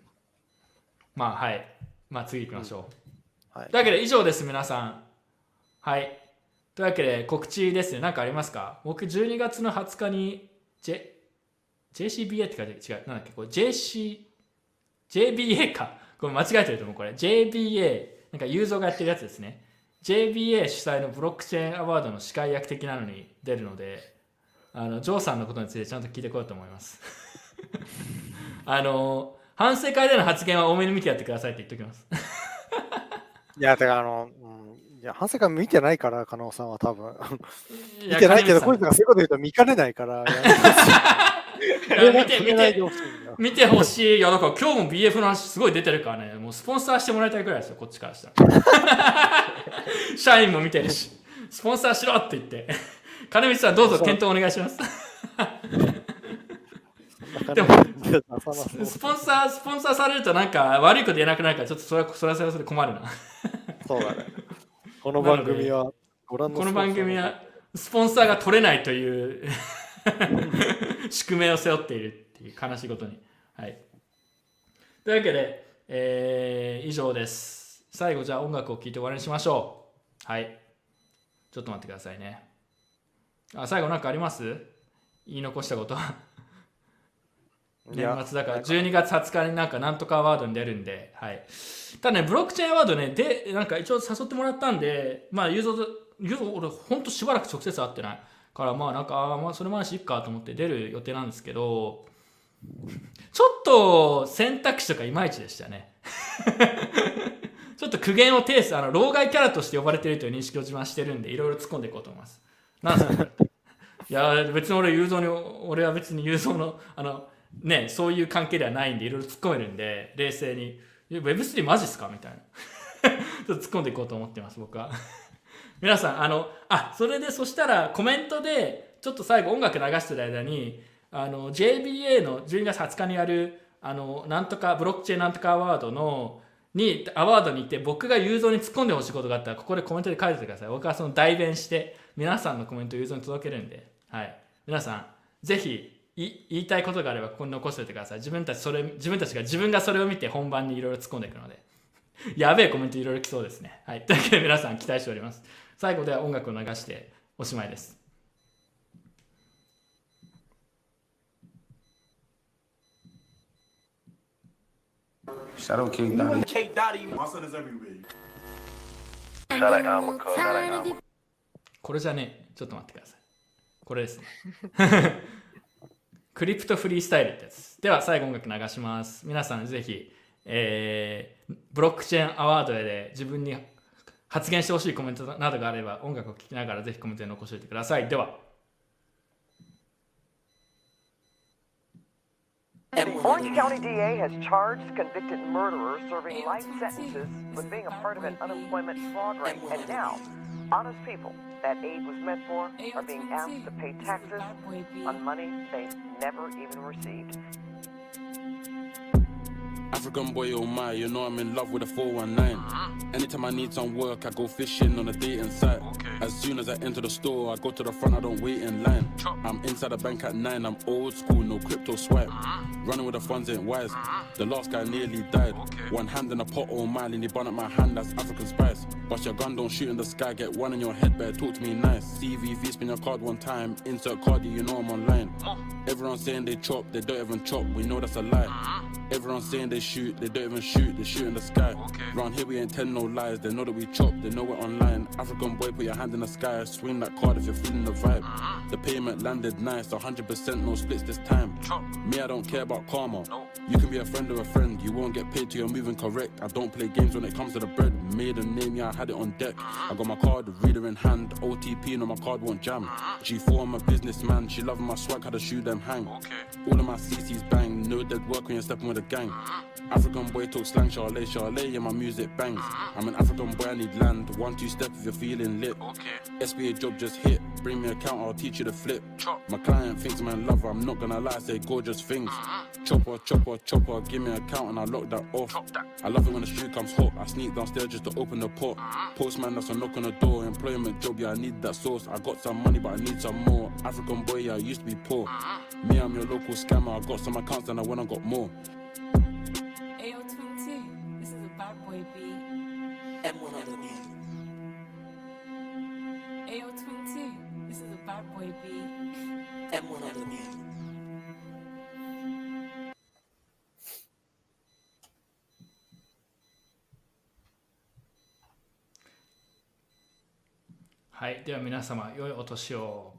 まあ、はい。まあ、次行きましょう。はいというわけで、以上です、皆さん。はい。というわけで、告知ですね。何かありますか？僕、12月の20日に、J、JCBA って書いて違う。なんだっけ？これ JC、JBA か。これ間違えてると思う、これ。JBA。なんか、ユーゾーがやってるやつですね。JBA 主催のブロックチェーンアワードの司会役的なのに出るので、あの、ジョーさんのことについてちゃんと聞いてこようと思います。あの、反省会での発言は多めに見てやってくださいって言っておきます。いや、てかあの、うん、いや、反省会見てないから、加納さんは多分。見てないけど、こいつがそういうこと言うと見かねないから。見て見てほしいんだよ見てほしい。いや、だから今日も BF の話すごい出てるからね、もうスポンサーしてもらいたいくらいですよ、こっちからしたら。社員も見てるし、スポンサーしろって言って。金光さん、どうぞ検討お願いします。でもスポンサー、スポンサーされるとなんか悪いこと言えなくなるから、ちょっとそれは、それはそれはそれで困るな。そうだね。この番組は、ご覧のこの番組は、スポンサーが取れないという宿命を背負っているっていう悲しいことに。はい。というわけで、えー以上です。最後、じゃあ音楽を聴いて終わりにしましょう。はい。ちょっと待ってくださいね。あ、最後なんかあります？言い残したこと。年末だから12月20日になんかなんとかアワードに出るんで、はい。ただね、ブロックチェーンアワードね、で、なんか一応誘ってもらったんで、まあ、ユーゾーと、ユーゾー俺ほんとしばらく直接会ってない。からまあなんか、あーまあそれもあるしいっかと思って出る予定なんですけど、ちょっと選択肢とかいまいちでしたね。ちょっと苦言を呈す、あの、老害キャラとして呼ばれているという認識を自慢してるんで、いろいろ突っ込んでいこうと思います。なんすか？いや、別に俺、雄三に、俺は別に雄三の、あの、ね、そういう関係ではないんで、いろいろ突っ込めるんで、冷静に、Web3 マジっすか？みたいな。ちょっと突っ込んでいこうと思ってます、僕は。皆さん、あの、あ、それで、そしたらコメントで、ちょっと最後音楽流してる間に、あの、JBA の12月20日にやる、あの、なんとか、ブロックチェーンなんとかアワードの、に、アワードに行って、僕が雄三に突っ込んでほしいことがあったら、ここでコメントで書いててください。僕はその代弁して、皆さんのコメントを雄三に届けるんで、はい。皆さん、ぜひ、言いたいことがあれば、ここに残しておいてください。自分たち、それ、自分たちが自分がそれを見て本番にいろいろ突っ込んでいくので。やべえコメントいろいろ来そうですね。はい。というわけで皆さん期待しております。最後では音楽を流しておしまいです。King Donnie. Cake Dottie, My son is everywhere. Shout out Alma. Shout out Alma. これじゃねえ。ちょっと待ってください。これですね。クリプトフリースタイルってやつ。では最後音楽流します。皆さんぜひ、えーブロックチェーンアワードで自分に発言してほしいコメントなどがあれば音楽を聴きながらぜひコメントに残しておいてください。では。Orange County DA has charged convicted murderers serving life sentences with being a part of an unemployment fraud ring. And now, honest people that aid was meant for are being asked to pay taxes on money they never even received. African boy, oh my, you know I'm in love with a 419. Anytime I need some work, I go fishing on a dating site. As soon as I enter the store, I go to the front, I don't wait in line. I'm inside the bank at 9, I'm old school, no crypto swipe. Uh-huh. Running with the funds ain't wise. Uh-huh. The last guy nearly died. One hand in a pot, oh my, and he bun at my hand, that's African spice. But your gun don't shoot in the sky, get one in your head, better talk to me nice. CVV, spin your card one time, insert card, you know I'm online. Everyone saying they chop, they don't even chop, we know that's a lie. Uh-huh. Everyone's saying they shoot, they don't even shoot, they shoot in the sky. Round here we ain't telling no lies, they know that we chop, they know we're online. African boy, put your hand in the sky, swing that card if you're feeling the vibe. Mm-hmm. The payment landed nice, 100% no splits this time. Me, I don't care about karma. You can be a friend of a friend, you won't get paid till you're moving correct. I don't play games when it comes to the bread. Made a name, yeah, I had it on deck. Mm-hmm. I got my card, reader in hand, OTP, no, my card won't jam. Mm-hmm. G4, I'm a businessman, she loving my swag, had to shoe them hang. All of my CC's bang, no dead work when you're stepping with a gang. African boy talk slang, Charlie, Charlie, yeah, my music bangs. I'm an African boy, I need land. One, two step if you're feeling lit. Okay. SBA job just hit, bring me a count, I'll teach you the flip. My client thinks I'm in love, I'm not gonna lie, say gorgeous things. Chopper, chopper, chopper, give me a count and I lock that off. I love it when the street comes hot, I sneak downstairs just to open the pot. Postman, that's a knock on the door, employment job, yeah, I need that source. I got some money, but I need some more. African boy, yeah, I used to be poor. Me, I'm your local scammer, I got some accounts and I went and got more. M1 on the beat. Ayo Twin T, this is a bad boy beat. M1 on the beat. はい、では皆様、良いお年を。